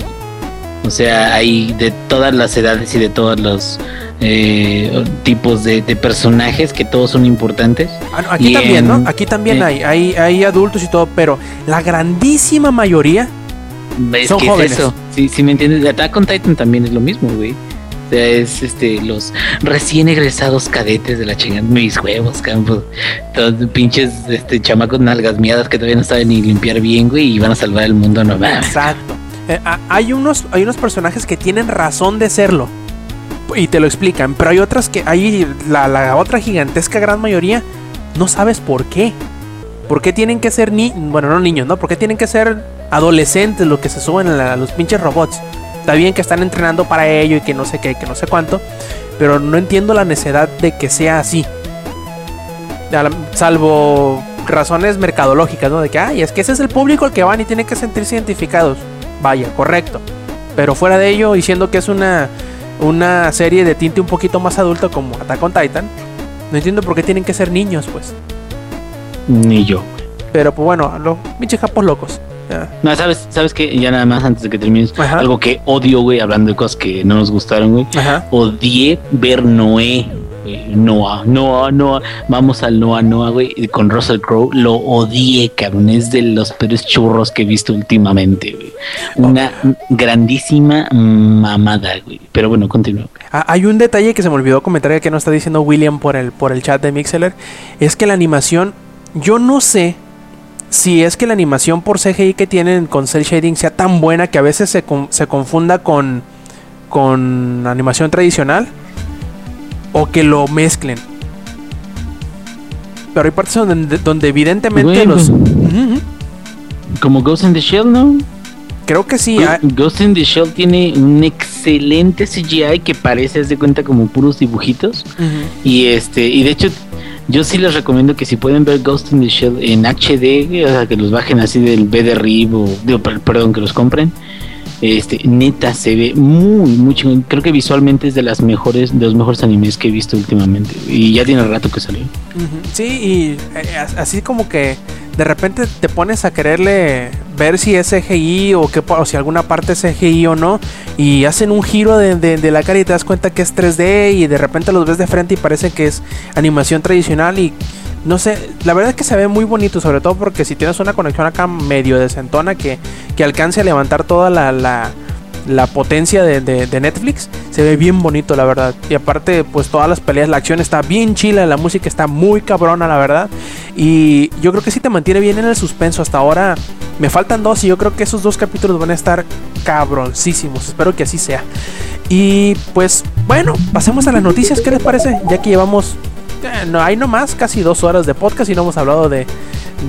O sea, hay de todas las edades y de todos los eh, tipos de, de personajes que todos son importantes. Ah, no, aquí Y también, en- ¿no? Aquí también eh. hay, hay, hay adultos y todo, pero la grandísima mayoría Es Son que jóvenes. es eso. Sí me entiendes. Attack on Titan también es lo mismo, güey. O sea, es este, los recién egresados cadetes de la chingada, mis huevos, campos. Todos pinches este, chamacos nalgas miadas que todavía no saben ni limpiar bien, güey, y van a salvar el mundo, no mames. Exacto. Eh, a- hay, unos, hay unos personajes que tienen razón de serlo. Y te lo explican. Pero hay otras que. Hay la, la otra gigantesca gran mayoría. No sabes por qué. ¿Por qué tienen que ser ni Bueno, no niños, ¿no? ¿Por qué tienen que ser adolescentes los que se suben a, la- a los pinches robots? Está bien que están entrenando para ello y que no sé qué, que no sé cuánto. Pero no entiendo la necesidad de que sea así. Salvo razones mercadológicas, ¿no? De que, ay, es que ese es el público al que van y tienen que sentirse identificados. Vaya, correcto. Pero fuera de ello, diciendo que es una, una serie de tinte un poquito más adulta como Attack on Titan, no entiendo por qué tienen que ser niños, pues. Ni yo. Pero pues bueno, los pinches japos locos. Ya. No, sabes, sabes que ya nada más antes de que termines, Ajá. algo que odio, güey, hablando de cosas que no nos gustaron, güey. Odié ver Noé. Noah, Noah, Noah, vamos al Noah, Noah, güey, con Russell Crowe, lo odié, cabrón, es de los peores churros que he visto últimamente, güey. Una grandísima mamada, güey. Pero bueno, continúa. Ah, Hay un detalle que se me olvidó comentar que no está diciendo William por el, por el chat de Mixeler. Es que la animación, yo no sé si es que la animación por CGI que tienen con cel shading sea tan buena que a veces se, se confunda con, con animación tradicional o que lo mezclen. Pero hay partes donde, donde evidentemente Güey, los... pues-. Como Ghost in the Shell, ¿no? Creo que sí. Ghost in the Shell tiene un excelente CGI que parece, haz de cuenta, como puros dibujitos. Y este, y de hecho, yo sí les recomiendo que si pueden ver Ghost in the Shell en HD, o sea, que los bajen así del B de RIB o, digo, per- perdón, que los compren. Este, neta, se ve muy, muy. Creo que visualmente es de las mejores, de los mejores animes que he visto últimamente. Y ya tiene rato que salió. Sí, y eh, as- así como que de repente te pones a quererle ver si es CGI o, que, o si alguna parte es CGI o no. Y hacen un giro de, de- de la cara y te das cuenta que es 3D y de repente los ves de frente y parece que es animación tradicional y no sé, la verdad es que se ve muy bonito, sobre todo porque si tienes una conexión acá medio decentona que, que alcance a levantar toda la, la, la potencia de, de- Netflix, se ve bien bonito, la verdad. Y aparte, pues todas las peleas, la acción está bien chila, la música está muy cabrona, la verdad. Y yo creo que sí te mantiene bien en el suspenso. Hasta ahora me faltan dos y yo creo que esos dos capítulos van a estar cabroncísimos. Espero que así sea. Y pues bueno, pasemos a las noticias. ¿Qué les parece? Ya que llevamos, no hay nomás casi dos horas de podcast y no hemos hablado de,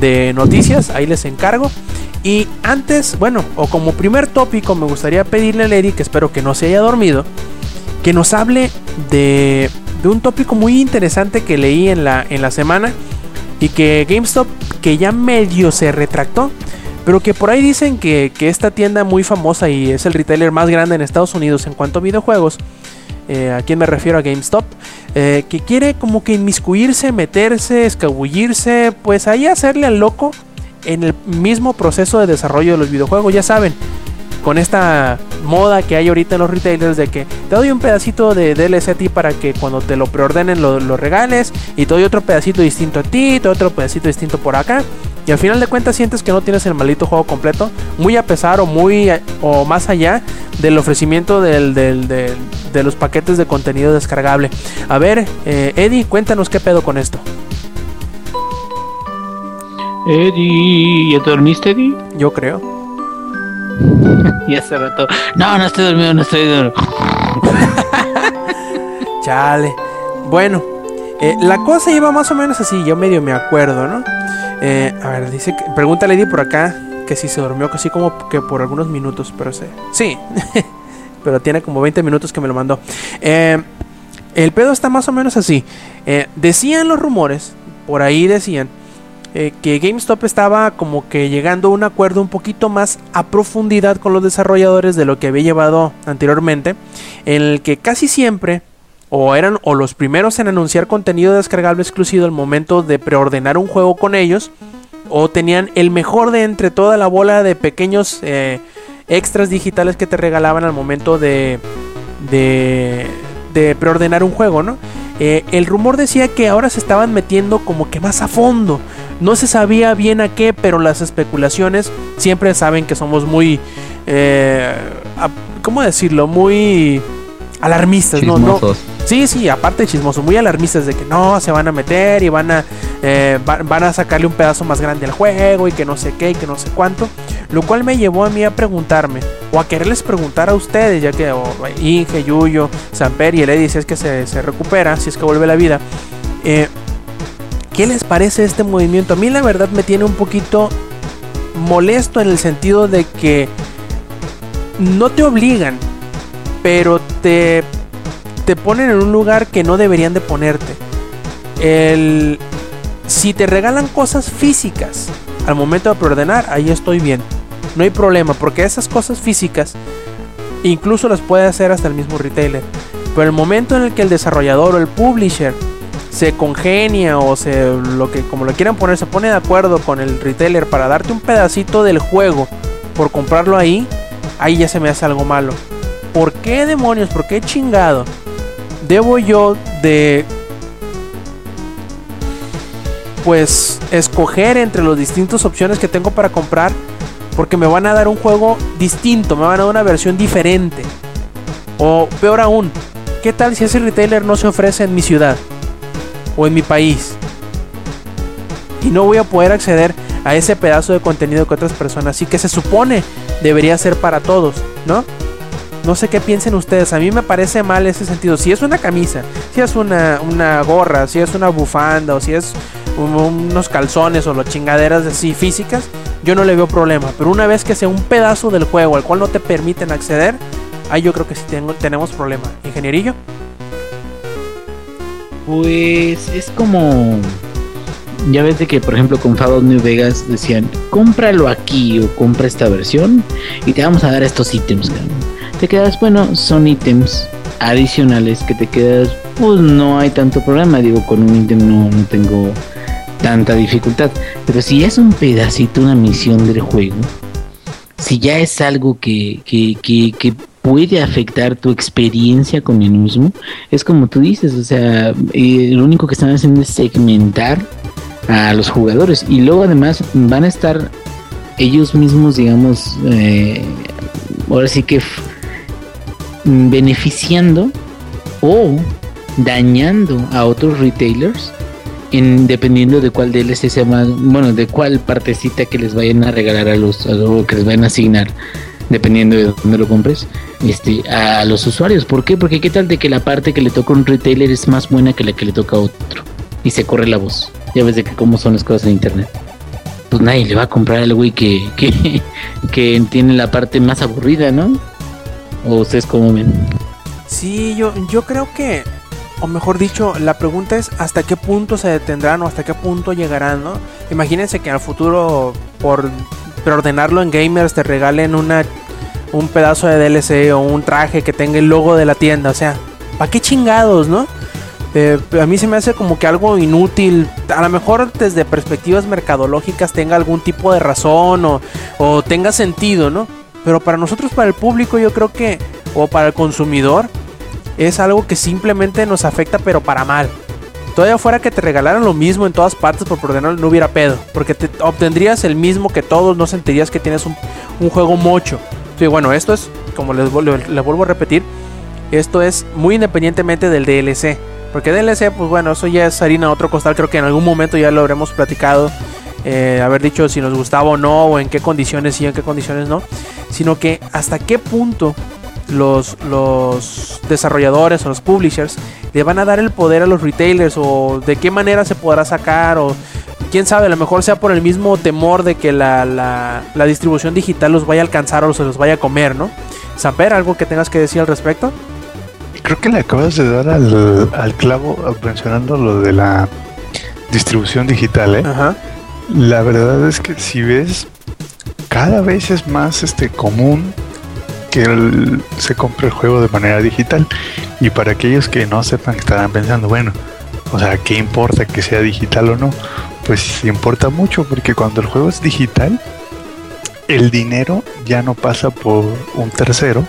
de noticias. Ahí les encargo. Y antes, bueno, o como primer tópico, me gustaría pedirle a Lady, que espero que no se haya dormido, que nos hable de, de un tópico muy interesante que leí en la, en la semana y que GameStop, que ya medio se retractó, pero que por ahí dicen que, que esta tienda muy famosa y es el retailer más grande en Estados Unidos en cuanto a videojuegos, eh, a quién me refiero a GameStop, eh, que quiere como que inmiscuirse, meterse, escabullirse, pues ahí hacerle al loco en el mismo proceso de desarrollo de los videojuegos, ya saben, con esta moda que hay ahorita en los retailers de que te doy un pedacito de DLC a ti para que cuando te lo preordenen lo, lo regales y te doy otro pedacito distinto a ti, te doy otro pedacito distinto por acá y al final de cuentas sientes que no tienes el maldito juego completo, muy a pesar o muy o más allá del ofrecimiento del, del- del- de los paquetes de contenido descargable. A ver, eh, Eddie, cuéntanos qué pedo con esto. Eddie, ¿ya te dormiste, Eddie? Yo creo. Y hace rato. No, no estoy dormido, no estoy dormido. Chale. Bueno, eh, la cosa iba más o menos así, yo medio me acuerdo, ¿no? Eh, a ver, dice que. Pregúntale Eddie por acá que si se durmió, así como que por algunos minutos, pero sé. Sí. pero tiene como 20 minutos que me lo mandó. Eh, el pedo está más o menos así. Decían los rumores, por ahí decían, eh, que GameStop estaba como que llegando a un acuerdo un poquito más a profundidad con los desarrolladores de lo que había llevado anteriormente, en el que casi siempre o eran o los primeros en anunciar contenido descargable exclusivo al momento de preordenar un juego con ellos, o tenían el mejor de entre toda la bola de pequeños eh, extras digitales que te regalaban al momento de, de, de preordenar un juego, ¿no? Eh, el rumor decía que ahora se estaban metiendo como que más a fondo. No se sabía bien a qué, pero las especulaciones siempre saben que somos muy... eh, ¿Cómo decirlo? Muy alarmistas, ¿no? no Chismosos. Sí, sí, aparte de chismoso, muy alarmistas de que no, se van a meter y van a, eh, va- van a sacarle un pedazo más grande al juego y que no sé qué y que no sé cuánto. Lo cual me llevó a mí a preguntarme, o a quererles preguntar a ustedes, ya que o, Inge, Yuyo, Samper y el Eddie, si es que se, se recupera, si es que vuelve la vida. eh, ¿Qué les parece este movimiento? A mí la verdad me tiene un poquito molesto en el sentido de que no te obligan, pero te, te ponen en un lugar que no deberían de ponerte. El, si te regalan cosas físicas al momento de preordenar, ahí estoy bien. No hay problema, porque esas cosas físicas incluso las puede hacer hasta el mismo retailer. Pero el momento en el que el desarrollador o el publisher se congenia o se lo que como lo quieran poner se pone de acuerdo con el retailer para darte un pedacito del juego por comprarlo ahí, ahí ya se me hace algo malo. ¿Por qué demonios? ¿Por qué chingado? Debo yo de pues escoger entre las distintas opciones que tengo para comprar porque me van a dar un juego distinto, me van a dar una versión diferente. O peor aún, ¿qué tal si ese retailer no se ofrece en mi ciudad o en mi país? Y no voy a poder acceder a ese pedazo de contenido que otras personas, y que se supone debería ser para todos, ¿no? No sé qué piensen ustedes, a mí me parece mal ese sentido. Si es una camisa, si es una, una gorra, si es una bufanda o si es un- unos calzones o las chingaderas así físicas, yo no le veo problema. Pero una vez que sea un pedazo del juego al cual no te permiten acceder, ahí yo creo que sí tenemos problema. Ingenierillo. Pues es como. ya ves de que, por ejemplo, con Fallout New Vegas decían, cómpralo aquí o compra esta versión y te vamos a dar estos ítems, cabrón. Te quedas, bueno, son ítems adicionales que te quedas, pues no hay tanto problema, digo, con un ítem no, no tengo tanta dificultad. Pero si es un pedacito, una misión del juego, si ya es algo que, que, que, que puede afectar tu experiencia con el mismo, es como tú dices, o sea, eh, lo único que están haciendo es segmentar a los jugadores y luego además van a estar ellos mismos, digamos, eh, ahora sí que beneficiando o dañando a otros retailers en, dependiendo de cuál DLC sea más, bueno, de cuál partecita que les vayan a regalar a los, a lo que les vayan a asignar, dependiendo de dónde lo compres, este, a los usuarios. ¿Por qué? Porque qué tal de que la parte que le toca a un retailer es más buena que la que le toca a otro y se corre la voz. Ya ves de que cómo son las cosas en internet. Pues nadie le va a comprar al güey que, que, que tiene la parte más aburrida, ¿no? O ustedes como ven. Sí, yo, yo creo que, o mejor dicho, la pregunta es hasta qué punto se detendrán o hasta qué punto llegarán, ¿no? Imagínense que al futuro, por preordenarlo en gamers, te regalen una, un pedazo de DLC o un traje que tenga el logo de la tienda, o sea, ¿para qué chingados, no? Eh, a mí se me hace como que algo inútil. A lo mejor desde perspectivas mercadológicas tenga algún tipo de razón o, o tenga sentido, ¿no? Pero para nosotros, para el público, yo creo que, o para el consumidor, es algo que simplemente nos afecta, pero para mal. Todavía fuera que te regalaran lo mismo en todas partes por ordenarlo, no hubiera pedo. Porque te obtendrías el mismo que todos, no sentirías que tienes un, juego mocho. Sí, bueno, esto es, como les, les vuelvo a repetir, esto es muy independientemente del DLC. Porque DLC, pues bueno, eso ya es harina a otro costal. Creo que en algún momento ya lo habremos platicado. Eh, haber dicho si nos gustaba o no, o en qué condiciones sí, en qué condiciones no. Sino que hasta qué punto los, los desarrolladores o los publishers le van a dar el poder a los retailers o de qué manera se podrá sacar o quién sabe, a lo mejor sea por el mismo temor de que la, la, la distribución digital los vaya a alcanzar o se los vaya a comer, ¿no? Samper, ¿algo que tengas que decir al respecto? Creo que le acabas de dar al, al clavo mencionando lo de la distribución digital, ¿eh? Ajá. La verdad es que si ves, cada vez es más este común que el- se compre el juego de manera digital. Y para aquellos que no sepan, estarán pensando, bueno, o sea, ¿qué importa que sea digital o no? Pues importa mucho porque cuando el juego es digital, el dinero ya no pasa por un tercero,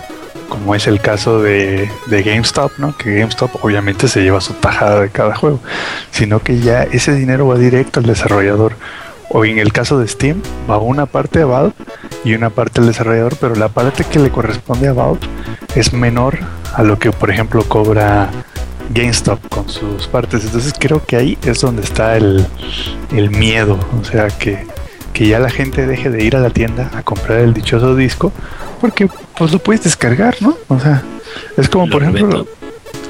como es el caso de, de GameStop, ¿no? Que GameStop obviamente se lleva su tajada de cada juego, sino que ya ese dinero va directo al desarrollador. O en el caso de Steam, va una parte a Valve y una parte al desarrollador, pero la parte que le corresponde a Valve es menor a lo que, por ejemplo, cobra GameStop con sus partes. Entonces creo que ahí es donde está el, el miedo. O sea, que, que ya la gente deje de ir a la tienda a comprar el dichoso disco, porque pues lo puedes descargar, ¿no? O sea, es como, por ejemplo...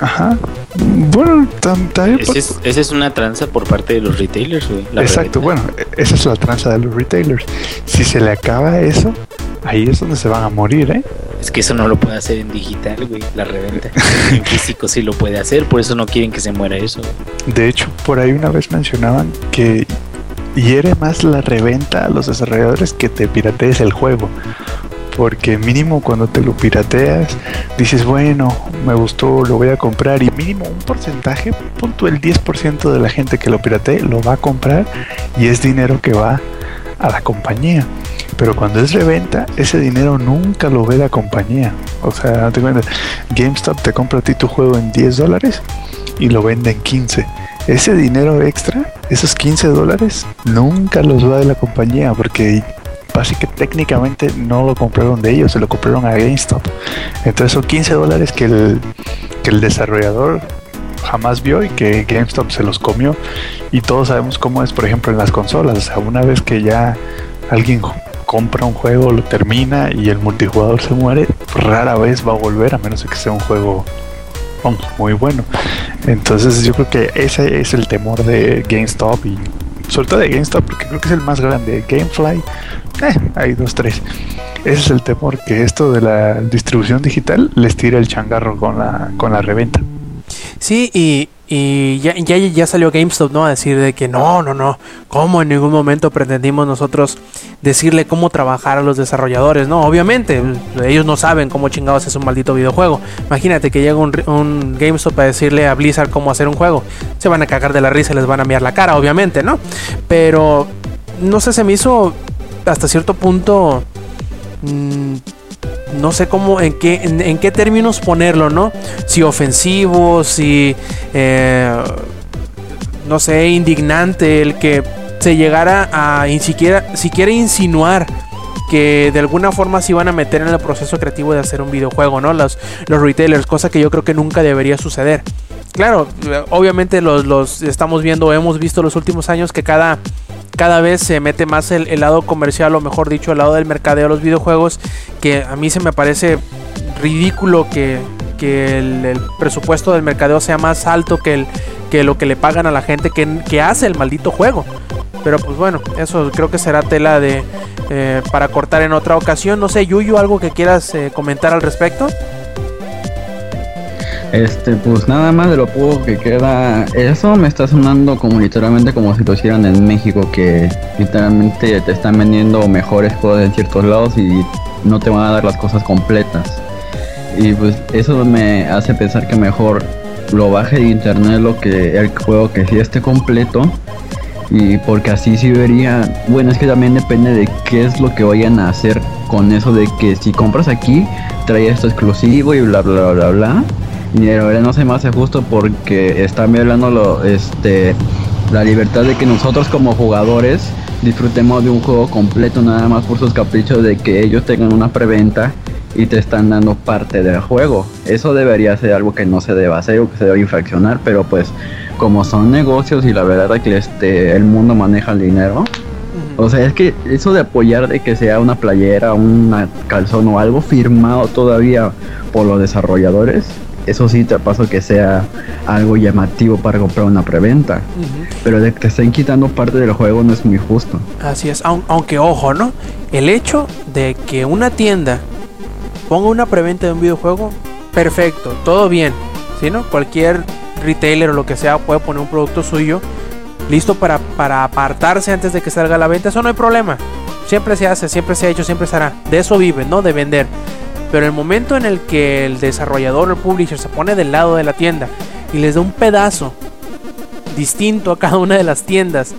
Ajá. Bueno, tam- también... Esa es, esa es una tranza por parte de los retailers, güey. Exacto, reventa. bueno, e- esa es la tranza de los retailers. Si se le acaba eso, ahí es donde se van a morir, ¿eh? Es que eso no lo puede hacer en digital, güey, la reventa. En físico sí lo puede hacer, por eso no quieren que se muera eso. De hecho, por ahí una vez mencionaban que hiere más la reventa a los desarrolladores que te piratees el juego. Porque mínimo cuando te lo pirateas, dices, bueno, me gustó, lo voy a comprar. Y mínimo un porcentaje, punto el 10% de la gente que lo piratee lo va a comprar y es dinero que va a la compañía. Pero cuando es reventa, ese dinero nunca lo ve la compañía. O sea, te cuenta, GameStop te compra a ti tu juego en 10 dólares y lo vende en 15. Ese dinero extra, esos 15 dólares, nunca los va de la compañía porque básicamente técnicamente no lo compraron de ellos, se lo compraron a GameStop. Entonces son 15 dólares que el, que el desarrollador jamás vio y que GameStop se los comió. Y todos sabemos cómo es, por ejemplo, en las consolas. O sea, una vez que ya alguien compra un juego, lo termina y el multijugador se muere, rara vez va a volver a menos que sea un juego muy bueno. Entonces yo creo que ese es el temor de GameStop y sobre todo de GameStop porque creo que es el más grande. GameFly, eh, hay dos, tres. Ese es el temor que esto de la distribución digital les tire el changarro con la, con la reventa. Sí, y Y ya, ya, ya salió GameStop, ¿no? A decir de que no, no, no. ¿Cómo en ningún momento pretendimos nosotros decirle cómo trabajar a los desarrolladores? No, obviamente, ellos no saben cómo chingados es un maldito videojuego. Imagínate que llega un, GameStop a decirle a Blizzard cómo hacer un juego. Se van a cagar de la risa y les van a mirar la cara, obviamente, ¿no? Pero, no sé, se me hizo hasta cierto punto... Mmm, no sé cómo, en qué, en, qué términos ponerlo, ¿no? Si ofensivo, si, eh, no sé, indignante, el que se llegara a ni siquiera, insinuar que de alguna forma se iban a meter en el proceso creativo de hacer un videojuego, ¿no? Los, los retailers, cosa que yo creo que nunca debería suceder. Claro, obviamente los, los estamos viendo, hemos visto los últimos años que cada cada vez se mete más el, lado comercial, o mejor dicho, el lado del mercadeo de los videojuegos, que a mí se me parece ridículo que, el, presupuesto del mercadeo sea más alto que, el, que lo que le pagan a la gente que, hace el maldito juego. Pero pues bueno, eso creo que será tela de eh, para cortar en otra ocasión. No sé, Yuyu, algo que quieras eh, comentar al respecto. Este, pues nada más de lo poco que queda. Eso me está sonando como literalmente como si lo hicieran en México, que literalmente te están vendiendo mejores cosas en ciertos lados y no te van a dar las cosas completas. Y pues eso me hace pensar que mejor lo baje de internet lo que el juego que sí esté completo. Y porque así sí vería, bueno, es que también depende de qué es lo que vayan a hacer con eso de que si compras aquí, trae esto exclusivo y bla bla bla bla y verdad no se me hace justo porque están violando lo, este, la libertad de que nosotros como jugadores disfrutemos de un juego completo nada más por sus caprichos de que ellos tengan una preventa y te están dando parte del juego. Eso debería ser algo que no se deba hacer o que se debe infraccionar, pero pues como son negocios y la verdad es que este, el mundo maneja el dinero. O sea, es que eso de apoyar de que sea una playera, una calzón o algo firmado todavía por los desarrolladores, eso sí te paso que sea algo llamativo para comprar una preventa. Pero de que te estén quitando parte del juego no es muy justo. Así es, aunque ojo, ¿no? El hecho de que una tienda ponga una preventa de un videojuego, perfecto, todo bien. ¿Sí, no? Cualquier retailer o lo que sea puede poner un producto suyo listo para, para apartarse antes de que salga a la venta. Eso no hay problema. Siempre se hace, siempre se ha hecho, siempre se hará. De eso vive, ¿no? De vender. Pero el momento en el que el desarrollador o el publisher se pone del lado de la tienda y les da un pedazo distinto a cada una de las tiendas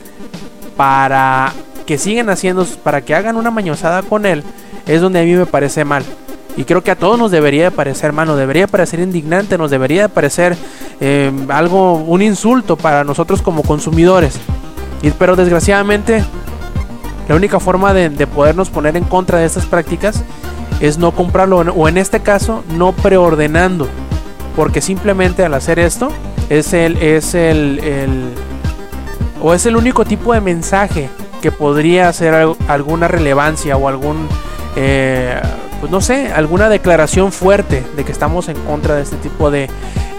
para que sigan haciendo, para que hagan una mañosada con él, es donde a mí me parece mal. Y creo que a todos nos debería parecer mal, debería parecer indignante, nos debería parecer eh, algo, un insulto para nosotros como consumidores. Y, pero desgraciadamente, la única forma de, de podernos poner en contra de estas prácticas es no comprarlo o en este caso no preordenando. Porque simplemente al hacer esto es el, es el, o es el único tipo de mensaje que podría hacer alguna relevancia o algún eh, pues no sé, alguna declaración fuerte de que estamos en contra de este tipo de,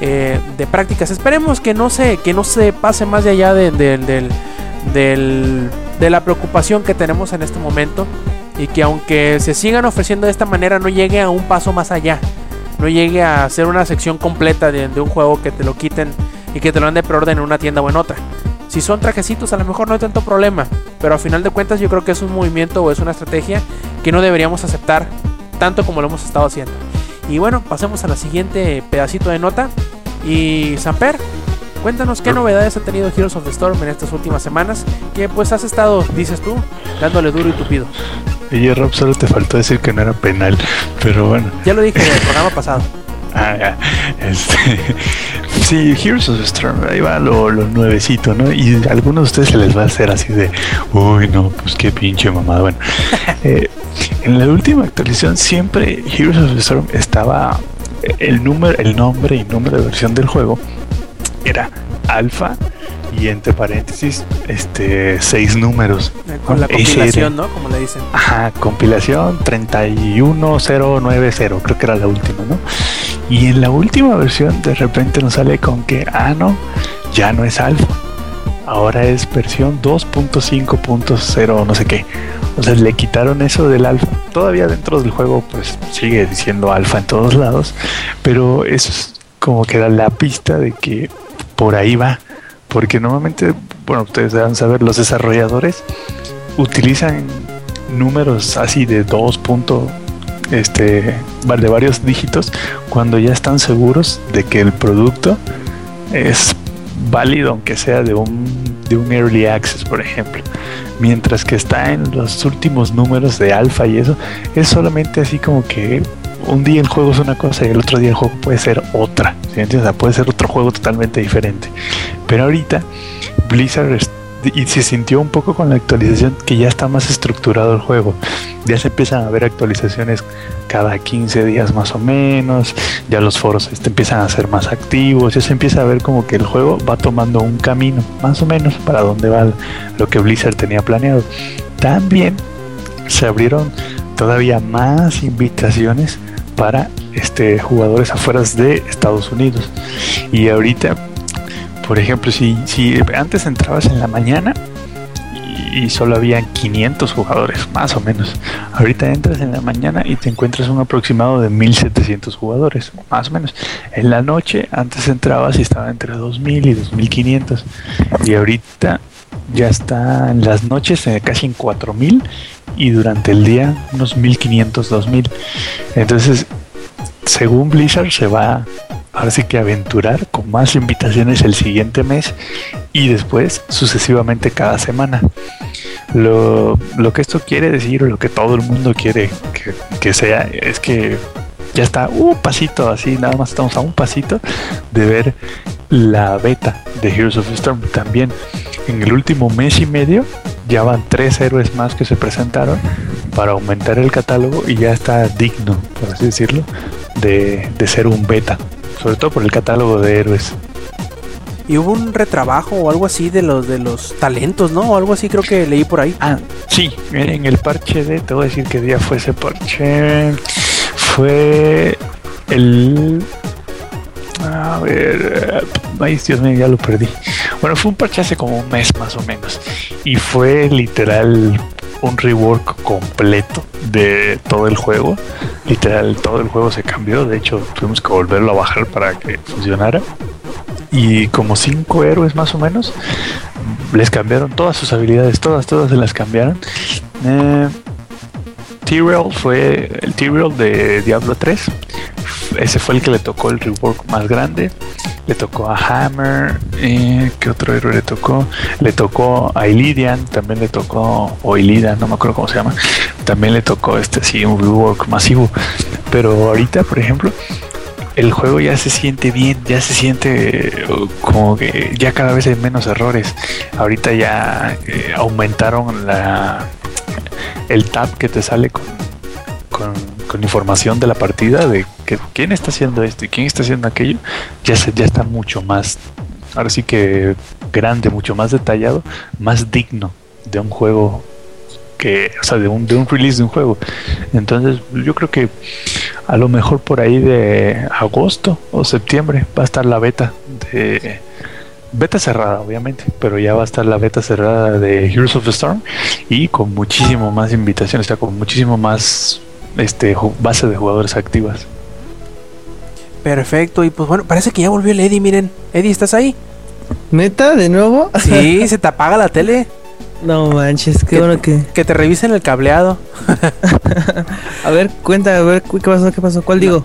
eh, de prácticas. Esperemos que no se, que no se pase más de allá de, de la preocupación que tenemos en este momento y que aunque se sigan ofreciendo de esta manera no llegue a un paso más allá, no llegue a ser una sección completa de, un juego que te lo quiten y que te lo han de preorden en una tienda o en otra. Si son trajecitos a lo mejor no hay tanto problema, pero a final de cuentas yo creo que es un movimiento o es una estrategia que no deberíamos aceptar tanto como lo hemos estado haciendo. Y bueno, pasemos a la siguiente pedacito de nota. Y Samper, cuéntanos qué novedades ha tenido Heroes of the Storm en estas últimas semanas, que pues has estado, dices tú, dándole duro y tupido. Y Rob, solo te faltó decir que no era penal, pero bueno. Ya lo dije en el programa pasado. Ah, ya. Este, sí, Heroes of the Storm, ahí va lo, nuevecito, ¿no? Y a algunos de ustedes se les va a hacer así de, uy, no, pues qué pinche mamada. Bueno, eh, en la última actualización siempre Heroes of the Storm estaba el número, el nombre y número de versión del juego era alfa y entre paréntesis este seis números. Con la compilación no como le dicen. Ajá compilación 31090 creo que era la última no y en la última versión de repente nos sale con que ah no ya no es alfa ahora es versión 2.5.0 no sé qué. O sea le quitaron eso del alfa. Todavía dentro del juego pues sigue diciendo alfa en todos lados pero eso es como que da la pista de que por ahí va. Porque normalmente, bueno, ustedes deben saber, los desarrolladores utilizan números así de 2 punto, este, de varios dígitos cuando ya están seguros de que el producto es válido aunque sea de un, de un early access, por ejemplo. Mientras que está en los últimos números de alfa y eso, es solamente así como que un día el juego es una cosa y el otro día el juego puede ser otra. O sea, puede ser otro juego totalmente diferente. Pero ahorita Blizzard y se sintió un poco con la actualización que ya está más estructurado el juego. Ya se empiezan a ver actualizaciones cada 15 días más o menos, ya los foros este, empiezan a ser más activos, ya se empieza a ver como que el juego va tomando un camino, más o menos, para donde va lo que Blizzard tenía planeado. También se abrieron todavía más invitaciones para este, jugadores afuera de Estados Unidos. Y ahorita por ejemplo, si, antes entrabas en la mañana y, solo habían 500 jugadores, más o menos. Ahorita entras en la mañana y te encuentras un aproximado de 1700 jugadores, más o menos. En la noche antes entrabas y estaba entre 2000 y 2500. Y ahorita ya está en las noches eh, casi en 4000 y durante el día unos 1500, 2000. Entonces, según Blizzard se va ahora sí que aventurar con más invitaciones el siguiente mes y después sucesivamente cada semana. Lo, que esto quiere decir, o lo que todo el mundo quiere que, sea, es que ya está un pasito así, nada más estamos a un pasito de ver la beta de Heroes of the Storm. También en el último mes y medio ya van tres héroes más que se presentaron para aumentar el catálogo y ya está digno, por así decirlo, de, de ser un beta sobre todo por el catálogo de héroes. Y hubo un retrabajo o algo así de los de los talentos, ¿no? O algo así creo que leí por ahí. Ah, sí, en el parche de, te voy a decir qué día fue ese parche. Fue el a ver, ay Dios mío, ya lo perdí. Bueno, fue un parche hace como un mes más o menos. Y fue literal un rework completo de todo el juego. Literal, todo el juego se cambió. De hecho, tuvimos que volverlo a bajar para que funcionara. Y como cinco héroes más o menos, les cambiaron todas sus habilidades, todas, todas se las cambiaron. Eh, T-Rail fue el T-Rail de Diablo 3. Ese fue el que le tocó el rework más grande le tocó a Hammer, eh, ¿qué otro héroe le tocó? Le tocó a Illidian, también le tocó, o Illidan, no me acuerdo cómo se llama, también le tocó este sí, un rework masivo. Pero ahorita, por ejemplo, el juego ya se siente bien, ya se siente uh, como que ya cada vez hay menos errores. Ahorita ya eh, aumentaron la el tab que te sale con, con, información de la partida de que quién está haciendo esto y quién está haciendo aquello, ya, se, ya está mucho más, ahora sí que grande, mucho más detallado, más digno de un juego que, o sea, de un, de un release de un juego. Entonces, yo creo que a lo mejor por ahí de agosto o septiembre va a estar la beta de beta cerrada, obviamente, pero ya va a estar la beta cerrada de Heroes of the Storm y con muchísimo más invitaciones, o sea, con muchísimo más este base de jugadores activas. Perfecto, y pues bueno, parece que ya volvió el Eddie, miren. Eddie, ¿estás ahí? ¿Neta? ¿De nuevo? Sí, se te apaga la tele. No manches, qué bueno que... Que te revisen el cableado. a ver, cuenta, a ver, ¿qué pasó? ¿Qué pasó? ¿Cuál digo?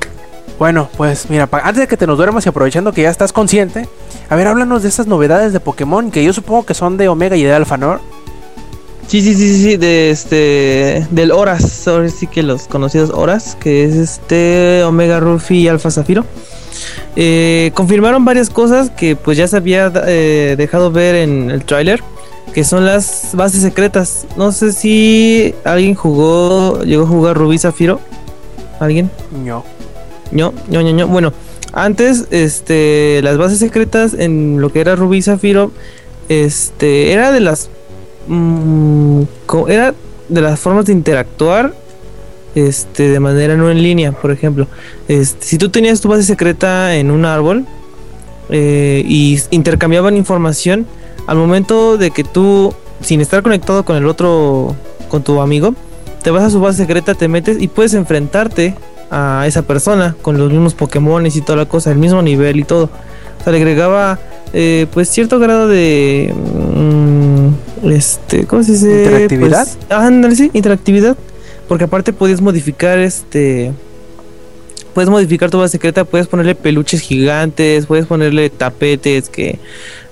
Bueno, pues mira, antes de que te nos duermas y aprovechando que ya estás consciente, a ver, háblanos de estas novedades de Pokémon, que yo supongo que son de Omega y de Alpha, ¿no? Sí, sí, sí, sí, de este, del Horas, ahora sí que los conocidos Horas, que es este Omega Ruffy y Alpha Zafiro. Eh, confirmaron varias cosas que pues ya se había eh, dejado ver en el tráiler, que son las bases secretas. No sé si alguien jugó, llegó a jugar Rubí Zafiro. ¿Alguien? No. No, no, no. Bueno, antes, este, las bases secretas en lo que era Rubí Zafiro, este, era de las Mm, era de las formas de interactuar este, de manera no en línea, por ejemplo. Este, si tú tenías tu base secreta en un árbol eh, y intercambiaban información, al momento de que tú, sin estar conectado con el otro, con tu amigo, te vas a su base secreta, te metes y puedes enfrentarte a esa persona con los mismos Pokémon y toda la cosa, el mismo nivel y todo. O sea, le agregaba eh, pues cierto grado de mm, este cómo se dice ¿Interactividad? Pues, ah, ándale, sí interactividad porque aparte puedes modificar este puedes modificar tu base secreta puedes ponerle peluches gigantes puedes ponerle tapetes que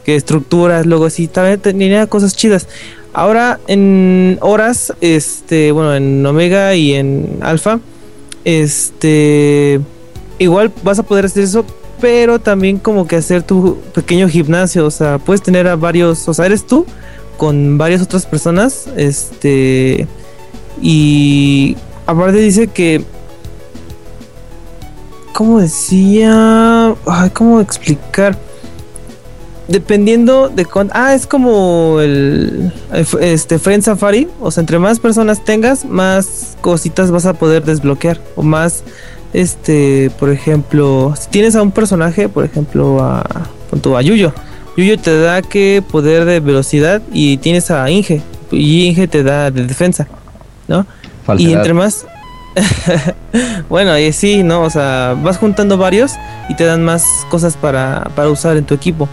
que estructuras luego sí también tenía cosas chidas ahora en horas este bueno en omega y en alfa este igual vas a poder hacer eso pero también como que hacer tu pequeño gimnasio, o sea, puedes tener a varios, o sea, eres tú con varias otras personas, este, y aparte dice que, ¿cómo decía? Ay, ¿cómo explicar? Dependiendo de cuánto, ah, es como el, este Friend Safari, o sea, entre más personas tengas, más cositas vas a poder desbloquear o más este, por ejemplo, si tienes a un personaje, por ejemplo, a, pon tú, a Yuyo. Yuyo te da que poder de velocidad y tienes a Inge. Y Inge te da de defensa, ¿no? Y entre más... bueno, y sí, ¿no? O sea, vas juntando varios y te dan más cosas para, para usar en tu equipo.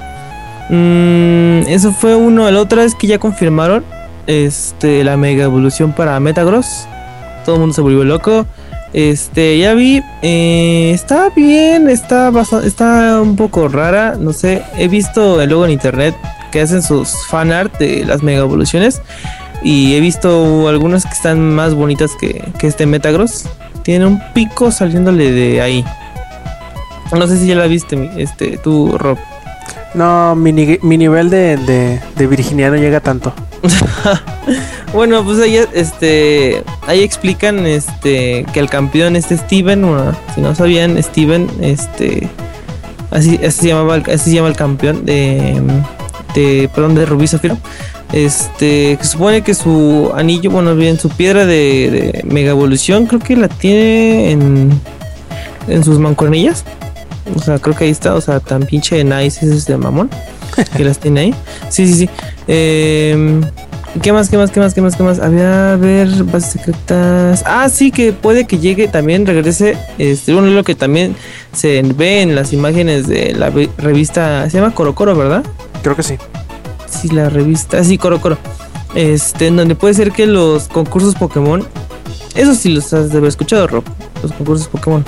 Mm, eso fue uno. El otro es que ya confirmaron este, la mega evolución para Metagross. Todo el mundo se volvió loco. Este, ya vi, eh, está bien, está está un poco rara, no sé, he visto luego en internet que hacen sus fan art de las mega evoluciones y he visto algunas que están más bonitas que, que este Metagross. Tiene un pico saliéndole de ahí. No sé si ya la viste, este, tú, Rob. No, mi, mi nivel de, de, Virginia no llega tanto. Bueno, pues ahí, este, ahí explican este, que el campeón, este Steven, si no sabían, Steven, este, así, así se llamaba, así llama el campeón de, de perdón, de Rubí Zafiro. Este, que supone que su anillo, bueno, bien, su piedra de, de mega evolución, creo que la tiene en, en sus mancuernillas. O sea, creo que ahí está, o sea, tan pinche nice es este mamón que las tiene ahí. Sí, sí, sí. Eh, ¿Qué más, qué más, qué más, qué más, qué más? Había, a ver, bases secretas. Ah, sí, que puede que llegue, también regrese. Este, bueno, lo que también se ve en las imágenes de la revista, se llama Coro Coro, ¿verdad? Creo que sí. Sí, la revista, sí, Coro Coro. Este, en donde puede ser que los concursos Pokémon, eso sí los has de haber escuchado, Rob, los concursos Pokémon.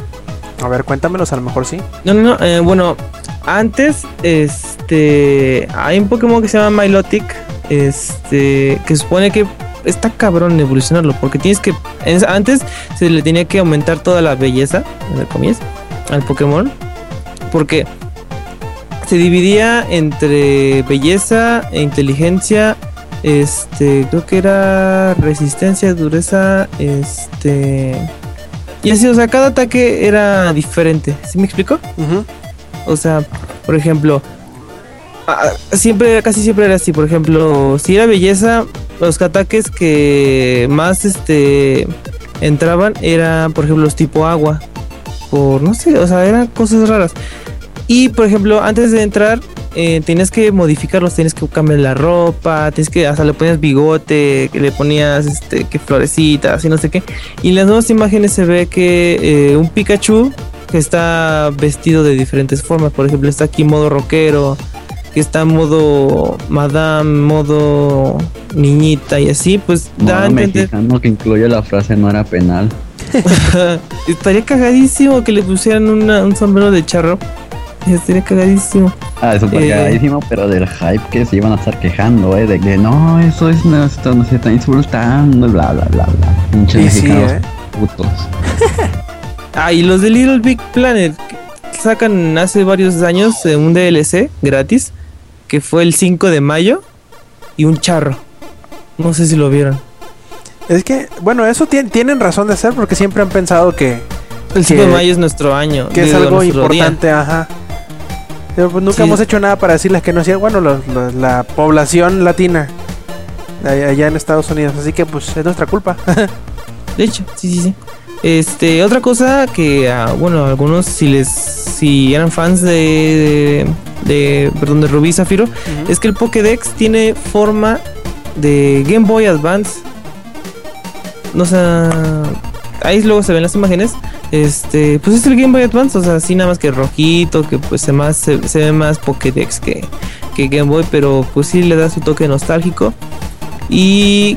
A ver, cuéntamelos, a lo mejor sí. No, no, no. eh, bueno, antes, este, hay un Pokémon que se llama Milotic, este, que supone que está cabrón evolucionarlo, porque tienes que, antes se le tenía que aumentar toda la belleza, entre comillas, al Pokémon, porque se dividía entre belleza e inteligencia, este, creo que era resistencia, dureza, este, y así, o sea, cada ataque era diferente, ¿sí me explico? Ujú. O sea, por ejemplo, siempre, casi siempre era así. Por ejemplo, si era belleza, los ataques que más este entraban eran, por ejemplo, los tipo agua. Por no sé, o sea, eran cosas raras. Y por ejemplo, antes de entrar, eh, tienes que modificarlos, tienes que cambiar la ropa, tienes que, hasta le ponías bigote, que le ponías este, que florecitas y no sé qué. Y en las nuevas imágenes se ve que eh, un Pikachu que está vestido de diferentes formas. Por ejemplo, está aquí modo rockero, que está modo madame, modo niñita y así, pues da a Modo entender. mexicano que incluye la frase no era penal. Estaría cagadísimo que le pusieran una- un sombrero de charro. Estaría cagadísimo. Ah, súper Eh. cagadísimo, pero del hype que se iban a estar quejando, eh, de que no, eso es, no, esto nos está insultando, bla, bla, bla, bla. Pinches sí, mexicanos ¿eh? putos. Ah, y los de Little Big Planet sacan hace varios años eh, un DLC gratis que fue el 5 de mayo y un charro. No sé si lo vieron. Es que, bueno, eso tien- tienen razón de ser porque siempre han pensado que, El 5 de mayo es nuestro año. que es algo nuestro día. importante, ajá. Pues nunca Sí. hemos hecho nada para decirles que no hacía, bueno, los- los- la población latina allá allá en Estados Unidos, así que pues es nuestra culpa. De hecho, sí, sí, sí. Este, otra cosa que, ah, bueno, algunos si les, si eran fans de, de, de- perdón, de Rubí Zafiro, es que el Pokédex tiene forma de Game Boy Advance. No sé, ahí luego se ven las imágenes, Este, pues es el Game Boy Advance, o sea, así nada más que rojito, que pues se, más, se, se ve más Pokédex que, que Game Boy, pero pues sí le da su toque nostálgico. Y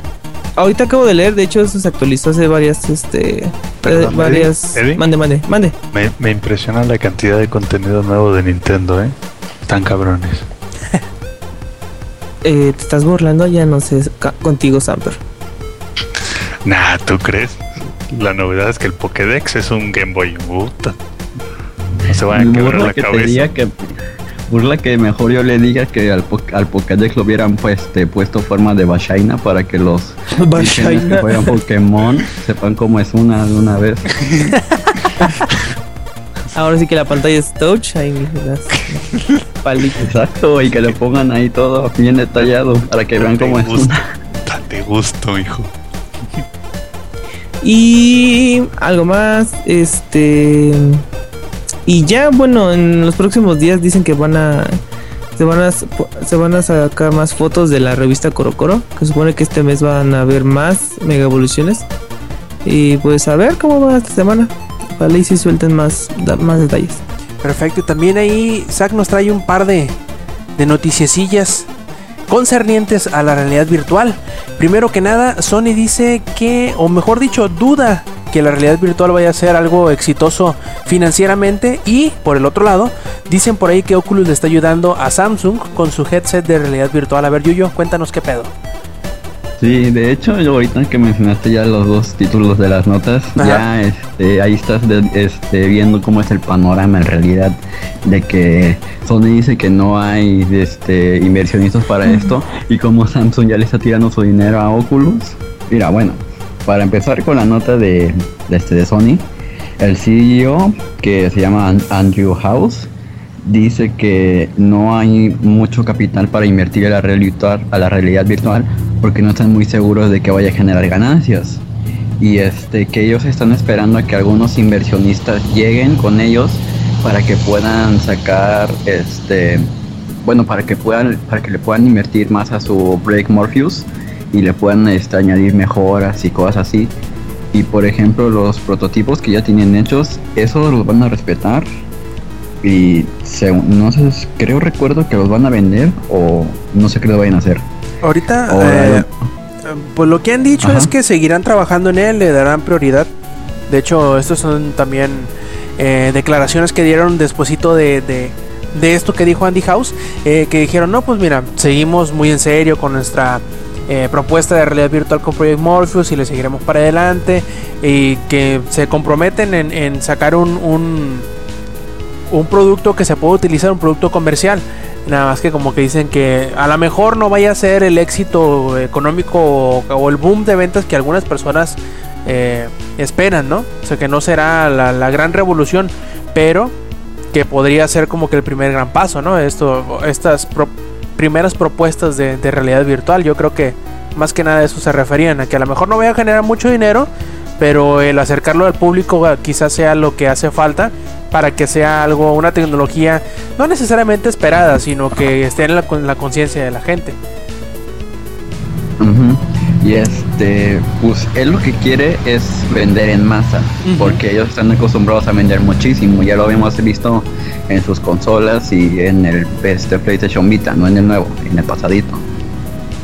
ahorita acabo de leer, de hecho, eso se actualizó hace varias, este, Perdón, eh, varias. Eddie, Eddie. Mande, mande, mande. Me, me impresiona la cantidad de contenido nuevo de Nintendo, ¿eh? Tan cabrones. Eh, te estás burlando, ya no sé contigo, Samper. Nah, ¿tú crees? La novedad es que el Pokédex es un Game Boy. Puta. No se van a quebrar burla la que cabeza. que burla que mejor yo le diga que al, po- al Pokédex lo hubieran pues, este, puesto forma de Bashaina para que los que juegan Pokémon sepan cómo es una de una vez. Ahora sí que la pantalla es touch, ahí las palitas. Exacto, y que le pongan ahí todo bien detallado para que vean cómo es una. Date gusto, hijo. Y algo más, este y ya bueno, en los próximos días dicen que van a se van a se van a sacar más fotos de la revista Coro Coro, que supone que este mes van a haber más mega evoluciones. Y pues a ver cómo va esta semana. Ojalá y si suelten más más detalles. Perfecto, y también ahí Zack nos trae un par de, de noticiecillas concernientes a la realidad virtual. Primero que nada, Sony dice que, o mejor dicho, duda que la realidad virtual vaya a ser algo exitoso financieramente y por el otro lado, dicen por ahí que Oculus le está ayudando a Samsung con su headset de realidad virtual. A ver, Yuyo, cuéntanos qué pedo. Sí, de hecho, yo ahorita que mencionaste ya los dos títulos de las notas, Ajá. ya este, ahí estás de- este, viendo cómo es el panorama en realidad de que Sony dice que no hay este, inversionistas para esto y como Samsung ya le está tirando su dinero a Oculus. Mira, bueno, para empezar con la nota de, de, este, de Sony, el CEO que se llama An- Andrew House dice que no hay mucho capital para invertir a la, realidad, a la realidad virtual porque no están muy seguros de que vaya a generar ganancias. Y este que ellos están esperando a que algunos inversionistas lleguen con ellos para que puedan sacar este bueno para que puedan para que le puedan invertir más a su Break Morpheus y le puedan este, añadir mejoras y cosas así. Y por ejemplo los prototipos que ya tienen hechos, eso los van a respetar y según- no sé, creo recuerdo que los van a vender o no sé qué lo vayan a hacer. Ahorita, eh, pues lo que han dicho Ajá. es que seguirán trabajando en él, le darán prioridad. De hecho, estos son también eh, declaraciones que dieron despuesito de, de, de esto que dijo Andy House, eh, que dijeron, no, pues mira, seguimos muy en serio con nuestra eh, propuesta de realidad virtual con Project Morpheus y le seguiremos para adelante y que se comprometen en, en sacar un, un, un producto que se pueda utilizar, un producto comercial. Nada más que como que dicen que a lo mejor no vaya a ser el éxito económico o, el boom de ventas que algunas personas eh, esperan, ¿no? O sea que no será la, gran revolución, pero que podría ser como que el primer gran paso, ¿no? Esto, estas pro- primeras propuestas de, de realidad virtual, yo creo que más que nada a eso se referían, a que a lo mejor no vaya a generar mucho dinero, pero el acercarlo al público quizás sea lo que hace falta para que sea algo, una tecnología no necesariamente esperada, sino que esté en la, la conciencia de la gente. Y este, pues él lo que quiere es vender en masa, porque ellos están acostumbrados a vender muchísimo. Ya lo habíamos visto en sus consolas y en el este, PlayStation Vita, no en el nuevo, en el pasadito.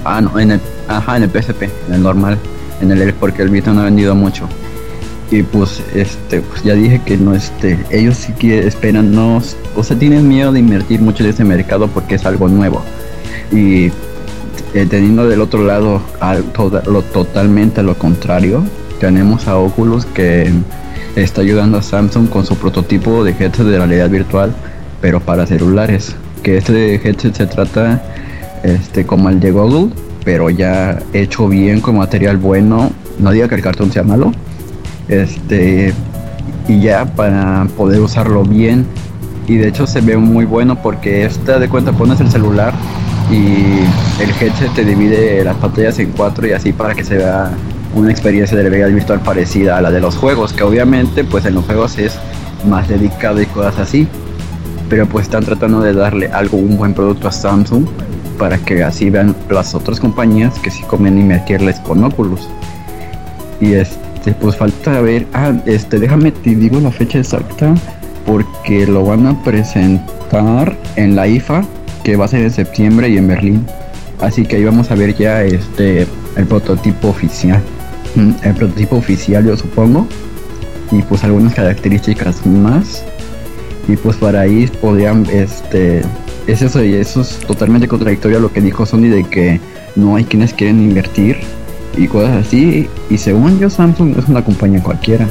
Ah, no, en el, ajá, en el PSP, en el normal, en el porque el Vita no ha vendido mucho. Y pues, este, pues ya dije que no, este, ellos sí que esperan, no, o sea, tienen miedo de invertir mucho en ese mercado porque es algo nuevo. Y eh, teniendo del otro lado lo totalmente lo contrario, tenemos a Oculus que está ayudando a Samsung con su prototipo de headset de realidad virtual, pero para celulares. Que este headset se trata este como el de Google, pero ya hecho bien con material bueno. No diga que el cartón sea malo. Este y ya para poder usarlo bien. Y de hecho se ve muy bueno porque esta de cuenta pones el celular y el headset te divide las pantallas en cuatro y así para que se vea una experiencia de realidad virtual parecida a la de los juegos, que obviamente pues en los juegos es más dedicado y cosas así. Pero pues están tratando de darle algo, un buen producto a Samsung para que así vean las otras compañías que sí conviene invertirles con Oculus. Y este este, pues falta ver. Ah, este, déjame te digo la fecha exacta. Porque lo van a presentar en la IFA, que va a ser en septiembre y en Berlín. Así que ahí vamos a ver ya este el prototipo oficial. Mm, El prototipo oficial yo supongo. Y pues algunas características más. Y pues para ahí podrían este es eso y eso es totalmente contradictorio a lo que dijo Sony de que no hay quienes quieren invertir y cosas así. Y según yo, Samsung es una compañía cualquiera.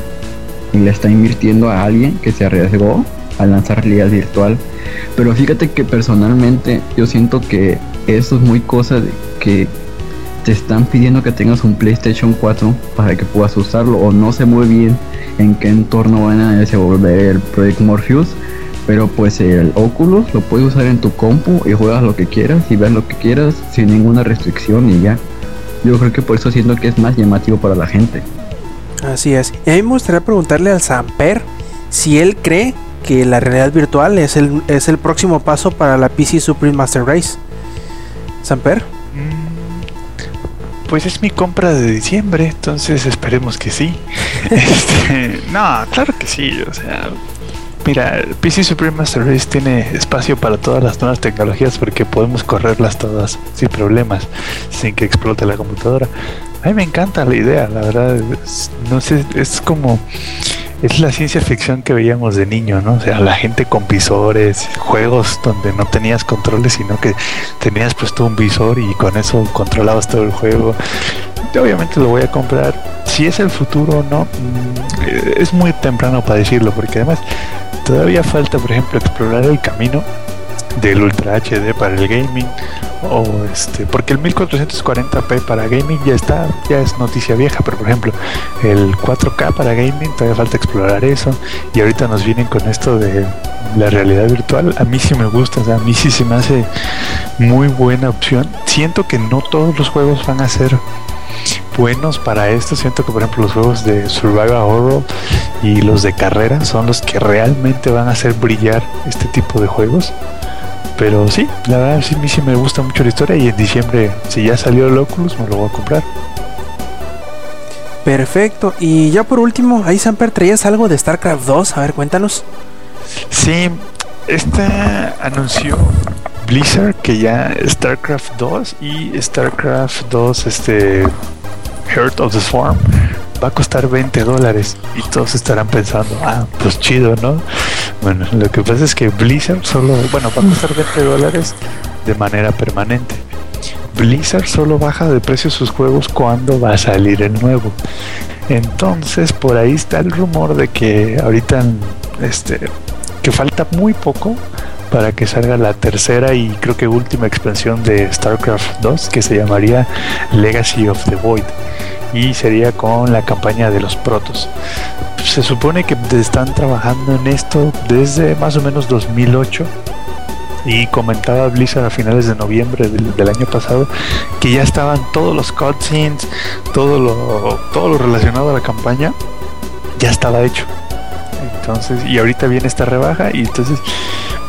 Y le está invirtiendo a alguien que se arriesgó a lanzar realidad virtual. Pero fíjate que personalmente yo siento que eso es muy cosa que te están pidiendo que tengas un PlayStation 4 para que puedas usarlo. O no sé muy bien en qué entorno van a desenvolver el Project Morpheus. Pero pues el Oculus lo puedes usar en tu compu y juegas lo que quieras y ves lo que quieras sin ninguna restricción y ya. Yo creo que por eso siento que es más llamativo para la gente. Así es. Y a mí me gustaría preguntarle al Samper si él cree que la realidad virtual es el, es el próximo paso para la PC Supreme Master Race. Samper. Pues es mi compra de diciembre, entonces esperemos que sí. Este, no, claro que sí, o sea, mira, PC Supreme Master Race tiene espacio para todas las nuevas tecnologías porque podemos correrlas todas sin problemas, sin que explote la computadora. A mí me encanta la idea, la verdad, no sé, es como es la ciencia ficción que veíamos de niño, ¿no? O sea, la gente con visores, juegos donde no tenías controles, sino que tenías puesto un visor y con eso controlabas todo el juego. Yo obviamente lo voy a comprar. Si es el futuro o no, mm, es muy temprano para decirlo, porque además todavía falta, por ejemplo, explorar el camino del Ultra HD para el gaming o este porque el 1440p para gaming ya está ya es noticia vieja pero por ejemplo el 4K para gaming todavía falta explorar eso y ahorita nos vienen con esto de la realidad virtual. A mí sí me gusta o sea, a mí sí se me hace muy buena opción. Siento que no todos los juegos van a ser buenos para esto siento que por ejemplo los juegos de survival horror y los de carrera son los que realmente van a hacer brillar este tipo de juegos pero sí, la verdad sí, a mí sí me gusta mucho la historia y en diciembre, si ya salió el Oculus, me lo voy a comprar. Perfecto. Y ya por último, ahí Samper, traías algo de StarCraft 2. A ver, cuéntanos. Sí, esta anunció Blizzard que ya StarCraft 2 y StarCraft 2 este Heart of the Swarm va a costar 20 dólares y todos estarán pensando, ah, pues chido, ¿no? Bueno, lo que pasa es que Blizzard solo, bueno, va a costar 20 dólares de manera permanente. Blizzard solo baja de precio sus juegos cuando va a salir el nuevo. Entonces, por ahí está el rumor de que ahorita este que falta muy poco para que salga la tercera y creo que última expansión de StarCraft 2 que se llamaría Legacy of the Void y sería con la campaña de los protos. Se supone que están trabajando en esto desde más o menos 2008 y comentaba Blizzard a finales de noviembre del, del, año pasado que ya estaban todos los cutscenes, todo lo, todo lo relacionado a la campaña ya estaba hecho. Entonces, y ahorita viene esta rebaja y entonces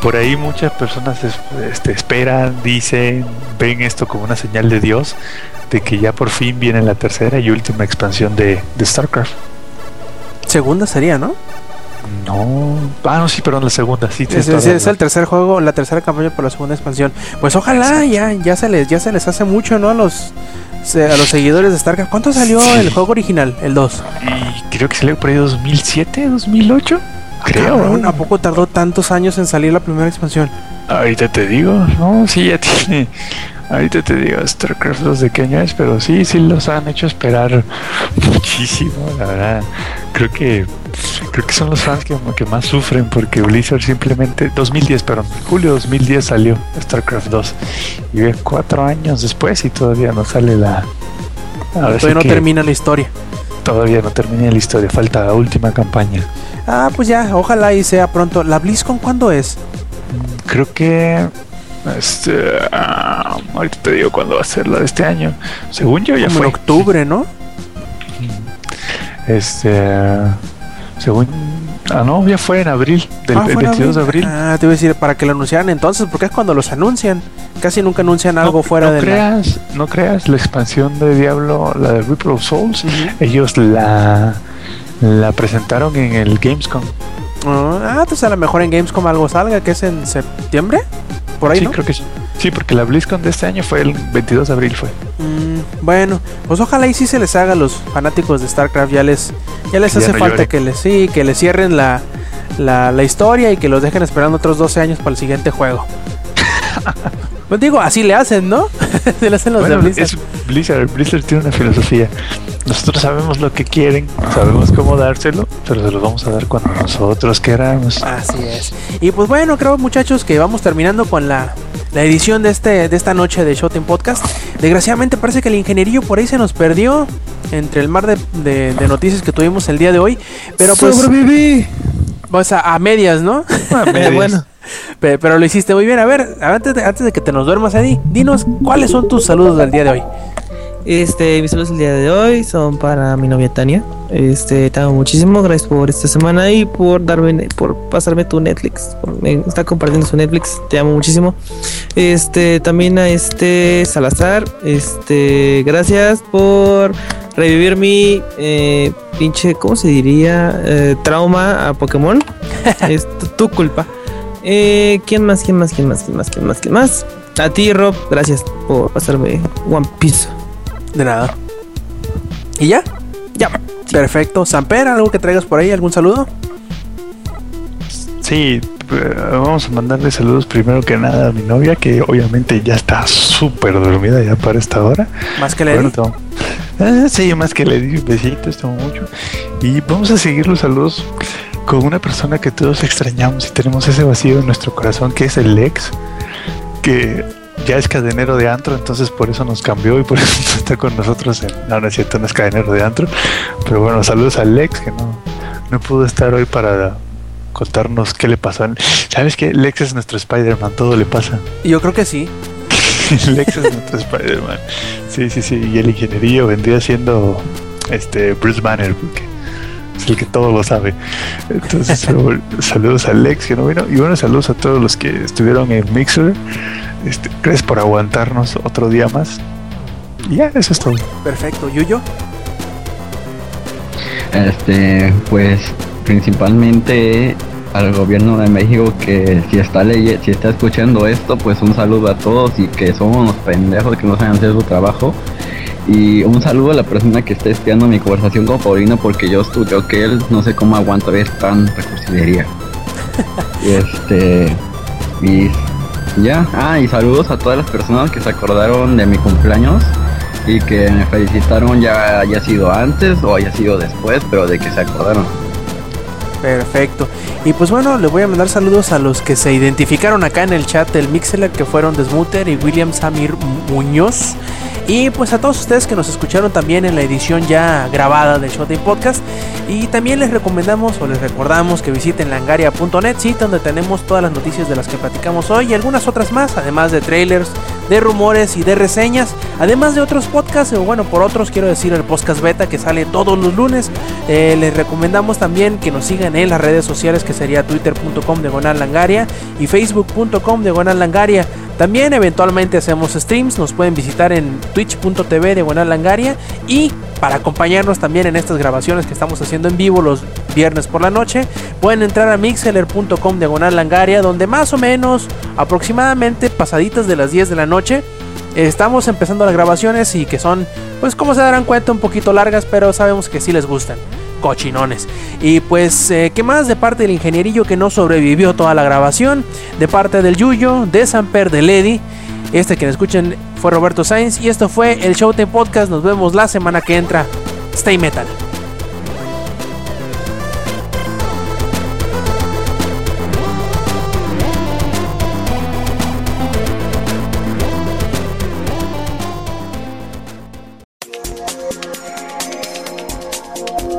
por ahí muchas personas este, esperan, dicen, ven esto como una señal de Dios de que ya por fin viene la tercera y última expansión de, de StarCraft. Segunda sería, ¿no? No, ah, no, sí, perdón, la segunda, sí. Es, es, es, el tercer juego, la tercera campaña por la segunda expansión. Pues ojalá ya, ya se les, ya se les hace mucho, ¿no? A los, a los seguidores de StarCraft. ¿Cuánto salió sí. el juego original, el 2? Y creo que salió por ahí 2007, 2008. Creo. Cabrón, ¿A poco tardó tantos años en salir la primera expansión? Ahorita te digo, no, sí, ya tiene. Ahorita te digo StarCraft 2 de qué año es, pero sí, sí los han hecho esperar muchísimo, la verdad. Creo que creo que son los fans que, que más sufren porque Blizzard simplemente 2010, perdón, julio 2010 salió StarCraft 2 y ve cuatro años después y todavía no sale la. Ahora todavía sí no termina la historia. Todavía no termina la historia, falta la última campaña. Ah, pues ya, ojalá y sea pronto. ¿La BlizzCon cuándo es? Creo que este, uh, ahorita te digo cuándo va a ser la de este año. Según yo ya Como fue. En octubre, ¿no? Este, según Ah, no, ya fue en abril, del Ah, el fue en 22 de abril. Ah, te iba a decir para que lo anunciaran entonces, porque es cuando los anuncian. Casi nunca anuncian algo no, fuera no de la... creas, No creas, la expansión de Diablo, la de Reaper of Souls, ellos la, la presentaron en el Gamescom. Ah, entonces a lo mejor en Gamescom algo salga, que es en septiembre. Por ahí, sí, ¿no? creo que sí. Sí, porque la BlizzCon de este año fue el 22 de abril, fue. Mm, bueno, pues ojalá y sí se les haga a los fanáticos de StarCraft, ya les, ya les Que ya hace no falta que les, sí, que les cierren la, la, la historia y que los dejen esperando otros 12 años para el siguiente juego. pues digo, así le hacen, ¿no? se le hacen los Bueno, de Blizzard. es Blizzard. Blizzard tiene una filosofía. Nosotros sabemos lo que quieren, sabemos cómo dárselo, pero se los vamos a dar cuando nosotros queramos. Así es. Y pues bueno, creo muchachos que vamos terminando con la, la edición de este de esta noche de Showtime Podcast. Desgraciadamente parece que el ingenierillo por ahí se nos perdió entre el mar de, de- de noticias que tuvimos el día de hoy. Pero pues, Sobreviví. pues a, a medias, ¿no? Eh, bueno, Pe- Pero lo hiciste muy bien. A ver, antes de, antes de que te nos duermas, Eddie, dinos cuáles son tus saludos del día de hoy. este, mis saludos el día de hoy son para mi novia Tania. Este, te amo muchísimo, gracias por esta semana y por darme, por pasarme tu Netflix. Por, me está compartiendo su Netflix, te amo muchísimo. Este, también a este Salazar, este, gracias por revivir mi eh, pinche, ¿cómo se diría? Eh, trauma a Pokémon. es tu, tu culpa. Eh, ¿Quién más? ¿Quién más? ¿Quién más? ¿Quién más? ¿Quién más? ¿Quién más? A ti, Rob, gracias por pasarme One Piece. De nada. ¿Y ya? Ya. Perfecto. Samper, ¿algo que traigas por ahí? ¿Algún saludo? Sí, eh, vamos a mandarle saludos primero que nada a mi novia, que obviamente ya está súper dormida ya para esta hora. Más que le Bueno, te. Ah, sí, más que le di besitos, te amo mucho. Y vamos a seguir los saludos con una persona que todos extrañamos y tenemos ese vacío en nuestro corazón, que es el Lex, que ya es cadenero de antro, entonces por eso nos cambió y por eso está con nosotros. En, no, no es cierto, no es cadenero de antro. Pero bueno, saludos al Lex, que no, no pudo estar hoy para contarnos qué le pasó. ¿Sabes qué? Lex es nuestro Spider-Man, todo le pasa. Yo creo que sí. Lex es nuestro Spider-Man. Sí, sí, sí. Y el ingenierillo vendría siendo este Bruce Banner, porque es el que todo lo sabe. Entonces, saludos a Lex que no vino. Y bueno, saludos a todos los que estuvieron en Mixer. Este, gracias por aguantarnos otro día más. Y ya, eso es todo. Perfecto. ¿Yuyo? Este, pues principalmente al gobierno de México que si está leye si está escuchando esto, pues un saludo a todos y que somos unos pendejos que no saben hacer su trabajo. Y un saludo a la persona que está espiando mi conversación con Paulino porque yo estudio que él no sé cómo aguanta ver tan recursilería. este y ya, ah, y saludos a todas las personas que se acordaron de mi cumpleaños y que me felicitaron ya haya sido antes o haya sido después, pero de que se acordaron. Perfecto. Y pues bueno, le voy a mandar saludos a los que se identificaron acá en el chat del Mixeler, que fueron Desmuter y William Samir Muñoz. Y pues a todos ustedes que nos escucharon también en la edición ya grabada del Showtime Podcast. Y también les recomendamos o les recordamos que visiten langaria.net, sí, donde tenemos todas las noticias de las que platicamos hoy y algunas otras más, además de trailers, de rumores y de reseñas, además de otros podcasts, o bueno, por otros quiero decir el podcast beta que sale todos los lunes. Eh, les recomendamos también que nos sigan en las redes sociales que sería twitter.com diagonal langaria y facebook.com diagonal langaria. También eventualmente hacemos streams, nos pueden visitar en twitch.tv diagonal langaria y para acompañarnos también en estas grabaciones que estamos haciendo en vivo los viernes por la noche, pueden entrar a mixeler.com diagonal langaria donde más o menos aproximadamente pasaditas de las 10 de la noche estamos empezando las grabaciones y que son, pues como se darán cuenta, un poquito largas, pero sabemos que sí les gustan. Cochinones. Y pues, eh, ¿qué más? De parte del ingenierillo que no sobrevivió toda la grabación. De parte del Yuyo, de Samper, de Lady. Este que escuchen fue Roberto Sainz. Y esto fue el Showtime Podcast. Nos vemos la semana que entra. Stay metal.